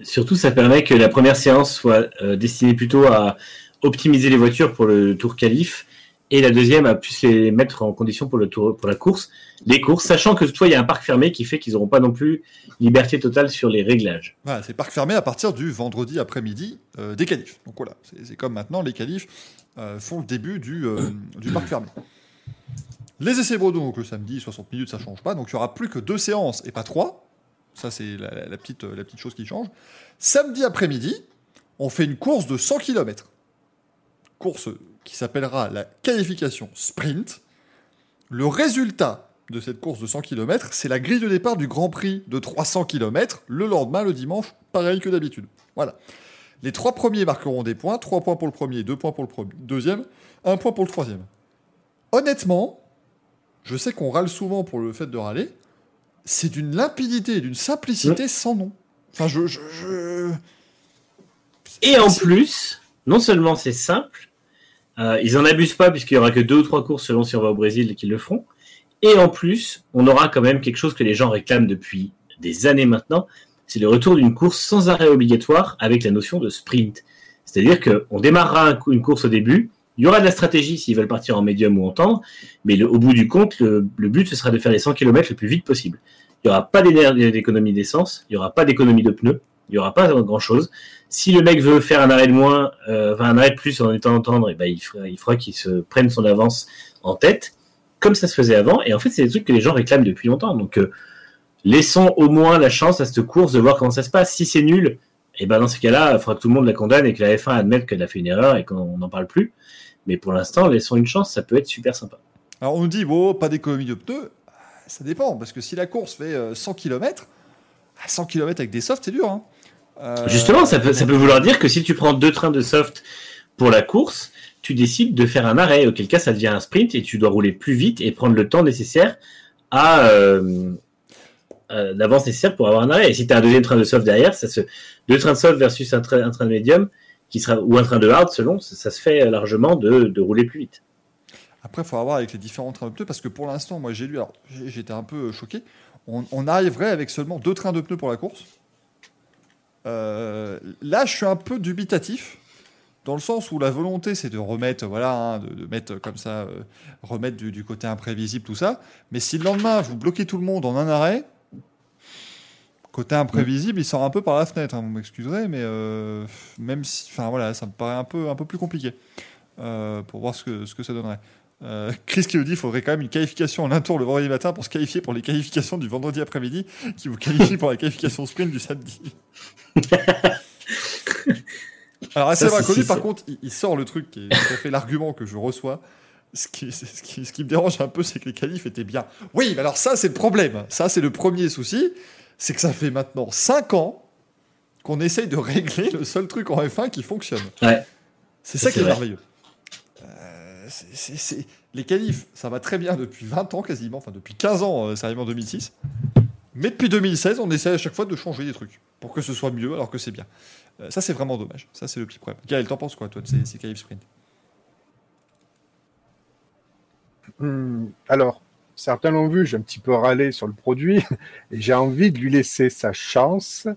Surtout, ça permet que la première séance soit euh, destinée plutôt à optimiser les voitures pour le tour qualif et la deuxième à plus les mettre en condition pour, le tour, pour la course, les courses, sachant que toutefois il y a un parc fermé qui fait qu'ils n'auront pas non plus liberté totale sur les réglages. Voilà, c'est parc fermé à partir du vendredi après-midi euh, des qualifs. Donc voilà, c'est c'est comme maintenant, les qualifs euh, font le début du, du parc fermé. Les essais bredons, donc le samedi, 60 minutes, ça change pas. Donc il y aura plus que deux séances et pas trois. Ça, c'est la, petite, euh, la petite chose qui change. Samedi après-midi, on fait une course de 100 km. Course qui s'appellera la qualification sprint. Le résultat de cette course de 100 km, c'est la grille de départ du Grand Prix de 300 km le lendemain, le dimanche, pareil que d'habitude. Voilà. Les trois premiers marqueront des points, 3 points pour le premier, 2 points pour le deuxième, 1 point pour le troisième. Honnêtement, je sais qu'on râle souvent pour le fait de râler, c'est d'une limpidité et d'une simplicité sans nom. Enfin, je... je, je- Et en plus, non seulement c'est simple, euh, ils en abusent pas puisqu'il y aura que deux ou trois courses selon si on va au Brésil qu'ils le feront. Et en plus, on aura quand même quelque chose que les gens réclament depuis des années maintenant, c'est le retour d'une course sans arrêt obligatoire avec la notion de sprint. C'est-à-dire qu'on démarrera une course au début, il y aura de la stratégie s'ils veulent partir en médium ou en tendre, mais au bout du compte, le, but ce sera de faire les 100 km le plus vite possible. Il n'y aura pas d'économie d'essence, il n'y aura pas d'économie de pneus, il n'y aura pas grand-chose. Si le mec veut faire un arrêt de moins, euh, enfin un arrêt de plus en étant en tendre, et ben il fera qu'il se prenne son avance en tête, comme ça se faisait avant. Et en fait, c'est des trucs que les gens réclament depuis longtemps. Donc, euh, laissons au moins la chance à cette course de voir comment ça se passe. Si c'est nul, et ben dans ces cas-là, il faudra que tout le monde la condamne et que la F1 admette qu'elle a fait une erreur et qu'on n'en parle plus. Mais pour l'instant, laissons une chance, ça peut être super sympa. Alors on nous dit, bon, pas d'économie de pneus. Ça dépend, parce que si la course fait euh, 100 km, 100 km avec des softs, c'est dur. hein. Euh, Justement, ça peut, ça peut vouloir dire que si tu prends deux trains de soft pour la course, tu décides de faire un arrêt, auquel cas ça devient un sprint et tu dois rouler plus vite et prendre le temps nécessaire à euh, euh, l'avance nécessaire pour avoir un arrêt. Et si tu as un deuxième train de soft derrière, ça se, deux trains de soft versus un, un train de médium qui sera ou un train de hard selon, ça, se fait largement de, rouler plus vite. Après, il faut voir avec les différents trains de pneus, parce que pour l'instant, moi j'ai lu, j'étais un peu choqué, on, arriverait avec seulement deux trains de pneus pour la course. Euh, là, je suis un peu dubitatif, dans le sens où la volonté, c'est de remettre, voilà, hein, de, mettre comme ça, euh, remettre du côté imprévisible, tout ça. Mais si le lendemain, vous bloquez tout le monde en un arrêt, côté imprévisible, il sort un peu par la fenêtre, hein, vous m'excuserez, mais euh, même si, enfin voilà, ça me paraît un peu, un peu plus compliqué euh, pour voir ce que, ce que ça donnerait. Euh, <laughs> Chris qui nous dit qu'il faudrait quand même une qualification en un tour le vendredi matin pour se qualifier pour les qualifications du vendredi après-midi qui vous qualifie pour la qualification sprint du samedi. <laughs> Alors, assez inconnu, par contre, il, il sort le truc qui est tout à fait l'argument que je reçois. Ce qui, ce, qui, ce qui me dérange un peu, c'est que les qualifs étaient bien. Oui, mais alors ça, c'est le problème. Ça, c'est le premier souci. C'est que ça fait maintenant 5 ans qu'on essaye de régler le seul truc en F1 qui fonctionne. Ouais. C'est ça C'est qui est vrai. merveilleux. Euh, c'est- c'est- c'est- Les qualifs, ça va très bien depuis 20 ans quasiment, enfin depuis 15 ans, euh, c'est arrivé en 2006. Mais depuis 2016, on essaie à chaque fois de changer des trucs pour que ce soit mieux alors que c'est bien. Euh, ça, c'est vraiment dommage. Ça, c'est le petit problème. Gaël, t'en penses quoi, toi, de ces, ces qualifs sprint? Hmm, alors, certains l'ont vu, j'ai un petit peu râlé sur le produit, <laughs> et j'ai envie de lui laisser sa chance,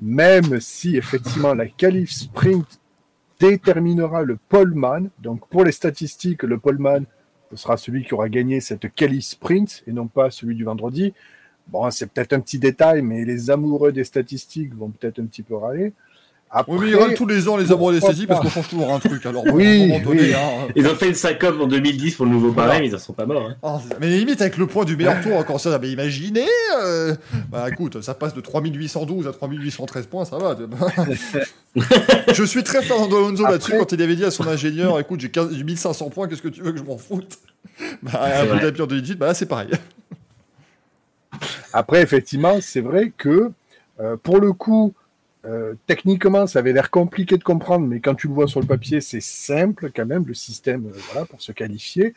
même si effectivement la qualif sprint déterminera le poleman. Donc pour les statistiques, le poleman ce sera celui qui aura gagné cette qualif sprint et non pas celui du vendredi. Bon, c'est peut-être un petit détail, mais les amoureux des statistiques vont peut-être un petit peu râler. Après, Oui, mais ils râlent tous les ans les amoureux des pourquoi saisies parce qu'on change toujours un truc. Alors, Oui, un donné, hein, Ils ont fait une syncope en 2010 pour le nouveau Voilà. barème, ils en sont pas morts. hein. Ah, mais limite avec le point du meilleur tour encore ça, mais imaginez euh, Bah écoute, ça passe de 3812 à 3813 points, ça va. <laughs> je suis très Fernando Alonso là-dessus quand il avait dit à son ingénieur, écoute, j'ai 15 j'ai 1500 points, qu'est-ce que tu veux que je m'en foute? Bah à Abu vrai. Dhabi en 2018, bah là c'est pareil. Après, effectivement, c'est vrai que euh, pour le coup, euh, techniquement, ça avait l'air compliqué de comprendre, mais quand tu le vois sur le papier, c'est simple quand même, le système euh, voilà, pour se qualifier.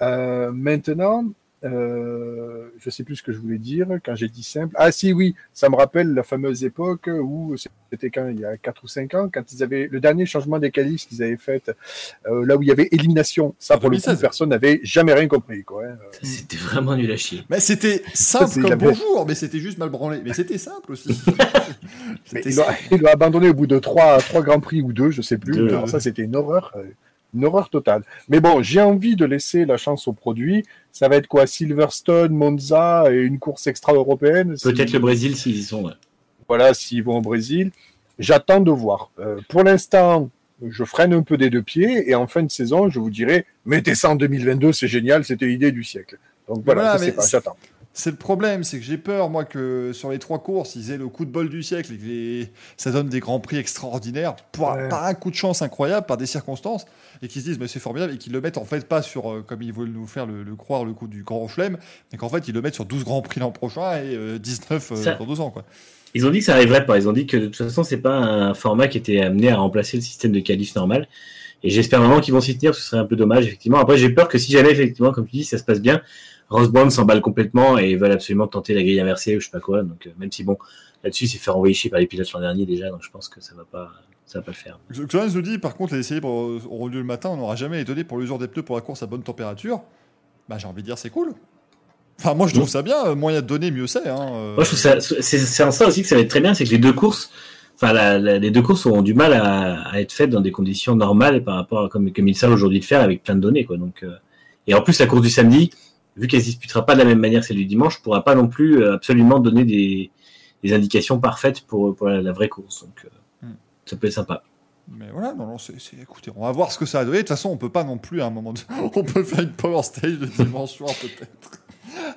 Euh, maintenant, euh, je sais plus ce que je voulais dire quand j'ai dit simple. Ah si, oui, ça me rappelle la fameuse époque où c'était quand il y a 4 ou 5 ans, quand ils avaient le dernier changement des qualifs qu'ils avaient fait, euh, là où il y avait élimination. Ça, pour le coup, 2016. personne n'avait jamais rien compris. Quoi, hein. C'était vraiment nul à chier. Mais c'était simple comme bonjour, mais c'était juste mal branlé. Mais c'était simple aussi. <laughs> Mais il l'a simple. il l'a abandonné au bout de trois, trois grands prix ou deux, je sais plus. Deux, Alors ouais. ça, c'était une horreur, euh, une horreur totale. Mais bon, j'ai envie de laisser la chance au produit. Ça va être quoi? Silverstone, Monza et une course extra-européenne? Si- Peut-être le Brésil s'ils y sont. ouais. Voilà, s'ils vont au Brésil. J'attends de voir. Euh, pour l'instant, je freine un peu des deux pieds et en fin de saison, je vous dirai, mettez ça en 2022, c'est génial, c'était l'idée du siècle. Donc voilà, Voilà, je sais pas, j'attends. C'est le problème, c'est que j'ai peur, moi, que sur les trois courses, ils aient le coup de bol du siècle et que les- ça donne des grands prix extraordinaires pour, Ouais. par un coup de chance incroyable, par des circonstances, et qu'ils se disent, mais c'est formidable, et qu'ils le mettent en fait pas sur, euh, comme ils veulent nous faire le, le croire, le coup du grand chelem, mais qu'en fait, ils le mettent sur 12 grands prix l'an prochain et euh, 19 euh, Ça- dans deux ans, quoi. Ils ont dit que ça arriverait pas. Ils ont dit que de toute façon, c'est pas un format qui était amené à remplacer le système de qualif normal. Et j'espère vraiment qu'ils vont s'y tenir, ce serait un peu dommage, effectivement. Après, j'ai peur que si jamais, effectivement, comme tu dis, ça se passe bien, Ross Brown s'emballe complètement et veulent absolument tenter la grille inversée ou je sais pas quoi. Donc, euh, même si bon, là-dessus, c'est fait envoyer chier par les pilotes l'an dernier déjà, donc je pense que ça va pas, ça va pas le faire. Xavier nous dit, par contre, les essais auront lieu le matin, on n'aura jamais étonné pour l'usure des pneus pour la course à bonne température. Bah, j'ai envie de dire, c'est cool. Enfin, moi, je trouve ça bien. Moins il y a de données, mieux c'est. Hein. euh. Moi, je trouve ça, c'est en ça aussi que ça va être très bien, c'est que les deux courses, enfin, la- la- les deux courses auront du mal à, à être faites dans des conditions normales par rapport à comme, comme ils savent aujourd'hui le faire avec plein de données, quoi. Donc, euh, et en plus, la course du samedi, vu qu'elle se disputera pas de la même manière que celle du dimanche, pourra pas non plus euh, absolument donner des, des indications parfaites pour, pour la, la vraie course. Donc, euh, Hmm. ça peut être sympa. Mais voilà, non, non, c'est, écoutez, on va voir ce que ça va donner. De toute façon, on peut pas non plus à un moment. De... <laughs> On peut faire une power stage de dimension peut-être.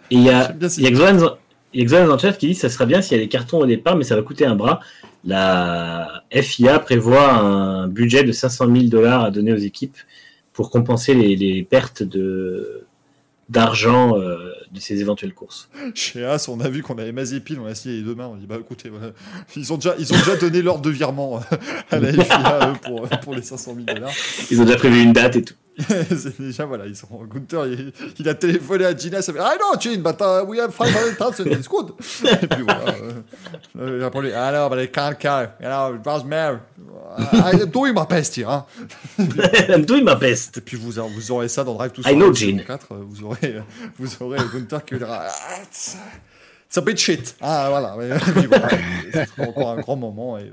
Et il y a, il y a Xoan il y a Xoan dans le chat qui dit que ça serait bien s'il y a des cartons au départ, mais ça va coûter un bras. La FIA prévoit un budget de 500 000 dollars à donner aux équipes pour compenser les, les pertes de d'argent euh, de ces éventuelles courses. Chez As, on a vu qu'on avait Mazepin, on a signé les deux mains. On dit bah écoutez, voilà. ils ont déjà, ils ont déjà donné l'ordre de virement à la FIA eux, pour, pour les 500 000 dollars. Ils ont déjà prévu une date et tout. <laughs> c'est déjà voilà, ils sont. Gunther, il, il a téléphoné à Gina, ça fait I know, Gene, but uh, we have 500,000, it's good. Et puis voilà. Euh, euh, il a parlé, I know, but I can't carry. Know, it was Doing my best here. Hein. I'm doing my best. Et puis vous, vous aurez ça dans Drive to I know, Survive Gene. 4, vous aurez, <laughs> vous aurez Gunther qui dira Ah, it's it's a bit shit. Ah voilà. <laughs> Voilà, ce sera encore un grand moment et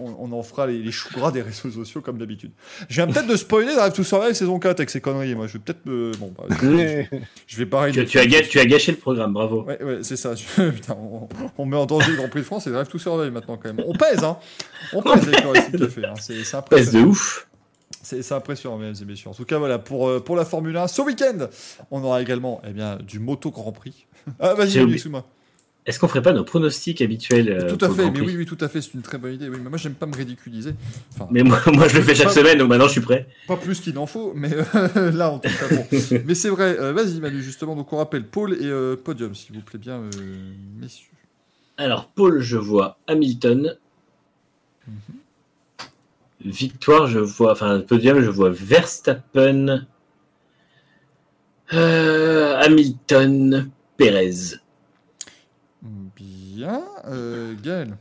on, on en fera les, les choux gras des réseaux sociaux comme d'habitude. Je viens peut-être de spoiler Drive to Survive saison 4 avec ces conneries. Moi, je vais peut-être me. Bon, bah, je, je vais pareil. Tu, tu as, ga- tu as gâché le programme, bravo. Ouais, ouais, c'est ça. <laughs> Je- Putain, on, on met en danger le Grand Prix de France et Drive to Survive maintenant quand même. On pèse, hein. On pèse avec le Racing Café. Hein. C'est c'est Pèse impressionnant. de ouf. C'est c'est impressionnant, mesdames et messieurs. En tout cas, voilà, pour, euh, pour la Formule 1, ce week-end, on aura également eh bien, du Moto Grand Prix. Ah, vas-y, excuse-moi. Est-ce qu'on ferait pas nos pronostics habituels euh, Tout à fait, mais oui, oui, tout à fait, c'est une très bonne idée. Oui, mais moi, j'aime pas me ridiculiser. Enfin, Mais moi, <laughs> moi, je le fais chaque Pas- semaine, donc maintenant je suis prêt. pas plus qu'il n'en faut, mais euh, <laughs> là, en tout cas, bon. <laughs> mais c'est vrai, euh, vas-y, Manu, justement. Donc, on rappelle pôle et podium, s'il vous plaît bien, messieurs. Alors, Paul, je vois Hamilton. Victoire, je vois. Enfin, podium, je vois Verstappen. Hamilton, Perez. Bien. Euh, Gaël.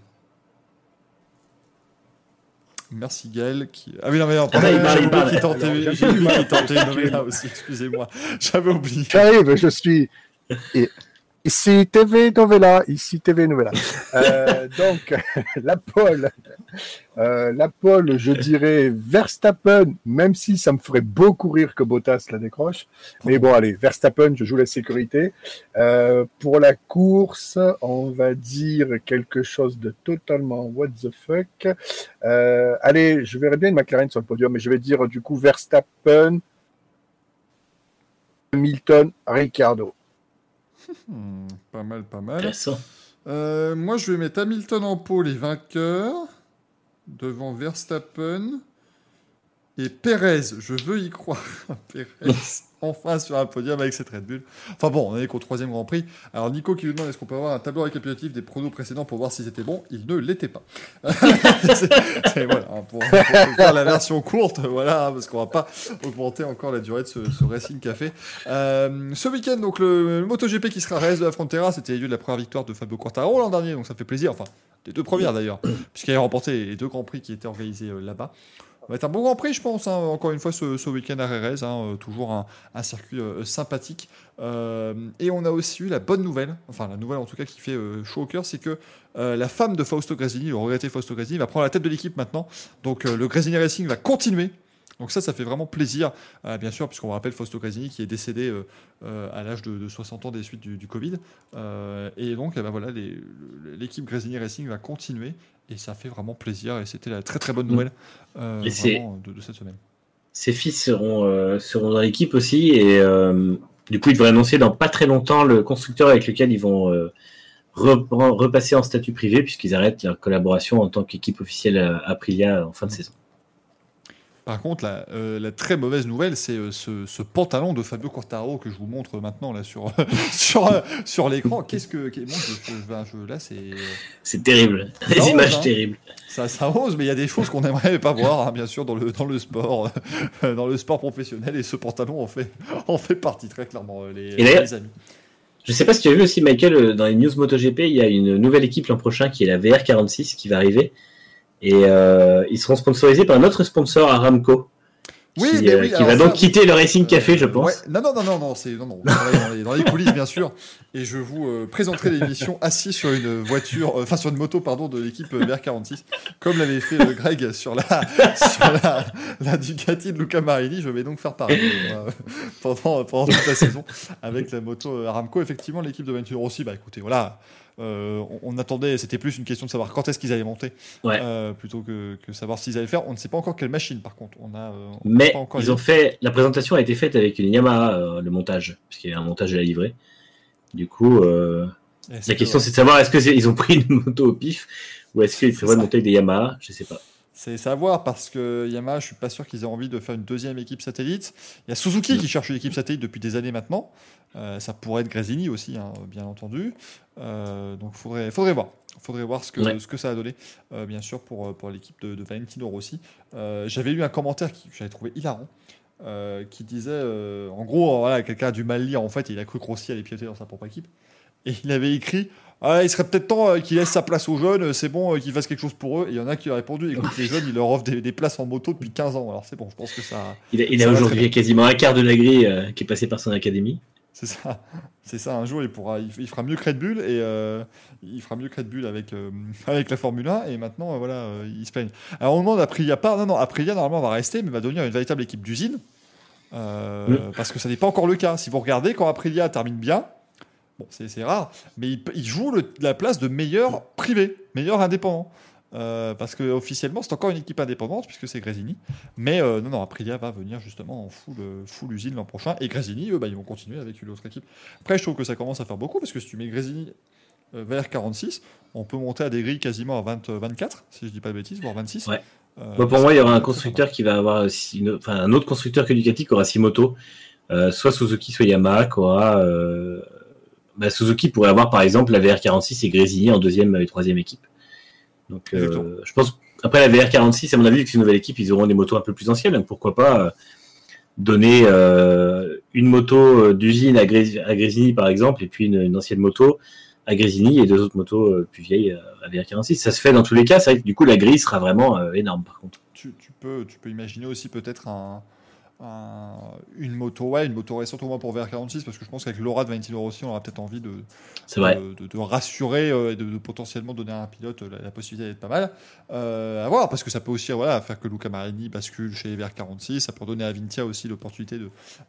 Merci Gaël. Qui... Ah oui, non, mais non, Ah oublié tentait, j'ai oublié tentait une nommée là aussi, excusez-moi. J'avais oublié. J'arrive, je suis. Et- <laughs> Ici TV Novella, ici TV Novella. Euh, <laughs> donc, <laughs> la pole, euh, la pole, je dirais Verstappen, même si ça me ferait beaucoup rire que Bottas la décroche. Mais bon, allez, Verstappen, je joue la sécurité. Euh, pour la course, on va dire quelque chose de totalement what the fuck. Allez, je verrais bien une McLaren sur le podium, mais je vais dire du coup Verstappen, Hamilton, Ricardo. Hmm, pas mal, pas mal. Euh, moi, je vais mettre Hamilton en pôle et vainqueur devant Verstappen. Et Pérez, je veux y croire. <laughs> Pérez, enfin sur un podium avec cette Red Bull. Enfin bon, on est qu'au troisième Grand Prix. Alors Nico qui nous demande est-ce qu'on peut avoir un tableau récapitulatif des pronos précédents pour voir si c'était bon? Il ne l'était pas. <laughs> C'est- voilà, hein, pour, faire la version courte, voilà, hein, parce qu'on va pas augmenter encore la durée de ce, Racing Café. Euh, ce week-end, donc le, MotoGP qui sera RS de la Frontera, c'était lieu de la première victoire de Fabio Quartararo l'an dernier, donc ça fait plaisir. Enfin, des deux premières d'ailleurs, puisqu'il a remporté les deux Grands Prix qui étaient organisés euh, là-bas. Ça va être un bon Grand Prix, je pense, hein, encore une fois, ce, week-end à Rérez. hein, euh, toujours un, circuit euh, sympathique. Euh, et on a aussi eu la bonne nouvelle, enfin la nouvelle en tout cas qui fait chaud au cœur, c'est que la femme de Fausto Gresini, le regretté Fausto Gresini, va prendre la tête de l'équipe maintenant. Donc le Gresini Racing va continuer. Donc ça, ça fait vraiment plaisir, euh, bien sûr, puisqu'on rappelle Fausto Gresini qui est décédé euh, euh, à l'âge de, de 60 ans des suites du, du Covid. Et donc, eh ben voilà, l'équipe Gresini Racing va continuer. Et ça fait vraiment plaisir. Et c'était la très très bonne nouvelle vraiment, de, de cette semaine. Ses fils seront, seront dans l'équipe aussi et du coup ils devraient annoncer dans pas très longtemps le constructeur avec lequel ils vont re- repasser en statut privé puisqu'ils arrêtent leur collaboration en tant qu'équipe officielle à Aprilia en fin de saison. Par contre, la, euh, la très mauvaise nouvelle, c'est euh, ce, ce pantalon de Fabio Quartararo que je vous montre maintenant là sur <laughs> sur euh, sur l'écran. Qu'est-ce que je, je- ben, je- là c'est C'est terrible, des ose, images hein. terribles. ça ça ose, mais il y a des choses qu'on n'aimerait pas voir, hein, bien sûr, dans le dans le sport dans le sport professionnel. Et ce pantalon en fait en fait partie très clairement les, Et les amis. Je sais pas si tu as vu aussi Michael dans les news MotoGP, il y a une nouvelle équipe l'an prochain qui est la VR46 qui va arriver et euh, ils seront sponsorisés par notre sponsor Aramco. Oui, qui, mais euh, oui, qui alors va donc quitter le Racing Café, je Euh, pense. ouais. Non, non, non, non, non, c'est non, non. dans, les, dans les coulisses, bien sûr. Et je vous présenterai l'émission <laughs> assis sur une voiture, enfin sur une moto, pardon, de l'équipe euh, VR46, comme l'avait fait euh, Greg sur la <laughs> sur la, la Ducati de Luca Marini. Je vais donc faire pareil euh, pendant pendant toute la saison avec la moto Aramco. Effectivement, l'équipe de Venture aussi. Bah, écoutez, voilà. Euh, on, on attendait, c'était plus une question de savoir quand est-ce qu'ils allaient monter, Ouais. euh, plutôt que, que savoir s'ils allaient le faire. On ne sait pas encore quelle machine, par contre. On a, euh, on Mais pas encore ils ont fait la présentation a été faite avec une Yamaha le montage parce qu'il y a un montage à la livrée. Du coup, la question que- c'est de savoir est-ce que c'est- ils ont pris une moto au pif ou est-ce qu'ils prévoient monter avec des Yamaha, je sais pas. C'est savoir parce que Yamaha, je suis pas sûr qu'ils aient envie de faire une deuxième équipe satellite. Il y a Suzuki qui cherche une équipe satellite depuis des années maintenant. Euh, ça pourrait être Gresini aussi, hein, bien entendu. Euh, donc faudrait, faudrait voir. Faudrait voir ce que, Ouais. ce que ça a donné, euh, bien sûr, pour, pour l'équipe de, de Valentino Rossi. J'avais lu un commentaire que j'avais trouvé hilarant. qui disait, en gros, voilà, quelqu'un a du mal lire en fait, et il a cru que Rossi allait piloter dans sa propre équipe. Et il avait écrit ah, il serait peut-être temps euh, qu'il laisse sa place aux jeunes, euh, c'est bon euh, qu'il fasse quelque chose pour eux. Et il y en a qui ont répondu écoute, les jeunes, ils leur offrent des, des places en moto depuis 15 ans. Alors c'est bon, je pense que ça. Il a, il a aujourd'hui quasiment un quart de la grille euh, qui est passé par son académie. C'est ça. <laughs> C'est ça, un jour, il, pourra, il, il fera mieux que Red Bull et euh, il fera mieux que Red Bull avec, euh, <laughs> avec la Formule 1. Et maintenant, voilà, il se plaigne. Alors on demande Aprilia pas. Non, non, Aprilia, normalement, va rester, mais va devenir une véritable équipe d'usine. Euh, Mm. Parce que ça n'est pas encore le cas. Si vous regardez, quand Aprilia termine bien, bon, c'est rare, mais il, il joue le- la place de meilleur privé, meilleur indépendant. Euh, parce que officiellement c'est encore une équipe indépendante puisque c'est Gresini mais euh, non non Aprilia va venir justement en full, euh, full usine l'an prochain et Gresini eux bah, ils vont continuer avec une autre équipe après je trouve que ça commence à faire beaucoup parce que si tu mets Gresini euh, vers 46 on peut monter à des grilles quasiment à 20, euh, 24 si je dis pas de bêtises voire 26 Ouais. Euh, Bon, pour moi, il y aura un constructeur qui va avoir une- enfin, un autre constructeur que Ducati qui aura six motos, soit Suzuki, soit Yamaha, qui aura. Bah, Suzuki pourrait avoir par exemple la VR46 et Grésini en deuxième et troisième équipe. Donc, euh, je pense après la VR46, à mon avis, c'est une nouvelle équipe, ils auront des motos un peu plus anciennes. Donc pourquoi pas euh, donner euh, une moto d'usine à, Grés- à Grésini par exemple, et puis une, une ancienne moto à Grésini et deux autres motos plus vieilles à VR46. Ça se fait dans tous les cas. C'est vrai que du coup la grille sera vraiment énorme par contre. tu, tu peux, tu peux imaginer aussi peut-être un, un- une moto, ouais, une moto récente au moins pour VR46, parce que je pense qu'avec l'aura de Valentino Rossi, on aura peut-être envie de, de, de- de rassurer euh, et de, potentiellement donner à un pilote euh, la, la possibilité d'être pas mal. Euh, à voir, parce que ça peut aussi voilà, faire que Luca Marini bascule chez les VR46, ça peut donner à Vintia aussi l'opportunité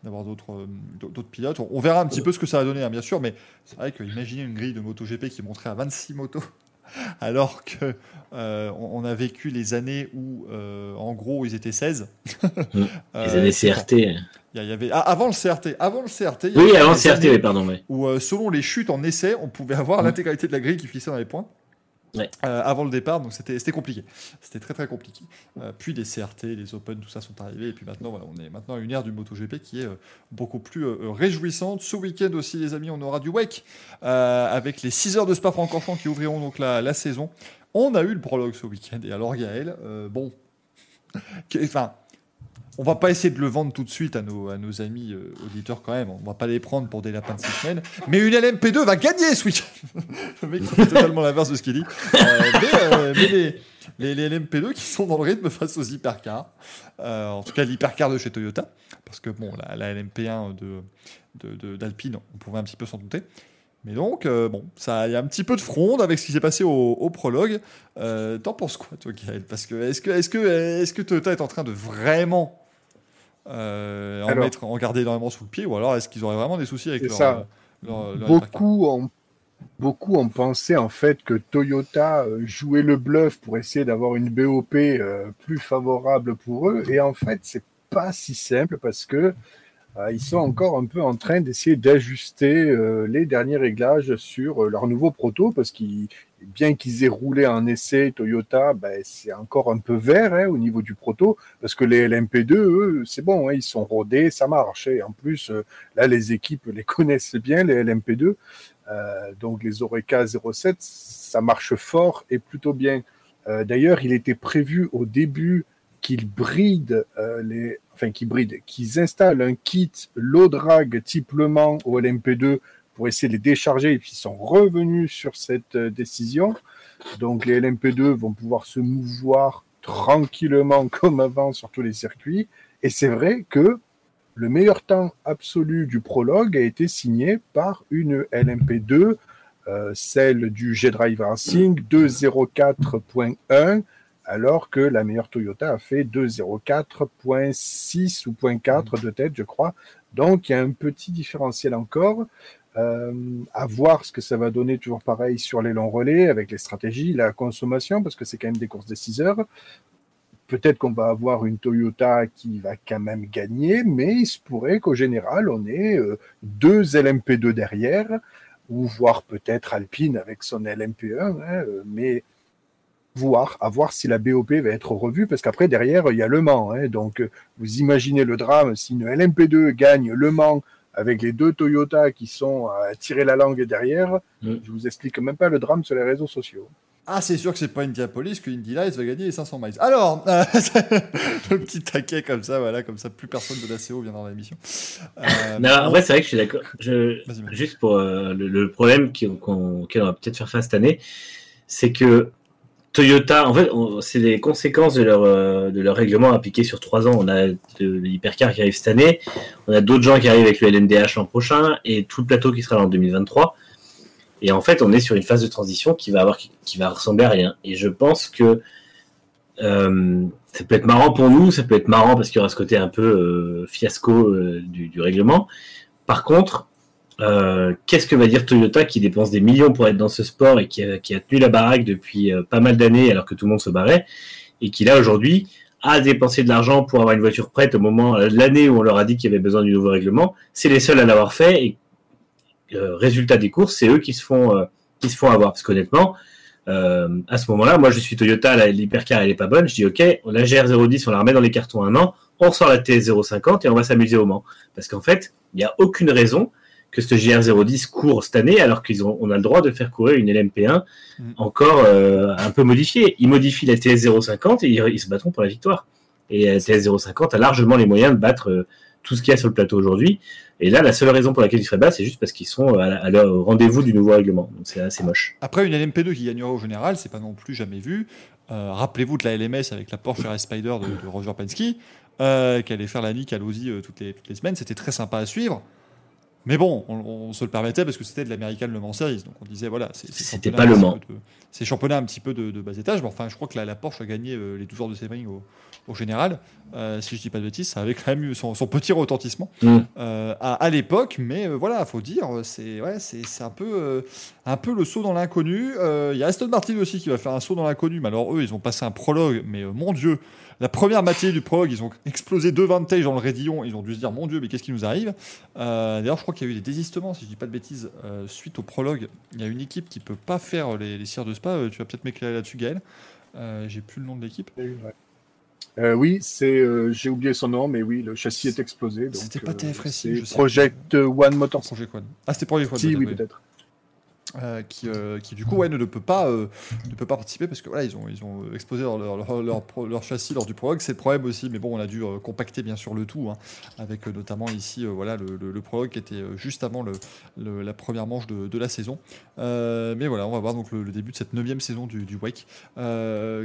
d'avoir d'autres euh, pilotes. On, on verra un petit peu ce que ça va donner, hein, bien sûr, mais c'est vrai que imaginer une grille de MotoGP qui monterait à 26 motos. <laughs> Alors que euh, on a vécu les années où, euh, en gros, ils étaient 16. <laughs> Les Euh, années c'est- CRT. Il y avait, ah, avant le CRT, avant le CRT, il y Oui, avait avant des CRT, années oui, pardon. Oui. où selon les chutes en essai, on pouvait avoir Mm. l'intégralité de la grille qui finissait dans les points. Euh, avant le départ, donc c'était compliqué. C'était très très compliqué. Euh, puis les CRT, les Open, tout ça sont arrivés, et puis maintenant, voilà, on est maintenant à une ère du MotoGP qui est euh, beaucoup plus réjouissante. Ce week-end aussi, les amis, on aura du wake avec les 6 heures de Spa-Francorchamps qui ouvriront donc la, la saison. On a eu le prologue ce week-end, et alors Gaël, bon, <laughs> enfin, on va pas essayer de le vendre tout de suite à nos, amis euh, auditeurs quand même. On va pas les prendre pour des lapins de six semaines. Mais une LMP2 va gagner ce week-end. <laughs> le mec totalement l'inverse de ce qu'il dit. Euh, mais euh, mais les, les, les LMP2 qui sont dans le rythme face aux hypercars. En tout cas, l'hypercar de chez Toyota. Parce que bon, la, la LMP1 de, de- de- d'Alpine, on pouvait un petit peu s'en douter. Mais donc, bon, ça, il y a un petit peu de fronde avec ce qui s'est passé au, prologue. T'en penses quoi, toi, Gaël? Parce que est-ce que, est-ce que, est-ce que Toyota est en train de vraiment euh, en Alors- mettre, en garder énormément sous le pied, ou alors est-ce qu'ils auraient vraiment des soucis avec leur, ça. leur, leur hypercar Beaucoup ont, beaucoup ont pensé en fait que Toyota euh, jouait le bluff pour essayer d'avoir une BOP euh, plus favorable pour eux. Et en fait, c'est pas si simple parce que euh, ils sont encore un peu en train d'essayer d'ajuster euh, les derniers réglages sur euh, leur nouveau proto parce qu'ils bien qu'ils aient roulé en essai Toyota, ben, c'est encore un peu vert hein, au niveau du proto parce que les LMP2, eux, c'est bon, hein, ils sont rodés, ça marche. Et en plus, euh, là, les équipes les <laughs> connaissent bien, les LMP2. Euh, donc les Oreca 07, ça marche fort et plutôt bien. Euh, D'ailleurs, il était prévu au début qu'ils brident euh, les, enfin qu'ils brident, qu'ils installent un kit low drag type Le Mans au LMP2 pour essayer de les décharger et puis ils sont revenus sur cette euh, décision. Donc les LMP2 vont pouvoir se mouvoir tranquillement <laughs> comme avant sur tous les circuits. Et c'est vrai que le meilleur temps absolu du prologue a été signé par une LMP2, euh, celle du G-Drive Racing 204.1, alors que la meilleure Toyota a fait 204.6 ou 0.4 de tête, je crois. Donc il y a un petit différentiel encore. Euh, à voir ce que ça va donner, toujours pareil, sur les longs relais, avec les stratégies, la consommation, parce que c'est quand même des courses de 6 heures. Peut-être qu'on va avoir une Toyota qui va quand même gagner, mais il se pourrait qu'au général, on ait euh, deux LMP2 derrière, ou voire peut-être Alpine avec son LMP1, hein, euh, mais voir, à voir si la BOP va être revue, parce qu'après, derrière, il y a Le Mans. hein, donc, euh, vous imaginez le drame, si une LMP2 gagne Le Mans avec les deux Toyota qui sont à tirer la langue derrière, Mm. je vous explique même pas le drame sur les réseaux sociaux. Ah, c'est sûr que c'est pas Indianapolis que Indy Lights va gagner les 500 miles. Alors, euh, <laughs> le petit taquet comme ça, voilà, comme ça, plus personne de l'ACO vient dans l'émission. Euh, Non, en vrai, c'est vrai que je suis d'accord. Je... Juste pour euh, le, le problème qui- qu'on- auquel on va peut-être faire face cette année, c'est que Toyota, en fait, c'est les conséquences de leur, euh, de leur règlement appliqué sur trois ans. On a l'hypercar qui arrive cette année, on a d'autres gens qui arrivent avec le LMDH l'an prochain et tout le plateau qui sera là en 2023. Et en fait, on est sur une phase de transition qui va avoir, qui, va ressembler à rien. Et je pense que euh, ça peut être marrant pour nous, ça peut être marrant parce qu'il y aura ce côté un peu euh, fiasco du, du règlement. Par contre, euh, qu'est-ce que va dire Toyota qui dépense des millions pour être dans ce sport et qui a, tenu la baraque depuis euh, pas mal d'années alors que tout le monde se barrait et qui là aujourd'hui a dépensé de l'argent pour avoir une voiture prête au moment euh, l'année où on leur a dit qu'il y avait besoin du nouveau règlement? C'est les seuls à l'avoir fait et euh, résultat des courses, c'est eux qui se font qui se font avoir. Parce qu'honnêtement à ce moment-là, moi je suis Toyota, l'hypercar elle est pas bonne, je dis ok, la GR010 on la remet dans les cartons un an, on sort la TS050 et on va s'amuser au Mans. Parce qu'en fait il n'y a aucune raison que ce GR010 court cette année alors qu'ils ont on a le droit de faire courir une LMP1 Mm. encore euh, un peu modifiée. Ils modifient la TS050 et ils, ils se battront pour la victoire. Et la TS050 a largement les moyens de battre euh, tout ce qu'il y a sur le plateau aujourd'hui. Et là, la seule raison pour laquelle ils seraient bas, c'est juste parce qu'ils sont à, la- à leur rendez-vous du nouveau règlement. Donc c'est assez moche. Après, une LMP2 qui gagnera au général, c'est pas non plus jamais vu. Euh, Rappelez-vous de la LMS avec la Porsche RS Spider de, de Roger Penske, euh, qui allait faire la nique à euh, toutes, les, toutes les semaines. C'était très sympa à suivre. Mais bon, on, on se le permettait parce que c'était de l'American Le Mans Series. Donc on disait, voilà, c'est C'était championnat pas Le un Mans. petit peu de- C'est championnat un petit peu de, de bas étage. Mais enfin, je crois que la, la Porsche a gagné euh, les 12 heures de Sebring au, au général. Euh, si je dis pas de bêtises, ça avait quand même eu son, son petit retentissement Mm. euh, à, à l'époque. Mais euh, voilà, faut dire, c'est ouais, c'est un peu. euh, un peu le saut dans l'inconnu. Euh, Il y a Aston Martin aussi qui va faire un saut dans l'inconnu. Mais alors eux, ils ont passé un prologue, mais euh, mon Dieu, la première matinée du prologue, ils ont explosé deux Vantage dans le raidillon. Ils ont dû se dire, mon Dieu, mais qu'est-ce qui nous arrive? Euh, D'ailleurs, je crois qu'il y a eu des désistements, si je dis pas de bêtises, euh, suite au prologue. Il y a une équipe qui peut pas faire les, les cires de spa. Euh, tu vas peut-être m'éclairer là-dessus, Gaël. Euh, J'ai plus le nom de l'équipe. Euh, oui, c'est, euh, j'ai oublié son nom, mais oui, le châssis est explosé. C'était pas euh, TF Racing, c'est je sais. Project One. Ah, c'était Projet Quad. Si, oui, oui. peut-être. Euh, qui, euh, qui du coup ouais, ne, ne peut pas euh, ne peut pas participer parce que voilà ils ont ils ont exposé leur, leur, leur, châssis lors du prologue. C'est le problème aussi mais bon on a dû compacter bien sûr le tout hein, avec notamment ici voilà le, le, le prologue qui était juste avant le, la première manche de, de la saison. Mais voilà on va voir donc le, début de cette neuvième saison du, du Wake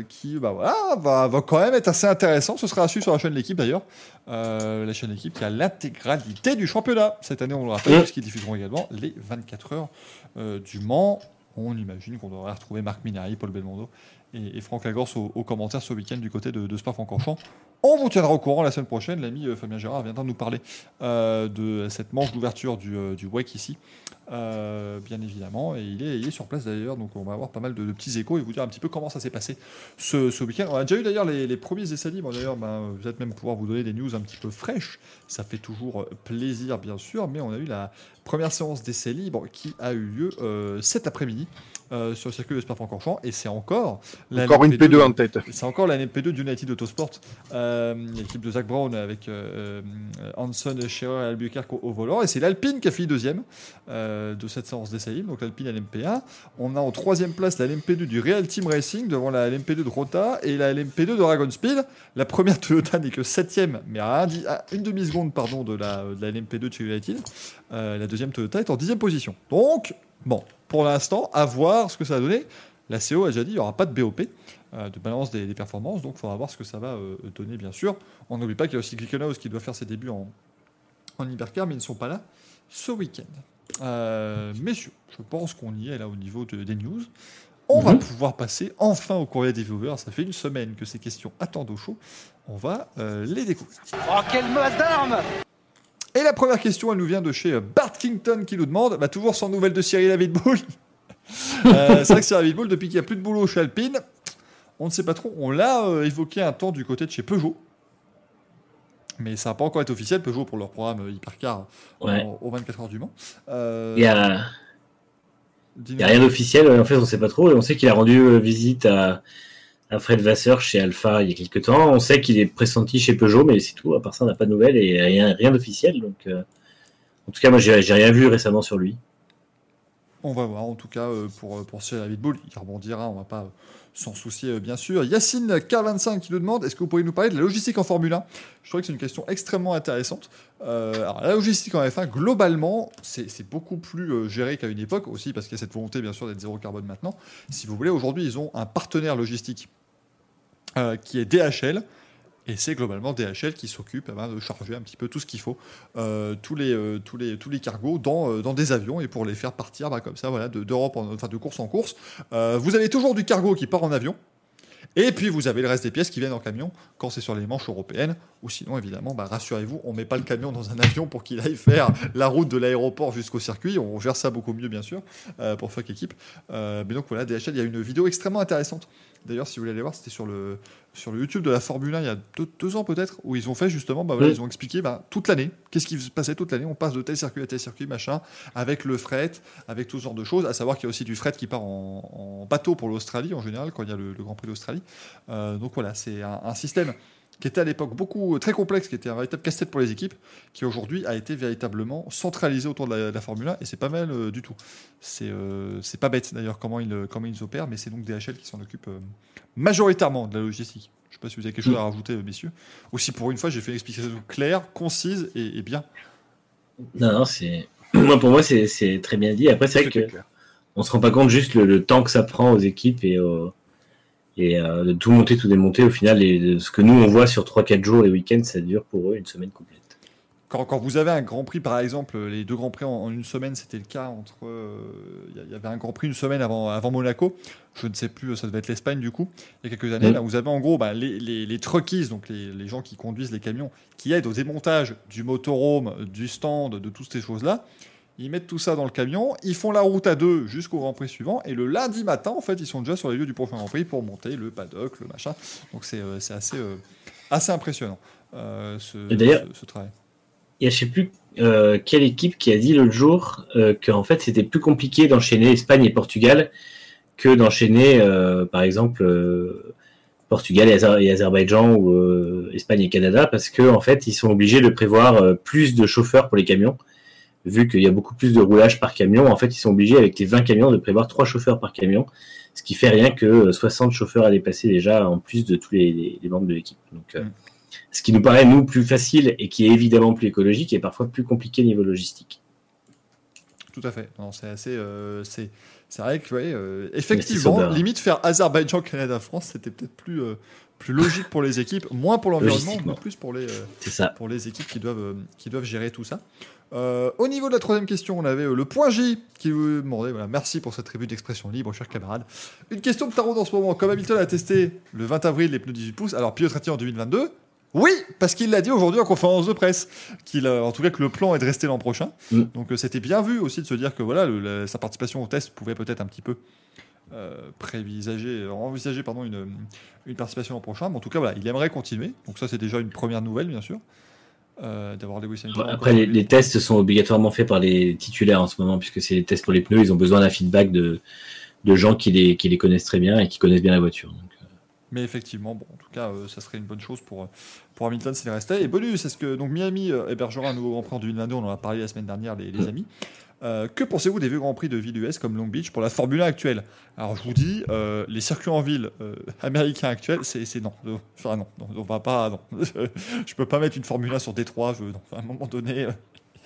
qui bah voilà va, va quand même être assez intéressant. Ce sera à suivre sur la chaîne de l'équipe d'ailleurs. La chaîne l'équipe qui a l'intégralité du championnat. Cette année on le rappelle Ouais. puisqu'ils diffuseront également les 24 heures du Mans. On imagine qu'on devrait retrouver Marc Minari, Paul Belmondo et, Franck Lagorce aux, aux commentaires ce week-end du côté de, de Spa-Francorchamps. On vous tiendra au courant la semaine prochaine. L'ami euh, Fabien Gérard viendra nous parler euh, de cette manche d'ouverture du, euh, du WEC ici, bien évidemment. Et il est, sur place d'ailleurs, donc on va avoir pas mal de, petits échos et vous dire un petit peu comment ça s'est passé ce, ce week-end. On a déjà eu d'ailleurs les, premiers essais libres. D'ailleurs, ben, même pouvoir vous donner des news un petit peu fraîches. Ça fait toujours plaisir, bien sûr, mais on a eu la première séance d'essais libres qui a eu lieu cet après-midi euh, sur le circuit de Spa-Francorchamps et c'est encore la Encore une LMP2 P2 en tête. c'est encore la NP2 d'United Autosport, euh, l'équipe de Zach Brown avec euh, Hanson, Scherer et Albuquerque au, au volant. Et c'est l'Alpine qui a fini deuxième de cette séance d'essai donc l'Alpine LMP1. On a en troisième place la LMP2 du Real Team Racing devant la LMP2 de Rota et la LMP2 de Dragon Speed. La première Toyota n'est que septième, mais à, un à une demi-seconde pardon, de la, de la LMP2 de chez United. Euh, la deuxième Toyota est en dixième position. Donc, bon, pour l'instant, à voir ce que ça va donner. La CO a déjà dit il n'y aura pas de BOP euh, de balance des, des performances, donc il faudra voir ce que ça va euh, donner, bien sûr. On n'oublie pas qu'il y a aussi Glickenhaus qui doit faire ses débuts en, en hypercar, mais ils ne sont pas là ce week-end. Euh, messieurs, je pense qu'on y est là au niveau de- des news. On va Mhm. pouvoir passer enfin au courrier des viewers. Ça fait une semaine que ces questions attendent au chaud. On va euh, les découvrir. Oh, quelle masse d'armes Et la première question, elle nous vient de chez Bart Kington qui nous demande, bah, toujours sans nouvelles de Cyril Davidbull. <laughs> euh, c'est vrai que Cyril Davidbull, depuis qu'il n'y a plus de boulot chez Alpine, on ne sait pas trop. On l'a euh, évoqué un temps du côté de chez Peugeot. Mais ça n'a pas encore été officiel, Peugeot, pour leur programme Hypercar Ouais. aux 24 heures du Mans. Euh, Il y a, dis-nous. il y a rien d'officiel, en fait, on sait pas trop. Et on sait qu'il a rendu euh, visite à, à Fred Vasseur chez Alpha il y a quelques temps. On sait qu'il est pressenti chez Peugeot, mais c'est tout. À part ça, on n'a pas de nouvelles et rien, d'officiel. Donc, euh, en tout cas, moi, j'ai rien vu récemment sur lui. On va voir, en tout cas, euh, pour, euh, pour Cyril Davidbull, il rebondira, on va pas s'en soucier, bien sûr. Yacine K25 qui nous demande est-ce que vous pourriez nous parler de la logistique en Formule 1 Je trouvais que c'est une question extrêmement intéressante. La logistique en F1, globalement, c'est beaucoup plus géré qu'à une époque, aussi parce qu'il y a cette volonté, bien sûr, d'être zéro carbone maintenant. Si vous voulez, aujourd'hui, ils ont un partenaire logistique euh, qui est DHL. Et c'est globalement DHL qui s'occupe eh ben, de charger un petit peu tout ce qu'il faut, euh, tous, les, euh, tous, les, tous les cargos dans, dans des avions et pour les faire partir bah, comme ça, voilà, de- d'Europe, en- enfin de course en course. Vous avez toujours du cargo qui part en avion. Et puis vous avez le reste des pièces qui viennent en camion quand c'est sur les manches européennes. Ou sinon, évidemment, bah, rassurez-vous, on met pas le camion dans un avion pour qu'il aille faire la route de l'aéroport jusqu'au circuit. On gère ça beaucoup mieux, bien sûr, pour Fuck Équipe. Mais donc voilà, DHL, il y a une vidéo extrêmement intéressante. D'ailleurs, si vous voulez aller voir, c'était sur le, sur le YouTube de la Formule 1 il y a deux, deux ans peut-être, où ils ont fait justement, bah, voilà, ils ont expliqué bah, toute l'année, qu'est-ce qui se passait toute l'année. On passe de tel circuit à tel circuit, machin, avec le fret, avec tout ce genre de choses. À savoir qu'il y a aussi du fret qui part en, en bateau pour l'Australie en général, quand il y a le, le Grand Prix d'Australie. Euh, donc voilà, c'est un, un système qui était à l'époque beaucoup très complexe, qui était un véritable casse-tête pour les équipes, qui aujourd'hui a été véritablement centralisé autour de la, de la Formule 1, et c'est pas mal euh, du tout. C'est euh, c'est pas bête d'ailleurs comment ils, euh, comment ils opèrent, mais c'est donc DHL qui s'en occupe euh, majoritairement de la logistique. Je sais pas si vous avez quelque chose à rajouter, euh, messieurs. Aussi, pour une fois, j'ai fait une explication claire, concise et, et bien. Non, non, c'est. <clears throat> Moi, pour moi, c'est très bien dit. Après, c'est vrai que clair. on se rend pas compte juste le, le temps que ça prend aux équipes et, au- et euh, de tout monter, tout démonter. Au final, ce que nous on voit sur 3-4 jours les week-ends, ça dure pour eux une semaine complète. Quand, quand vous avez un Grand Prix, par exemple, les deux Grands Prix en, en une semaine, c'était le cas entre. euh, Il y avait un Grand Prix une semaine avant, avant Monaco. Je ne sais plus, ça devait être l'Espagne du coup, il y a quelques années. Là, vous avez en gros bah, les, les, les truckies, donc les, les gens qui conduisent les camions, qui aident au démontage du motorhome, du stand, de toutes ces choses-là. Ils mettent tout ça dans le camion, ils font la route à deux jusqu'au Grand Prix suivant, et le lundi matin, en fait, ils sont déjà sur les lieux du prochain Grand Prix pour monter le paddock, le machin. Donc c'est euh, assez, euh, assez impressionnant, euh, ce, Et ce- ce travail. Il y a, je sais plus euh, quelle équipe qui a dit l'autre jour qu'en fait c'était plus compliqué d'enchaîner Espagne et Portugal que d'enchaîner par exemple Portugal et, Azer- et Azerbaïdjan ou Espagne et Canada parce que en fait ils sont obligés de prévoir plus de chauffeurs pour les camions vu qu'il y a beaucoup plus de roulage par camion en fait ils sont obligés avec les 20 camions de prévoir 3 chauffeurs par camion ce qui fait rien que euh, 60 chauffeurs à déplacer déjà en plus de tous les, les- les membres de l'équipe donc euh, Mm. ce qui nous paraît nous plus facile et qui est évidemment plus écologique et parfois plus compliqué niveau logistique Tout à fait. Non, c'est assez. euh, c'est, c'est vrai que, ouais, euh, effectivement, limite faire Azerbaïdjan, Canada, France, c'était peut-être plus, euh, plus logique pour les équipes, moins pour l'environnement, mais plus pour les, euh, pour équipes qui doivent, euh, qui doivent gérer tout ça. Euh, au niveau de la troisième question, on avait euh, le point J qui vous demandait, voilà, merci pour cette tribu d'expression libre, chers camarades. Une question de tarot en ce moment. Comme Hamilton a testé le 20 avril les pneus 18 pouces, alors Pilotrati en 2022 Oui, parce qu'il l'a dit aujourd'hui en conférence de presse, qu'il, euh, en tout cas que le plan est de rester l'an prochain. Mm. Donc euh, c'était bien vu aussi de se dire que voilà, le- la- sa participation au test pouvait peut-être un petit peu euh, prévisager, envisager pardon, une, une participation l'an prochain. Mais en tout cas, voilà, il aimerait continuer. Donc ça, c'est déjà une première nouvelle, bien sûr, euh, d'avoir. Après, les, les tests sont obligatoirement faits par les titulaires en ce moment, puisque c'est les tests pour les pneus. Ils ont besoin d'un feedback de, de gens qui les, qui les connaissent très bien et qui connaissent bien la voiture. Donc, euh, Mais effectivement, bon, en tout cas, euh, ça serait une bonne chose pour, euh, pour Hamilton s'il restait. Et bonus, est-ce que donc Miami hébergera un nouveau Grand Prix en 2022 On en a parlé la semaine dernière, les, les amis. Euh, que pensez-vous des vieux Grands Prix de ville US comme Long Beach pour la Formule 1 actuelle Alors je vous dis, euh, les circuits en ville euh, américains actuels, c'est non. Enfin non, non, on va pas, non. <laughs> je peux pas mettre une Formule 1 sur Détroit. Je. À un moment donné,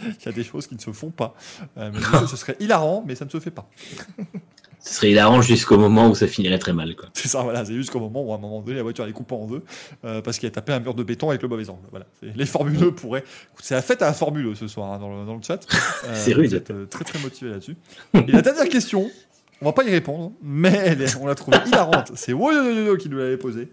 il y a des choses qui ne se font pas. Mais ce serait hilarant, mais ça ne se fait pas. <laughs> ce serait hilarant jusqu'au moment où ça finirait très mal. Quoi. C'est ça, voilà, c'est jusqu'au moment où à un moment donné la voiture elle est coupée en deux euh, parce qu'il a tapé un mur de béton avec le mauvais angle. Voilà, C'est- les formuleux pourraient. Écoute, C'est la fête à la formule ce soir hein, dans, le, dans le chat. <laughs> Euh, C'est rude. Vous êtes euh, très très motivé là-dessus. Et la dernière question, on va pas y répondre, mais elle est- on l'a trouvée hilarante. C'est Woyoyoyo qui nous l'avait posée.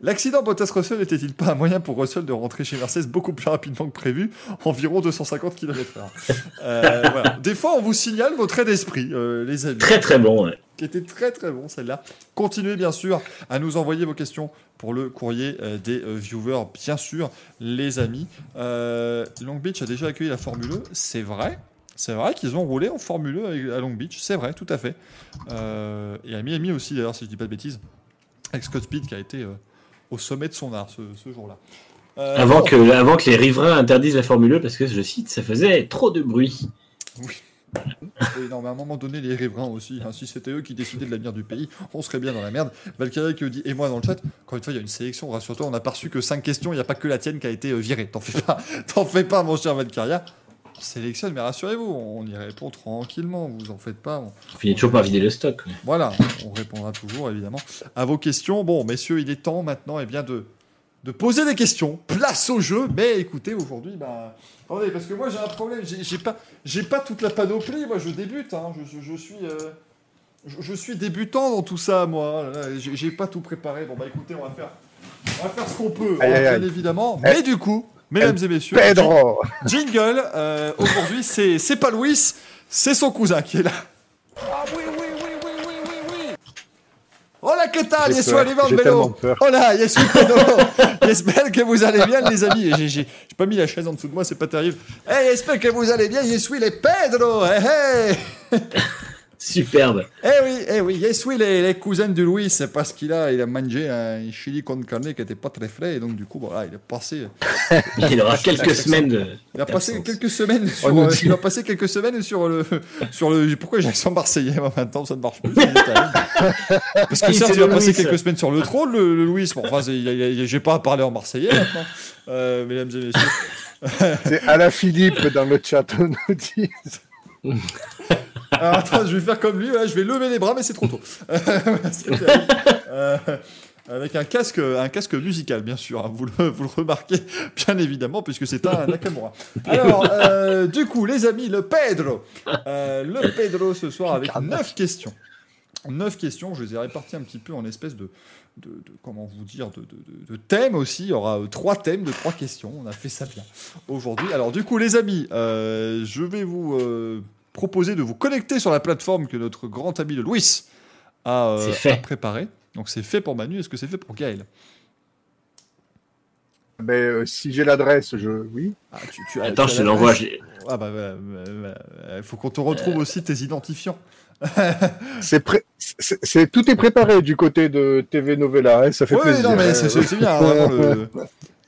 L'accident Bottas-Russell n'était-il pas un moyen pour Russell de rentrer chez Mercedes beaucoup plus rapidement que prévu, environ 250 km/h Euh, <laughs> voilà. Des fois, on vous signale vos traits d'esprit, euh, les amis Très très bon. ouais. qui était très très bon celle-là. Continuez bien sûr à nous envoyer vos questions pour le courrier euh, des viewers, bien sûr, les amis. Long Beach a déjà accueilli la Formule E, c'est vrai. C'est vrai qu'ils ont roulé en Formule E avec- à Long Beach, c'est vrai, tout à fait. Et à Miami aussi, d'ailleurs, si je dis pas de bêtises, avec Scott Speed qui a été au sommet de son art ce, ce jour-là. Euh, Avant, bon. que, avant que les riverains interdisent la Formule 1 parce que, je cite, ça faisait trop de bruit. Oui, non, mais à un moment donné, les riverains aussi. hein, si c'était eux qui décidaient de l'avenir du pays, on serait bien dans la merde. Valkyrie qui dit, et moi dans le chat, encore une fois, il y a une sélection, rassure-toi, on n'a pas reçu que 5 questions, il n'y a pas que la tienne qui a été euh, virée. T'en fais pas, <laughs> t'en fais pas, mon cher Valkyria. On sélectionne, mais rassurez-vous, on y répond tranquillement, vous en faites pas. on- On finit toujours par vider le stock. Voilà, on répondra toujours, évidemment, à vos questions. Bon, messieurs, il est temps maintenant eh bien, de, de poser des questions. Place au jeu. Mais écoutez, aujourd'hui, bah, attendez, parce que moi, j'ai un problème. J'ai j'ai pas, j'ai pas toute la panoplie. Moi, je débute. hein. Je, je- je suis, euh, je, je suis débutant dans tout ça, moi. Là, J'ai pas tout préparé. Bon, bah, écoutez, on va faire, on va faire ce qu'on peut, Aïe, hein, aïe, bien aïe. évidemment. Mais du coup, mesdames et messieurs, Pedro jingle. euh, aujourd'hui, c'est c'est pas Louis, c'est son cousin qui est là. Ah oui, oui, oui, oui, oui, oui, oui. Hola, ¿qué tal? Yes, peur, Oliver j'ai tellement Bello. peur. Hola, yes, Pedro. <laughs> J'espère que vous allez bien, les amis. Et J'ai pas mis la chaise en dessous de moi, c'est pas terrible. Hey, j'espère que vous allez bien. Je suis les Pedro. Hey, hey. <laughs> Superbe. Eh oui, eh oui, je suis les, les cousins de Louis. C'est parce qu'il a, il a mangé un chili con carne qui était pas très frais. Et donc, du coup, voilà, il a passé, <laughs> Il aura quelques semaines de. il a passé quelques semaines sur, nous euh, il a passé quelques semaines sur le, sur le, pourquoi j'ai l'accent marseillais, maintenant, ça ne marche plus. <laughs> Parce que Oui, certes, il a passé quelques semaines sur le trône, le, le Louis. Bon, enfin, j'ai pas à parler en marseillais maintenant, euh, mesdames et messieurs. C'est Alain Philippe dans le chat, on nous dit. <laughs> Alors, attends, je vais faire comme lui, je vais lever les bras, mais c'est trop tôt. <laughs> Terrible. Euh, avec un casque, un casque musical, bien sûr. hein, vous, le, vous le remarquez, bien évidemment, puisque c'est un Nakamura. Alors, euh, du coup, les amis, le Pedro. Euh, le Pedro ce soir avec neuf questions. Neuf questions, je les ai réparties un petit peu en espèce de, de, de- comment vous dire, de, de, de- de thèmes aussi. Il y aura euh, trois thèmes de trois questions. On a fait ça bien aujourd'hui. Alors, du coup, les amis, euh, je vais vous euh, proposer de vous connecter sur la plateforme que notre grand ami de Louis a, euh, a préparée. Donc, c'est fait pour Manu. Est-ce que c'est fait pour Gaël? Ben, euh, si j'ai l'adresse, je. Oui. Ah, tu, tu as- Attends, tu as je te l'envoie. j'ai- Ah bah voilà, il faut qu'on te retrouve aussi tes identifiants. C'est pré- c'est- c'est- tout est préparé du côté de TV Novella, hein, ça fait Ouais, plaisir. non mais c'est c'est- c'est bien, hein, <laughs> vraiment, le,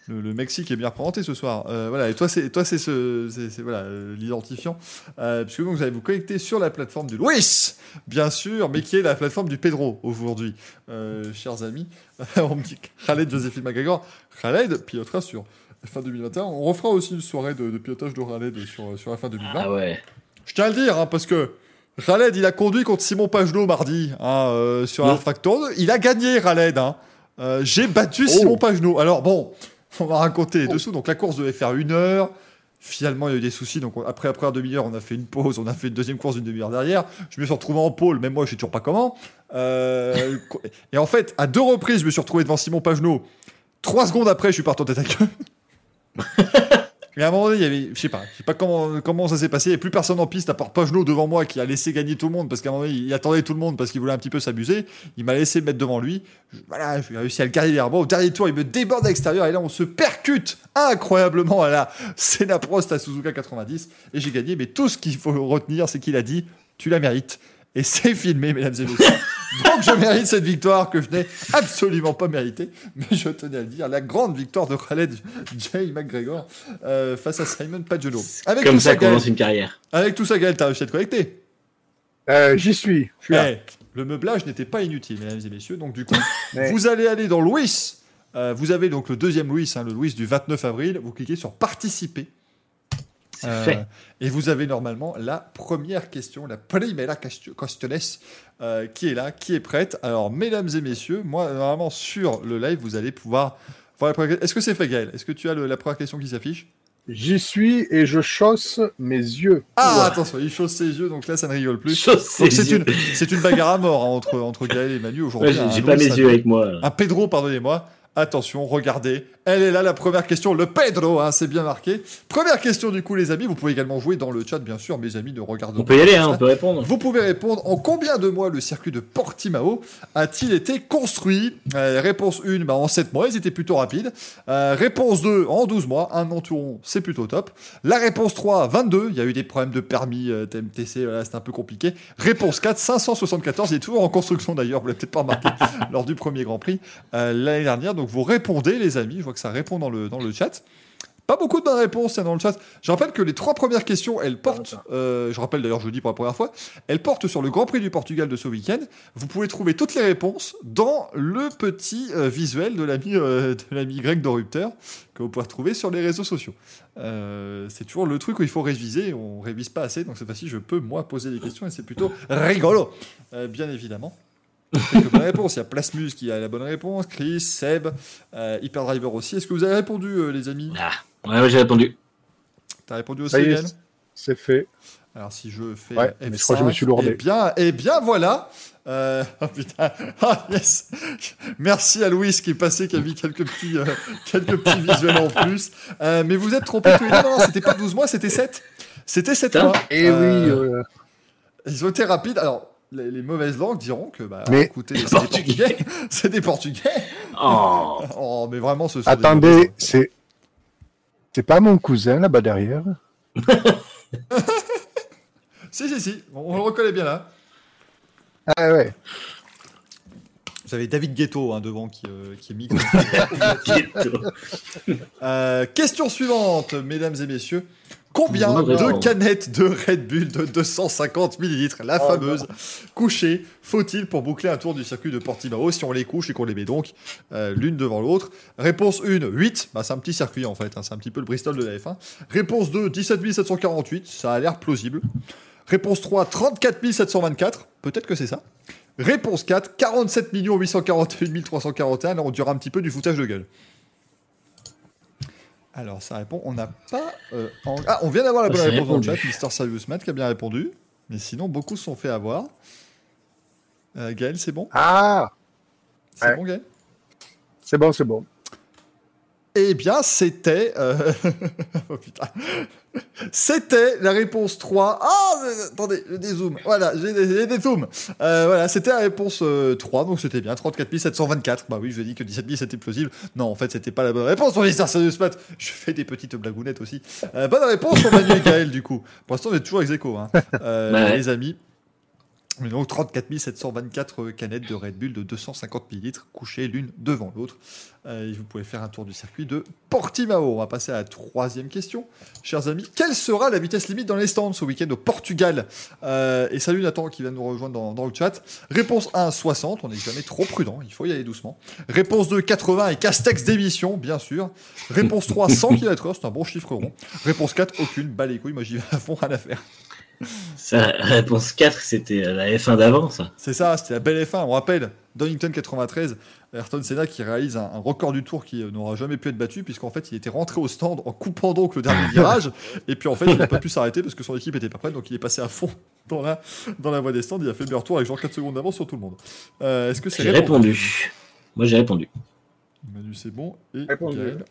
le- le Mexique est bien représenté ce soir. Euh, voilà, et toi c'est toi c'est ce c'est c'est, voilà euh, l'identifiant, euh, puisque vous allez vous connecter sur la plateforme du Luis, bien sûr, mais qui est la plateforme du Pedro aujourd'hui, chers amis. <laughs> On me dit Khaled Joséphine McGregor, Khaled pilotera sur fin 2021. On refera aussi une soirée de, de pilotage de Khaled sur sur la fin 2020. Ah ouais. Je tiens à le dire, hein, parce que Khaled, il a conduit contre Simon Pagenaud mardi hein, sur Oui. un factor. Il a gagné, Khaled. Hein. Euh, J'ai battu Oh. Simon Pagenaud. Alors bon, on va raconter les dessous. Donc la course devait faire une heure. Finalement, il y a eu des soucis. Donc on- après, après une demi-heure, on a fait une pause. On a fait une deuxième course d'une demi-heure derrière. Je me suis retrouvé en pôle. Même moi, je sais toujours pas comment. Euh, <laughs> et en fait, à deux reprises, je me suis retrouvé devant Simon Pagenaud. Trois secondes après, je suis parti en tête à queue. <laughs> Et à un moment donné, il y avait, je sais pas, je sais pas comment, comment ça s'est passé. Il n'y avait plus personne en piste à part Pagenot devant moi qui a laissé gagner tout le monde parce qu'à un moment donné, il attendait tout le monde parce qu'il voulait un petit peu s'amuser. Il m'a laissé me mettre devant lui. Je- voilà, j'ai réussi à le garder derrière moi. Au dernier tour, il me déborde à l'extérieur et là, on se percute incroyablement à la Senna Prost à Suzuka 90 et j'ai gagné. Mais tout ce qu'il faut retenir, c'est qu'il a dit, tu la mérites. Et c'est filmé, mesdames et messieurs. Donc je mérite cette victoire que je n'ai absolument pas méritée. Mais je tenais à le dire, la grande victoire de Khaled J. McGregor euh, face à Simon Pagenaud. Avec Comme tout ça Gaël, commence une carrière. avec tout ça, Gaël, t'as réussi à te connecter. Euh, J'y suis, je suis là. Eh, le meublage n'était pas inutile, mesdames et messieurs. Donc du coup, <laughs> Ouais. vous allez aller dans Louis. Euh, vous avez donc le deuxième Louis, hein, le Louis du 29 avril. Vous cliquez sur participer. C'est Euh, fait. Et vous avez normalement la première question, la primera question- questiones, euh, qui est là, qui est prête. Alors, mesdames et messieurs, moi, normalement, sur le live, vous allez pouvoir voir la première Est-ce que c'est fait, Gaël? Est-ce que tu as le- la première question qui s'affiche? J'y suis et je chausse mes yeux. Ah, attention, il chausse ses yeux, donc là, ça ne rigole plus. C'est une, c'est une bagarre à mort hein, entre, entre Gaël et Manu aujourd'hui. Ouais, j'ai hein. pas mes yeux avec moi. Un Pedro, pardonnez-moi. Attention, regardez. Elle est là, la première question. Le Pedro, hein, c'est bien marqué. Première question, du coup, les amis. Vous pouvez également jouer dans le chat, bien sûr. Mes amis ne regardent On peut y aller, hein, on peut répondre. Vous pouvez répondre en combien de mois le circuit de Portimao a-t-il été construit Euh, Réponse 1, bah, en 7 mois, ils étaient plutôt rapides. Euh, réponse 2, en 12 mois, un an tout rond, c'est plutôt top. La réponse 3, 22, il y a eu des problèmes de permis euh, TMTC, voilà, c'était un peu compliqué. Réponse 4, 574, il est toujours en construction d'ailleurs, vous l'avez peut-être pas remarqué <laughs> lors du premier Grand Prix l'année dernière. Donc vous répondez les amis, je vois que ça répond dans le, dans le chat. Pas beaucoup de bonnes réponses dans le chat. Je rappelle que les trois premières questions, elles portent, euh, je rappelle d'ailleurs, je le dis pour la première fois, elles portent sur le Grand Prix du Portugal de ce week-end. Vous pouvez trouver toutes les réponses dans le petit euh, visuel de l'ami euh, de l'ami Greg Dorupteur que vous pouvez retrouver sur les réseaux sociaux. Euh, c'est toujours le truc où il faut réviser, on révise pas assez, donc cette fois-ci je peux moi poser des questions et c'est plutôt rigolo, bien évidemment. Quelques bonnes réponses. Il y a Plasmus qui a la bonne réponse, Chris, Seb, euh, Hyperdriver aussi. Est-ce que vous avez répondu, euh, les amis? Ah, ouais, ouais, j'ai répondu. T'as répondu aussi, Ça y est, Yann c'est fait. Alors si je fais Ouais, F5, mais je crois que je me suis lourdé. Eh bien, eh bien voilà. Euh, <laughs> oh putain, <laughs> ah yes. Merci à Louis qui est passé, qui a mis quelques petits, euh, quelques petits visuels en plus. Euh, mais vous êtes trompés tous les deux. Non, non, c'était pas 12 mois, c'était 7. C'était 7 Putain. mois. Et Euh, oui, euh, Ils ont été rapides. Alors, les, les mauvaises langues diront que, bah, Mais- écoutez, c'est des Portugais. <laughs> C'est des Portugais. Oh, <laughs> Oh, mais vraiment, ce sont attendez, c'est c'est pas mon cousin là-bas derrière <laughs> Si, si, si. On, on le reconnaît bien là. Ah ouais. Vous avez David Ghetto hein, devant qui, euh, qui est bientôt. Euh, question suivante, mesdames et messieurs. Combien de canettes de Red Bull de 250 millilitres, la Oh, fameuse, couchées, faut-il pour boucler un tour du circuit de Portimao si on les couche et qu'on les met donc euh, l'une devant l'autre? Réponse 1, 8. Bah, c'est un petit circuit en fait, hein, c'est un petit peu le Bristol de la F1. Réponse 2, 17 748. Ça a l'air plausible. Réponse 3, 34 724. Peut-être que c'est ça. Réponse 4, 47 841 341. Là, on dirait un petit peu du foutage de gueule. Alors, ça répond. On n'a pas. euh, en- Ah, on vient d'avoir la Ah, bonne réponse dans le répondu. chat. Mister Serious Matt qui a bien répondu. Mais sinon, beaucoup se sont fait avoir. Euh, Gaël, c'est bon? Ah, C'est Ouais. bon, Gaël? C'est bon, c'est bon. Eh bien, c'était. euh, <laughs> oh putain. C'était la réponse 3. Ah, euh, attendez, je dézoome. Voilà, j'ai des, j'ai des zooms. Euh, voilà, c'était la réponse euh, 3, donc c'était bien. 34 724. Bah oui, je dis que 17 000 c'était plausible. Non, en fait, c'était pas la bonne réponse pour l'histoire Serious Math. Je fais des petites blagounettes aussi. Euh, bonne réponse pour Manu et Gaël, du coup. Pour l'instant, on est toujours ex aequo, hein. Euh, Ouais. Les amis. Mais donc 34 724 canettes de Red Bull de 250 ml couchées l'une devant l'autre. Euh, vous pouvez faire un tour du circuit de Portimao. On va passer à la troisième question. Chers amis, quelle sera la vitesse limite dans les stands ce week-end au Portugal? Euh, Et salut Nathan qui vient nous rejoindre dans, dans le chat. Réponse 1, 60. On n'est jamais trop prudent, il faut y aller doucement. Réponse 2, 80 et Castex d'émission, bien sûr. Réponse 3, 100 km/h, c'est un bon chiffre rond. Réponse 4, aucune. Bah les couilles, moi j'y vais à fond, rien à faire. Ça, réponse 4, c'était la F1 d'avant, ça. C'est ça, c'était la belle F1. On rappelle, Donington 93, Ayrton Senna qui réalise un, un record du tour qui euh, n'aura jamais pu être battu, puisqu'en fait, il était rentré au stand en coupant donc le dernier virage. Et puis en fait, il n'a pas pu s'arrêter parce que son équipe était pas prête, donc il est passé à fond dans la, dans la voie des stands. Il a fait le meilleur tour avec genre 4 secondes d'avance sur tout le monde. Euh, Est-ce que c'est J'ai répondu. Moi, j'ai répondu. Manu, c'est bon. Et Répondu. Gaël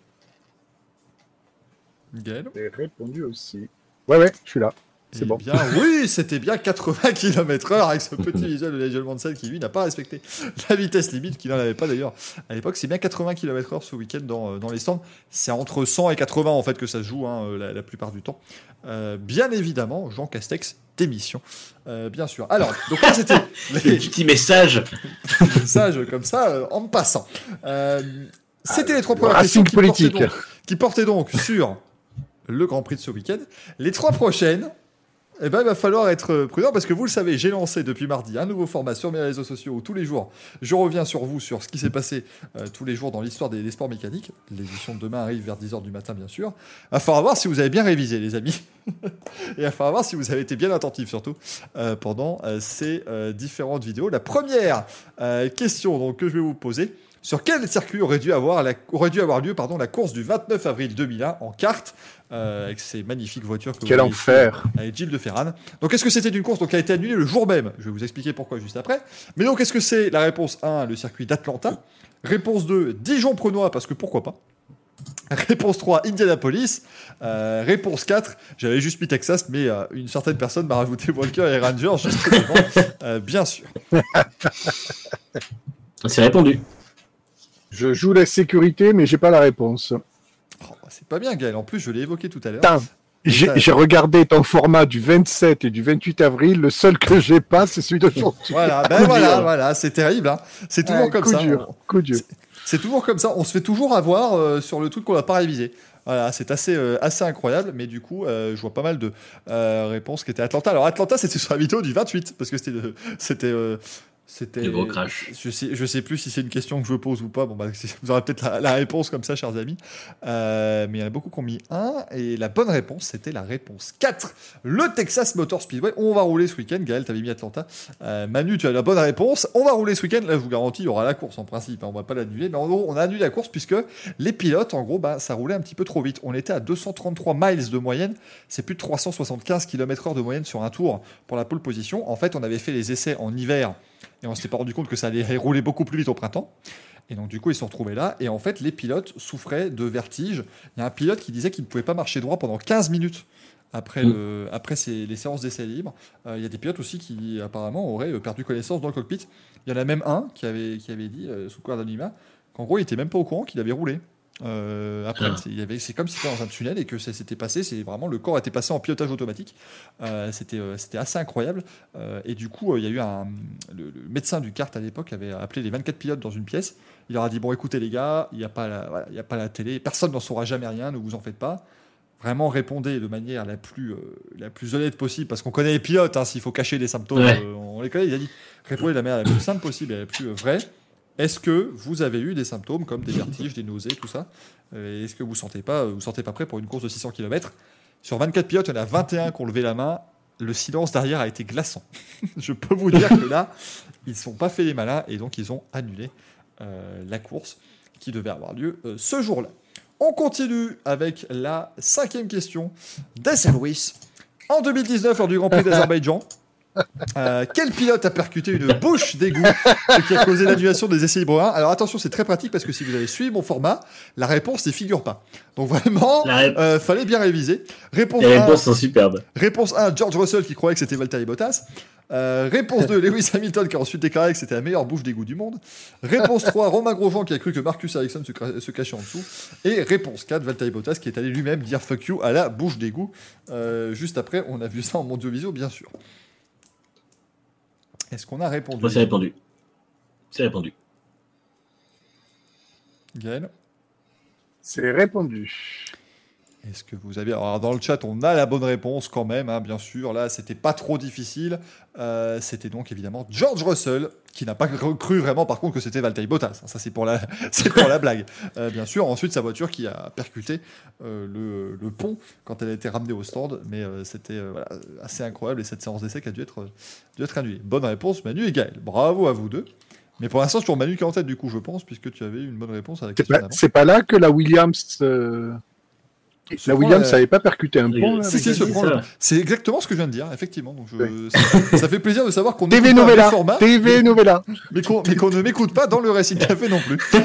Gaël J'ai répondu aussi. Ouais, ouais, je suis là. C'est Eh bon. Bien, oui, c'était bien 80 <laughs> km/h avec ce <laughs> petit visuel de Nigel Mansell qui lui n'a pas respecté la vitesse limite, qu'il n'en avait pas d'ailleurs à l'époque. C'est bien 80 km/h ce week-end dans, euh, dans les stands. C'est entre 100 et 80 en fait que ça se joue hein, euh, la, la plupart du temps. Euh, bien évidemment, Jean Castex démission, euh, bien sûr. Alors, donc là c'était <laughs> Le les petit message. messages comme ça euh, en passant. C'était les trois premières Racing questions qui portaient, politique. donc, qui portaient donc sur le Grand Prix de ce week-end. Les trois prochaines, eh ben, il va falloir être prudent parce que vous le savez, j'ai lancé depuis mardi un nouveau format sur mes réseaux sociaux où tous les jours, je reviens sur vous, sur ce qui s'est passé euh, tous les jours dans l'histoire des, sports mécaniques. L'édition de demain arrive vers 10h du matin, bien sûr. Il va voir si vous avez bien révisé, les amis. <laughs> Et il va voir si vous avez été bien attentifs, surtout, euh, pendant euh, ces différentes vidéos. La première question donc, que je vais vous poser. Sur quel circuit aurait dû avoir, la- aurait dû avoir lieu pardon, la course du 29 avril 2001 en kart euh, avec ces magnifiques voitures que Quel vous enfer. avec Gilles de Ferran. Donc, est-ce que c'était une course donc, qui a été annulée le jour même? Je vais vous expliquer pourquoi juste après. Mais donc, est-ce que c'est la réponse 1, le circuit d'Atlanta? Réponse 2, Dijon-Prenois, parce que pourquoi pas? Réponse 3, Indianapolis. Euh, réponse 4, j'avais juste mis Texas, mais euh, une certaine personne m'a rajouté Walker et Rangers juste devant, euh, bien sûr. C'est répondu. Je joue la sécurité, mais j'ai pas la réponse. Oh, c'est pas bien, Gaël. En plus, je l'ai évoqué tout à l'heure. J'ai regardé ton format du 27 et du 28 avril. Le seul que j'ai pas, c'est celui d'aujourd'hui. Voilà, <laughs> ben voilà, dur. voilà, c'est terrible. hein. C'est toujours Ouais, comme coup ça. dur, coup dur. C'est toujours comme ça. On se fait toujours avoir euh, sur le truc qu'on n'a pas révisé. Voilà, c'est assez, euh, assez incroyable. Mais du coup, euh, je vois pas mal de réponses qui étaient Atlanta. Alors, Atlanta, c'était sur la vidéo du 28, parce que c'était. C'était c'était Le gros crash. Je sais, je sais plus si c'est une question que je pose ou pas. Bon, bah, <laughs> vous aurez peut-être la, la réponse comme ça, chers amis. Euh, mais il y en a beaucoup qui ont mis 1. Et la bonne réponse, c'était la réponse 4. Le Texas Motor Speedway. On va rouler ce week-end. Gaël, t'avais mis Atlanta. Euh, Manu, tu as la bonne réponse. On va rouler ce week-end. Là, je vous garantis, il y aura la course en principe. hein. On va pas l'annuler. Mais en gros, on a annulé la course puisque les pilotes, en gros, bah, ça roulait un petit peu trop vite. On était à 233 miles de moyenne. C'est plus de 375 km/h de moyenne sur un tour pour la pole position. En fait, on avait fait les essais en hiver et on s'était pas rendu compte que ça allait rouler beaucoup plus vite au printemps. Et donc, du coup, ils se sont retrouvés là. Et en fait, les pilotes souffraient de vertige. Il y a un pilote qui disait qu'il ne pouvait pas marcher droit pendant 15 minutes après, Mm. le, après ces- les séances d'essais libres. Euh, il y a des pilotes aussi qui, apparemment, auraient euh, perdu connaissance dans le cockpit. Il y en a même un qui avait, qui avait dit, euh, sous couvert d'anonymat, qu'en gros, il était même pas au courant qu'il avait roulé. Euh, après, Ah. c'est- comme si c'était dans un tunnel et que ça s'était passé. C'est vraiment le corps était passé en pilotage automatique. Euh, c'était euh, c'était assez incroyable. Euh, et du coup, il y a eu un le, le médecin du kart à l'époque avait appelé les 24 pilotes dans une pièce. Il leur a dit bon, écoutez les gars, il n'y a pas la, voilà, il y a pas la télé, personne n'en saura jamais rien, ne vous en faites pas. Vraiment répondez de manière la plus la plus honnête possible parce qu'on connaît les pilotes. hein, S'il faut cacher des symptômes, Ouais. on les connaît. Il a dit répondez de la manière la plus simple possible et la plus vraie. Est-ce que vous avez eu des symptômes comme des vertiges, des nausées, tout ça? Est-ce que vous sentez pas, vous sentez pas prêt pour une course de 600 km Sur 24 pilotes, il y en a 21 qui ont levé la main. Le silence derrière a été glaçant. <laughs> Je peux vous dire que là, ils ne sont pas fait les malins et donc ils ont annulé euh, la course qui devait avoir lieu euh, ce jour-là. On continue avec la cinquième question Lewis. En 2019, lors du Grand Prix d'Azerbaïdjan, Euh, quel pilote a percuté une bouche d'égout ce qui a causé l'annulation des essais libres 1 Alors attention, c'est très pratique parce que si vous avez suivi mon format, la réponse n'y figure pas. Donc vraiment, euh, fallait bien réviser. Réponse Les 1, réponses sont superbes. Réponse 1, George Russell qui croyait que c'était Valtteri Bottas. Euh, réponse 2, Lewis <laughs> Hamilton qui a ensuite déclaré que c'était la meilleure bouche d'égout du monde. Réponse 3, Romain Grosjean qui a cru que Marcus Ericsson se cachait en dessous. Et réponse 4, Valtteri Bottas qui est allé lui-même dire fuck you à la bouche d'égout. Euh, juste après, on a vu ça en Mondiovisio, bien sûr. Est-ce qu'on a répondu Moi, c'est répondu. C'est répondu. Gaël? C'est répondu. Est-ce que vous avez. Alors, dans le chat, on a la bonne réponse quand même, hein, bien sûr. Là, c'était pas trop difficile. Euh, c'était donc évidemment George Russell, qui n'a pas cru vraiment, par contre, que c'était Valtteri Bottas. Ça, c'est pour la, <laughs> c'est pour la blague. Euh, bien sûr, ensuite, sa voiture qui a percuté euh, le, le pont quand elle a été ramenée au stand. Mais c'était voilà, assez incroyable et cette séance d'essai qui a dû être, dû être annulée. Bonne réponse, Manu et Gaël. Bravo à vous deux. Mais pour l'instant, c'est toujours Manu qui est en tête, du coup, je pense, puisque tu avais une bonne réponse à la C'est question pas, c'est pas là que la Williams. La Williams euh, n'avait pas percuté un pont. Si, si, c'est exactement ce que je viens de dire, effectivement. Donc je- Oui. ça, ça fait plaisir de savoir qu'on <laughs> TV Novella. vrai format, TV Novella. mais qu'on mais qu'on ne m'écoute pas dans le Racing Café non plus. <laughs>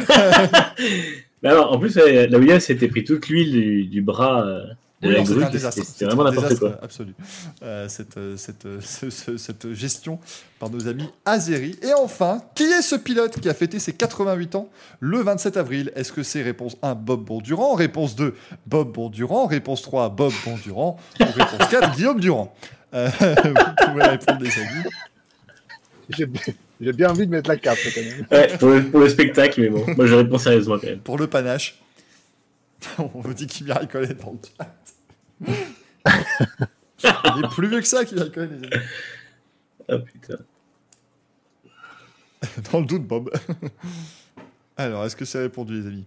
En plus, la Williams s'était pris toute l'huile du, du bras euh, Oui, c'était grue. un désastre. C'était vraiment un n'importe désastre quoi. absolu. Euh, cette, euh, cette, euh, ce- ce- cette gestion par nos amis Azeri. Et enfin, qui est ce pilote qui a fêté ses 88 ans le 27 avril? Est-ce que c'est réponse 1, Bob Bondurant Réponse 2, Bob Bondurant Réponse 3, Bob Bondurant Ou réponse 4, Guillaume Durand Euh, <laughs> Vous pouvez répondre, les amis. J'ai bien envie de mettre la cape quand même. Ouais, pour, le, pour le spectacle, mais bon, moi je réponds sérieusement quand même. pour le panache. <laughs> On vous dit Kimi Raikkonen dans le chat. Il est plus vieux que ça, les amis. Ah putain. <laughs> Dans le doute, Bob. <laughs> Alors, est-ce que c'est répondu, les amis?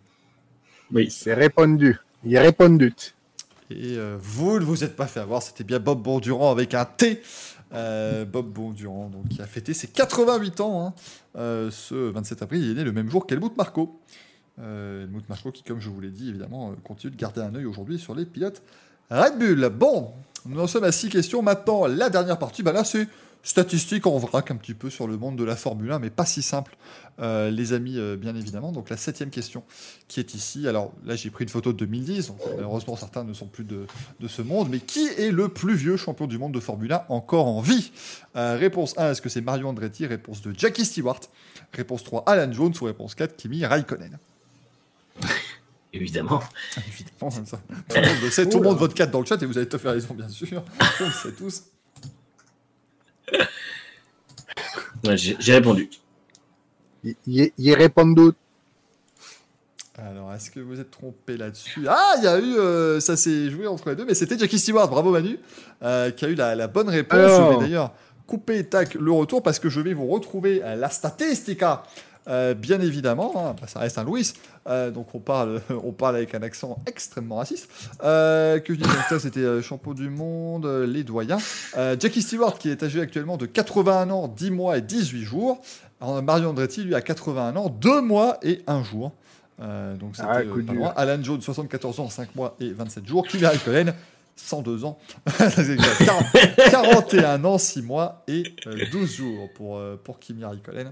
Oui. C'est répondu. Il est répondu. Et euh, vous ne vous êtes pas fait avoir, c'était bien Bob Bondurant avec un T. Euh, Bob Bondurant, donc, qui a fêté ses 88 ans hein, euh, ce 27 avril. Il est né le même jour qu'Helmut Marko. Euh, Helmut Marko qui, comme je vous l'ai dit, évidemment, continue de garder un œil aujourd'hui sur les pilotes Red Bull. Bon, nous en sommes à 6 questions. Maintenant, la dernière partie, bah là, c'est statistique en vrac un petit peu sur le monde de la Formule 1, mais pas si simple, euh, les amis, euh, bien évidemment. Donc la septième question qui est ici. Alors là, j'ai pris une photo de 2010, donc malheureusement certains ne sont plus de, de ce monde, mais qui est le plus vieux champion du monde de Formule 1 encore en vie? Euh, Réponse 1, est-ce que c'est Mario Andretti? Réponse 2, Jackie Stewart. Réponse 3, Alan Jones. Ou réponse 4, Kimi Raikkonen. Évidemment. <laughs> Évidemment, ça. Tout le monde le sait, tout le monde vote 4 dans le chat et vous avez tout à fait raison, bien sûr. <laughs> On le sait tous. Ouais, J'ai répondu. Il, est répondu. Alors, est-ce que vous êtes trompé là-dessus? Ah, il y a eu, euh, ça s'est joué entre les deux, mais c'était Jackie Stewart, bravo Manu, euh, qui a eu la, la bonne réponse. Alors. Je vais d'ailleurs couper tac, le retour parce que je vais vous retrouver euh, la statistica. Euh, bien évidemment, hein, bah, ça reste un Louis, euh, donc on parle, <laughs> on parle avec un accent extrêmement raciste. Euh, que je dis donc ça, c'était euh, champion du monde, les doyens. Jackie Stewart qui est âgé actuellement de 81 ans, 10 mois et 18 jours. Alors, Mario Andretti, lui, a 81 ans, 2 mois et 1 jour. Donc c'était Ah, coup pas loin. Alan Jones, 74 ans, 5 mois et 27 jours. Kimi Raikkonen, 102 ans, <laughs> C'est exact. 40 41 ans, 6 mois et euh, 12 jours pour, pour Kimi Raikkonen.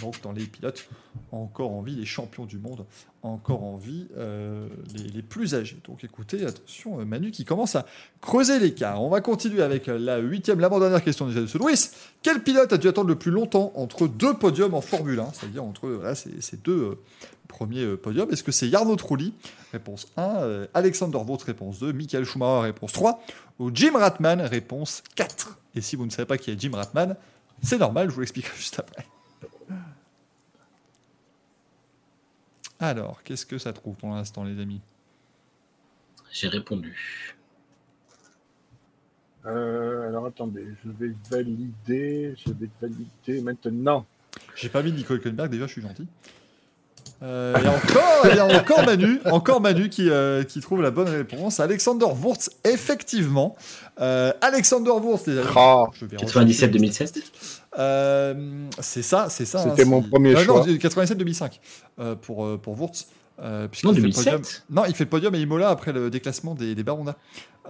Donc dans les pilotes encore en vie, les champions du monde encore en vie, euh, les, plus âgés. Donc écoutez, attention, euh, Manu qui commence à creuser l'écart. On va continuer avec euh, la huitième, l'avant-dernière question déjà de ce Louis. Quel pilote a dû attendre le plus longtemps entre deux podiums en Formule 1 C'est-à-dire entre ces, deux premiers podiums. Est-ce que c'est Jarno Trulli? Réponse 1. euh, Alexander Vaught, réponse 2. Michael Schumacher, réponse 3. Ou Jim Ratman, réponse 4. Et si vous ne savez pas qui est Jim Ratman, c'est normal, je vous l'expliquerai <laughs> juste après. Alors, qu'est-ce que ça trouve pour l'instant, les amis? J'ai répondu. Euh, alors attendez, je vais valider. Je vais valider maintenant. J'ai pas mis Nicole Hülkenberg, déjà, je suis gentil. Euh, et encore, il y a encore Manu, encore Manu qui, euh, qui trouve la bonne réponse. Alexander Wurz, effectivement. Euh, Alexander Wurz, les amis. Ah, Je vais 97, rechercher les 2007. statistiques. Euh, c'est ça, c'est ça. C'était mon premier non, choix. 97-2005 euh, pour, euh, pour Wurz. Euh, Non, fait le 2007. podium- Non, il fait le podium à Imola après le déclassement des, des Barona.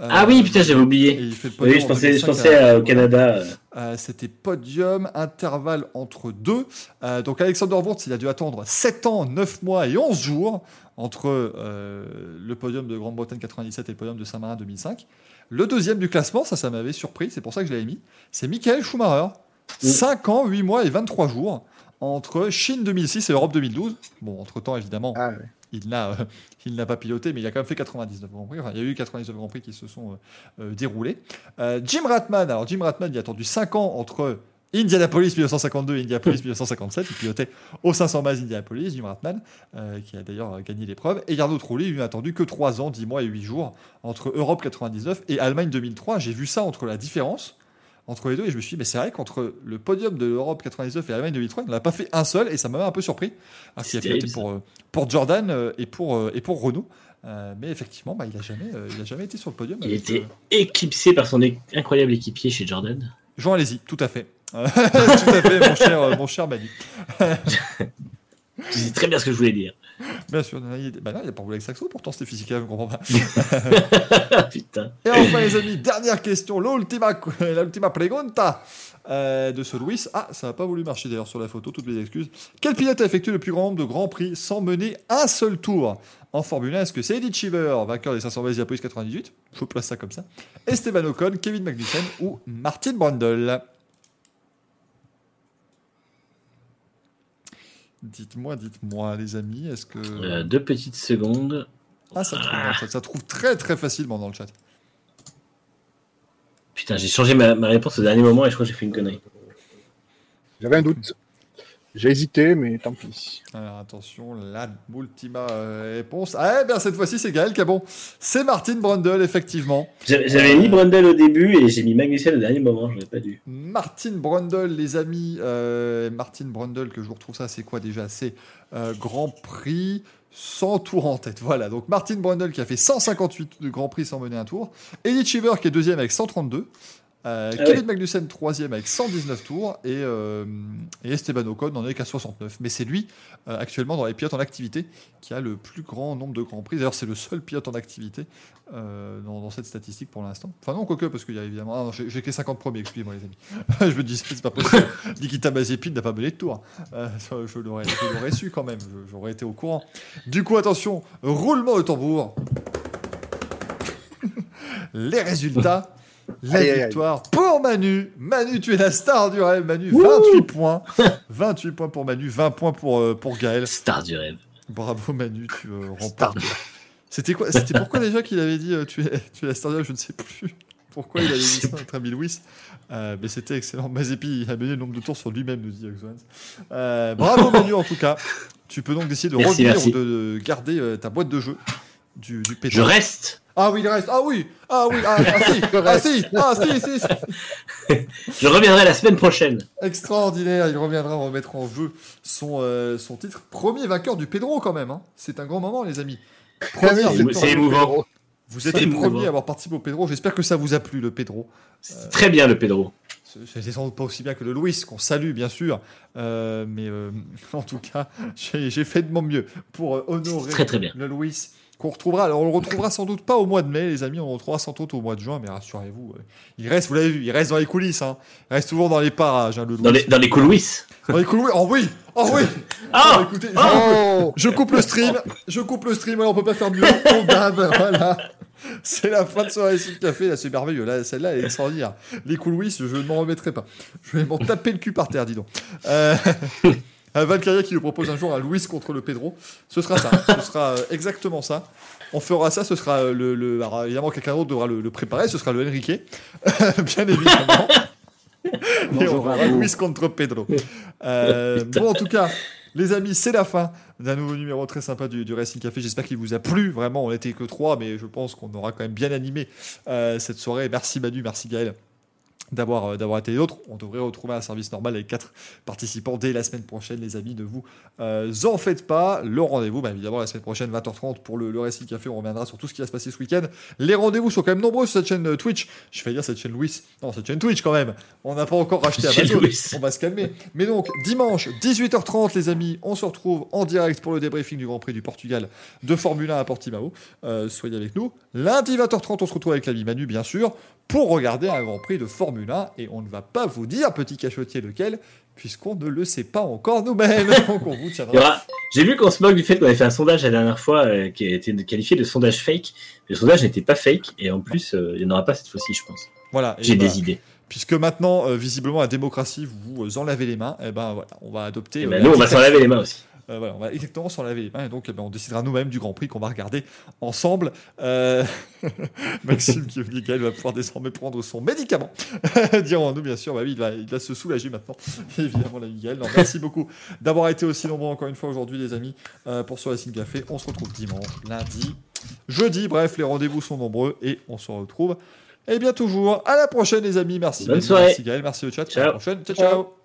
Euh, Ah oui, putain, j'avais oublié. il fait le podium Oui, je en pensais, je 2005 pensais à- au. Canada. euh. C'était podium, intervalle entre deux. Euh, donc Alexander Wurtz, il a dû attendre 7 ans, 9 mois et 11 jours entre euh, le podium de Grande-Bretagne 97 et le podium de Saint-Marin 2005. Le deuxième du classement, ça, ça m'avait surpris, c'est pour ça que je l'avais mis, c'est Michael Schumacher. 5 ans, 8 mois et 23 jours entre Chine 2006 et Europe 2012. Bon, entre-temps, évidemment, Ah, ouais. il n'a euh, il n'a pas piloté, mais il a quand même fait 99 Grands Prix. Enfin, il y a eu 99 Grands Prix qui se sont euh, euh, déroulés. Euh, Jim Ratman, alors Jim Ratman, il a attendu 5 ans entre Indianapolis 1952 et Indianapolis 1957. Il pilotait au 500 miles Indianapolis, Jim Ratman, qui a d'ailleurs gagné l'épreuve. Et Jarno Trulli, lui, n'a attendu que 3 ans, 10 mois et 8 jours entre Europe 99 et Allemagne 2003. J'ai vu ça entre la différence entre les deux et je me suis dit, mais c'est vrai qu'entre le podium de l'Europe 99 et l'Allemagne 2003, il n'en a pas fait un seul et ça m'a un peu surpris. Alors qu'il a C'est piloté pour, euh, pour Jordan euh, et pour, euh, et pour Renault. Euh, mais effectivement, bah, il n'a jamais, euh, il a jamais été sur le podium. Il avec, était euh, éclipsé par son incroyable équipier chez Jordan. Jean Alési, tout à fait. <laughs> Tout à fait, mon cher, mon cher Manu. <laughs> Tu sais très bien ce que je voulais dire. <laughs> Bien sûr, il bah non, il n'a pas voulu avec Saxo, pourtant c'était physique, je ne comprends pas. <laughs> Putain. Et enfin, les amis, dernière question, l'ultima, <laughs> l'ultima pregunta euh, de ce Louis. Ah, ça n'a pas voulu marcher d'ailleurs sur la photo, toutes mes excuses. Quel pilote a effectué le plus grand nombre de grands prix sans mener un seul tour en Formule 1 Est-ce que c'est Eddie Cheever, vainqueur des 500 miles Indianapolis 98 Je place ça comme ça. Esteban Ocon, Kevin Magnussen ou Martin Brundle? Dites-moi, dites-moi, les amis, est-ce que. Euh, deux petites secondes. Ah, ça trouve, ça, ça trouve très très facilement dans le chat. Putain, j'ai changé ma, ma réponse au dernier moment et je crois que j'ai fait une connerie. J'avais un doute. J'ai hésité, mais tant pis. Alors attention, la ultima euh, réponse. Ah, eh bien cette fois-ci, c'est Gaël qui a bon. C'est Martin Brundle, effectivement. J'avais mis Brundle au début et j'ai mis Magnussen au dernier moment, j'aurais pas dû. Martin Brundle, les amis. euh, Martin Brundle, que je vous retrouve ça, c'est quoi déjà? C'est euh, Grand Prix sans tour en tête. Voilà, donc Martin Brundle qui a fait 158 de Grand Prix sans mener un tour. Eddie Cheever qui est deuxième avec 132. Euh, Ah Kevin ouais. Magnussen troisième avec 119 tours et, euh, et Esteban Ocon n'en est qu'à 69. Mais c'est lui euh, actuellement dans les pilotes en activité qui a le plus grand nombre de grands prix. D'ailleurs, c'est le seul pilote en activité dans, dans cette statistique pour l'instant. Enfin non, quoique parce qu'il y a évidemment. Ah non, j'ai j'ai que les 50 premiers. Excusez-moi les amis. <laughs> je me disais c'est pas possible. <laughs> Nikita Mazepin n'a pas mené de tour. Euh, ça, je l'aurais je l'aurais su quand même. Je- J'aurais été au courant. Du coup, attention, roulement de tambour. <laughs> les résultats. La victoire pour Manu. Manu, tu es la star du rêve. Manu, 28 points. <laughs> 28 points pour Manu, 20 points pour, euh, pour Gaël. Star du rêve. Bravo Manu, tu euh, remportes. C'était quoi C'était pourquoi déjà qu'il avait dit euh, tu, es, tu es la star du rêve? Je ne sais plus. Pourquoi il avait dit ça, notre ami Louis Euh, Mais c'était excellent. Mazepi a mené le nombre de tours sur lui-même, nous dit. Euh, bravo <laughs> Manu en tout cas. Tu peux donc décider de Merci, revenir merci. ou de, de garder euh, ta boîte de jeu du, du. Je reste. Ah oui, il reste. Ah oui. Ah oui. Ah, ah, si. <laughs> Ah si. Ah si, si, si. Je reviendrai la semaine prochaine. Extraordinaire, il reviendra remettre en jeu son, euh, son titre. Premier vainqueur du Pedro quand même. hein. C'est un grand moment les amis. Premier Ah c'est émouvant. Vous êtes c'est le émouvant. premier à avoir participé au Pedro. J'espère que ça vous a plu le Pedro. Très bien le Pedro. C'est c'est sans doute pas aussi bien que le Louis, qu'on salue bien sûr. Euh, mais euh, <laughs> en tout cas, j'ai fait de mon mieux pour honorer Très très bien. le Louis. Qu'on retrouvera, alors on le retrouvera sans doute pas au mois de mai, les amis, on le retrouvera sans doute au mois de juin, mais rassurez-vous, euh, il reste, vous l'avez vu, il reste dans les coulisses, hein. il reste toujours dans les parages, hein, le Dans les, dans les coulisses. Dans les coulisses, oh oui, oh oui <laughs> Ah Écoutez, je, Oh je coupe le stream, je coupe le stream, voilà, on peut pas faire mieux. <laughs> On dab, voilà. C'est la fin de soirée sur le café, là, c'est merveilleux. Là, celle-là, elle est extraordinaire. Les coulisses, je ne m'en remettrai pas. Je vais m'en taper le cul par terre, dis donc. Euh, <laughs> un Valkyria qui nous propose un jour un Louis contre le Pedro. Ce sera ça. Ce sera euh, exactement ça. On fera ça, ce sera euh, le. le- alors, évidemment, quelqu'un d'autre devra le, le préparer. Ce sera le Enrique. <laughs> Bien évidemment. <laughs> Et on à vous. Louis contre Pedro. <laughs> Euh, bon, en tout cas, les amis, c'est la fin d'un nouveau numéro très sympa du, du Racing Café. J'espère qu'il vous a plu. Vraiment, on n'était que trois, mais je pense qu'on aura quand même bien animé euh, cette soirée. Merci Manu, merci Gaël. D'avoir euh, d'avoir été les autres. On devrait retrouver un service normal avec quatre participants dès la semaine prochaine, les amis. Ne vous euh, en faites pas. Le rendez-vous, bah, évidemment, la semaine prochaine, 20h30 pour le, le Racing Café. On reviendra sur tout ce qui va se passer ce week-end. Les rendez-vous sont quand même nombreux sur cette chaîne euh, Twitch. Je vais dire cette chaîne Louis. Non, cette chaîne Twitch quand même. On n'a pas encore racheté. Louis. On va se calmer. Mais donc, dimanche, 18h30, les amis, on se retrouve en direct pour le débriefing du Grand Prix du Portugal de Formule 1 à Portimao. Euh, soyez avec nous. Lundi, 20h30, on se retrouve avec l'ami Manu, bien sûr, pour regarder un Grand Prix de Formule 1. Et on ne va pas vous dire, petit cachotier, lequel, puisqu'on ne le sait pas encore nous-mêmes. <laughs> Donc, on vous tiendra. J'ai vu qu'on se moque du fait qu'on avait fait un sondage la dernière fois euh, qui a été qualifié de sondage fake. Le sondage n'était pas fake et en plus, euh, il n'y en aura pas cette fois-ci, je pense. Voilà. J'ai bah, des idées. Puisque maintenant, euh, visiblement, la démocratie vous euh, en lavez les mains, et ben voilà, on va adopter. Et euh, ben, nous, on va s'en laver les mains aussi. Euh, voilà, on va exactement s'en laver les mains et donc eh ben, on décidera nous-mêmes du Grand Prix qu'on va regarder ensemble. Euh, <laughs> Maxime qui va pouvoir désormais prendre son médicament. <laughs> Dirons-nous bien sûr, bah oui, il va, il va se soulager maintenant. <laughs> Évidemment, la Miguel. Non, merci beaucoup d'avoir été aussi nombreux encore une fois aujourd'hui, les amis, euh, pour ce Racing Café. On se retrouve dimanche, lundi, jeudi. Bref, les rendez-vous sont nombreux et on se retrouve. Et bien toujours. À la prochaine, les amis. Merci. Bonne soirée. Merci Gaël. Merci au chat. À la prochaine. ciao. Ciao. ciao.